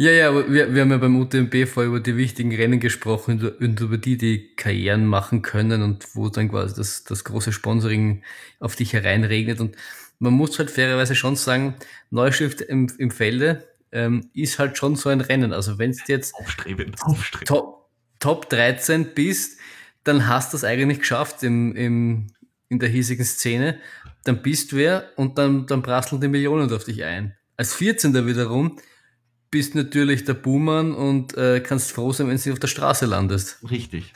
Ja, ja, wir, wir haben ja beim UTMB vor über die wichtigen Rennen gesprochen und über die, die Karrieren machen können und wo dann quasi das, das große Sponsoring auf dich hereinregnet. Und man muss halt fairerweise schon sagen, Neuschrift im, im Felde ähm, ist halt schon so ein Rennen. Also wenn du jetzt aufstrebend, aufstrebend. Top, Top 13 bist, dann hast du es eigentlich geschafft im, im, in der hiesigen Szene. Dann bist du wer und dann, dann prasseln die Millionen auf dich ein. Als 14. wiederum bist natürlich der Buhmann und äh, kannst froh sein, wenn du auf der Straße landest. Richtig.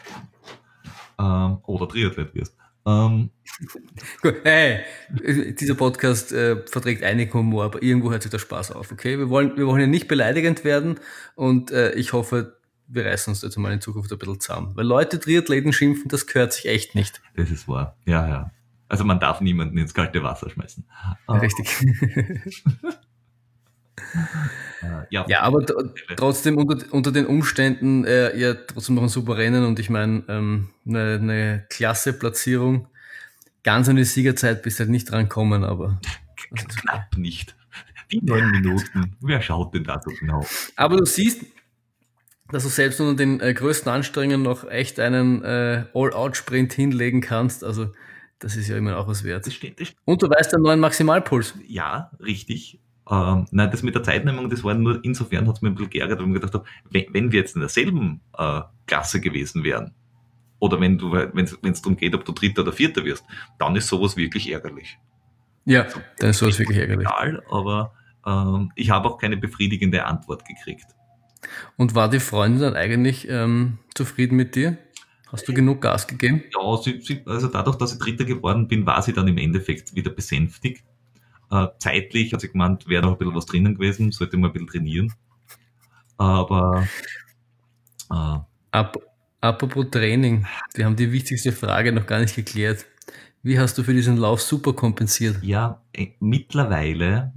Ähm, oder Triathlet wirst. Ähm. Gut, hey, dieser Podcast äh, verträgt einigen Humor, aber irgendwo hört sich der Spaß auf, okay? Wir wollen, wir wollen ja nicht beleidigend werden und äh, ich hoffe, wir reißen uns jetzt mal in Zukunft ein bisschen zusammen. Weil Leute Triathleten schimpfen, das gehört sich echt nicht. Das ist wahr, ja, ja. Also man darf niemanden ins kalte Wasser schmeißen. Richtig. ja, ja, aber trotzdem unter, unter den Umständen äh, ja trotzdem noch ein super Rennen und ich meine, ähm, eine, eine klasse Platzierung. Ganz an die Siegerzeit bist halt nicht drankommen, aber. Knapp nicht. Die neun Minuten. Wer schaut denn da so genau? Aber du siehst, dass du selbst unter den äh, größten Anstrengungen noch echt einen äh, All-Out-Sprint hinlegen kannst. Also das ist ja immer auch was wert. Das steht, das Und du weißt den neuen Maximalpuls. Ja, richtig. Ähm, nein, das mit der Zeitnehmung, das war nur insofern, hat es mir ein bisschen geärgert, weil ich mir gedacht habe, wenn, wenn wir jetzt in derselben äh, Klasse gewesen wären, oder wenn du, wenn es darum geht, ob du Dritter oder Vierter wirst, dann ist sowas wirklich ärgerlich. Ja, also, dann ist sowas wirklich ärgerlich. Egal, aber ähm, ich habe auch keine befriedigende Antwort gekriegt. Und war die Freundin dann eigentlich ähm, zufrieden mit dir? Hast du genug Gas gegeben? Ja, sie, sie, also dadurch, dass ich Dritter geworden bin, war sie dann im Endeffekt wieder besänftigt. Äh, zeitlich hat sie gemeint, wäre noch ein bisschen was drinnen gewesen, sollte mal ein bisschen trainieren. Aber äh, Ap apropos Training, wir haben die wichtigste Frage noch gar nicht geklärt. Wie hast du für diesen Lauf super kompensiert? Ja, äh, mittlerweile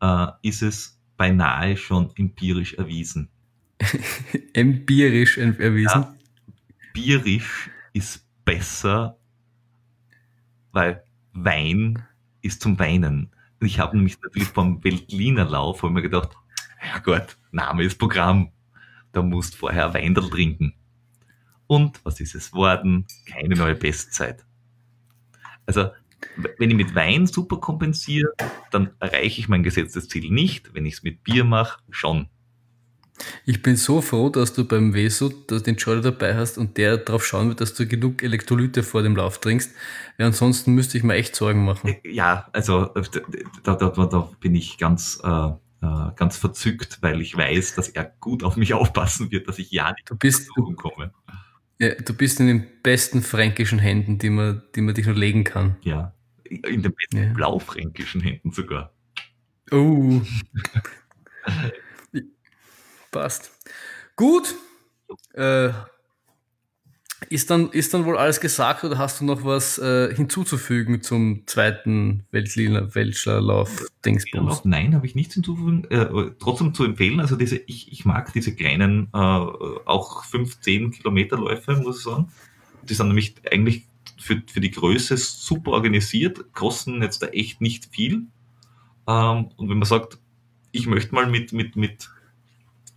äh, ist es beinahe schon empirisch erwiesen. empirisch erwiesen? Ja, bierisch ist besser, weil Wein ist zum Weinen. Ich habe nämlich natürlich vom Weltliner Lauf mir gedacht, ja Gott, Name ist Programm. Da musst vorher Weindel trinken. Und was ist es worden? Keine neue Bestzeit. Also, wenn ich mit Wein super kompensiere, dann erreiche ich mein gesetztes Ziel nicht. Wenn ich es mit Bier mache, schon. Ich bin so froh, dass du beim Veso den Jordan dabei hast und der darauf schauen wird, dass du genug Elektrolyte vor dem Lauf trinkst. Weil ansonsten müsste ich mir echt Sorgen machen. Äh, ja, also da, da, da, da bin ich ganz, äh, äh, ganz verzückt, weil ich weiß, dass er gut auf mich aufpassen wird, dass ich ja nicht du bist, komme. Ja, du bist in den besten fränkischen Händen, die man, die man dich nur legen kann. Ja, in den besten ja. blaufränkischen Händen sogar. Oh. Passt. Gut. Äh, ist, dann, ist dann wohl alles gesagt oder hast du noch was äh, hinzuzufügen zum zweiten Weltschlerlauf Dingsbums? Nein, habe ich nichts hinzuzufügen. Äh, trotzdem zu empfehlen, also diese, ich, ich mag diese kleinen, äh, auch 15 Kilometer Läufe, muss ich sagen. Die sind nämlich eigentlich für, für die Größe super organisiert, kosten jetzt da echt nicht viel. Ähm, und wenn man sagt, ich möchte mal mit, mit, mit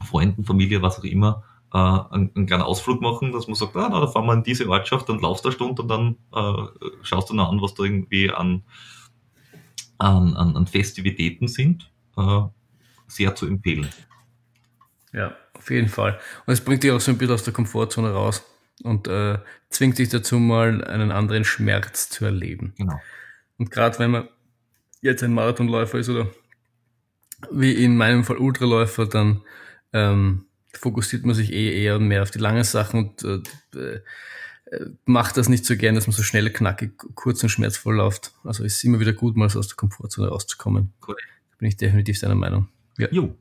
Freunden, Familie, was auch immer, äh, einen, einen, kleinen Ausflug machen, dass man sagt, ah, na, da fahren wir in diese Ortschaft, dann laufst du eine Stunde und dann äh, schaust du noch an, was da irgendwie an, an, an, an Festivitäten sind. Äh, sehr zu empfehlen. Ja, auf jeden Fall. Und es bringt dich auch so ein bisschen aus der Komfortzone raus und äh, zwingt dich dazu, mal einen anderen Schmerz zu erleben. Genau. Und gerade wenn man jetzt ein Marathonläufer ist oder wie in meinem Fall Ultraläufer, dann ähm, fokussiert man sich eh eher mehr auf die langen Sachen und äh, äh, macht das nicht so gern, dass man so schnell, knackig, kurz und schmerzvoll läuft. Also ist immer wieder gut, mal so aus der Komfortzone rauszukommen. Cool. Bin ich definitiv deiner Meinung. Ja. Jo.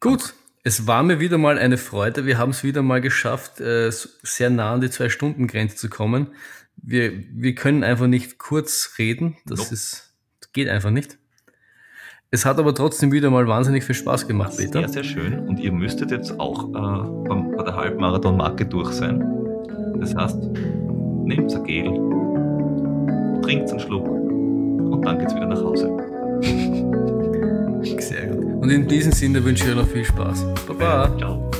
Gut. Es war mir wieder mal eine Freude. Wir haben es wieder mal geschafft, äh, sehr nah an die Zwei-Stunden-Grenze zu kommen. Wir, wir können einfach nicht kurz reden. Das nope. ist, das geht einfach nicht. Es hat aber trotzdem wieder mal wahnsinnig viel Spaß gemacht, Peter. Sehr, sehr schön. Und ihr müsstet jetzt auch äh, beim, bei der Halbmarathon-Marke durch sein. Das heißt, nehmt ein Gel, trinkt einen Schluck und dann geht's wieder nach Hause. Sehr gut. Und in diesem Sinne wünsche ich euch noch viel Spaß. Baba. Ciao.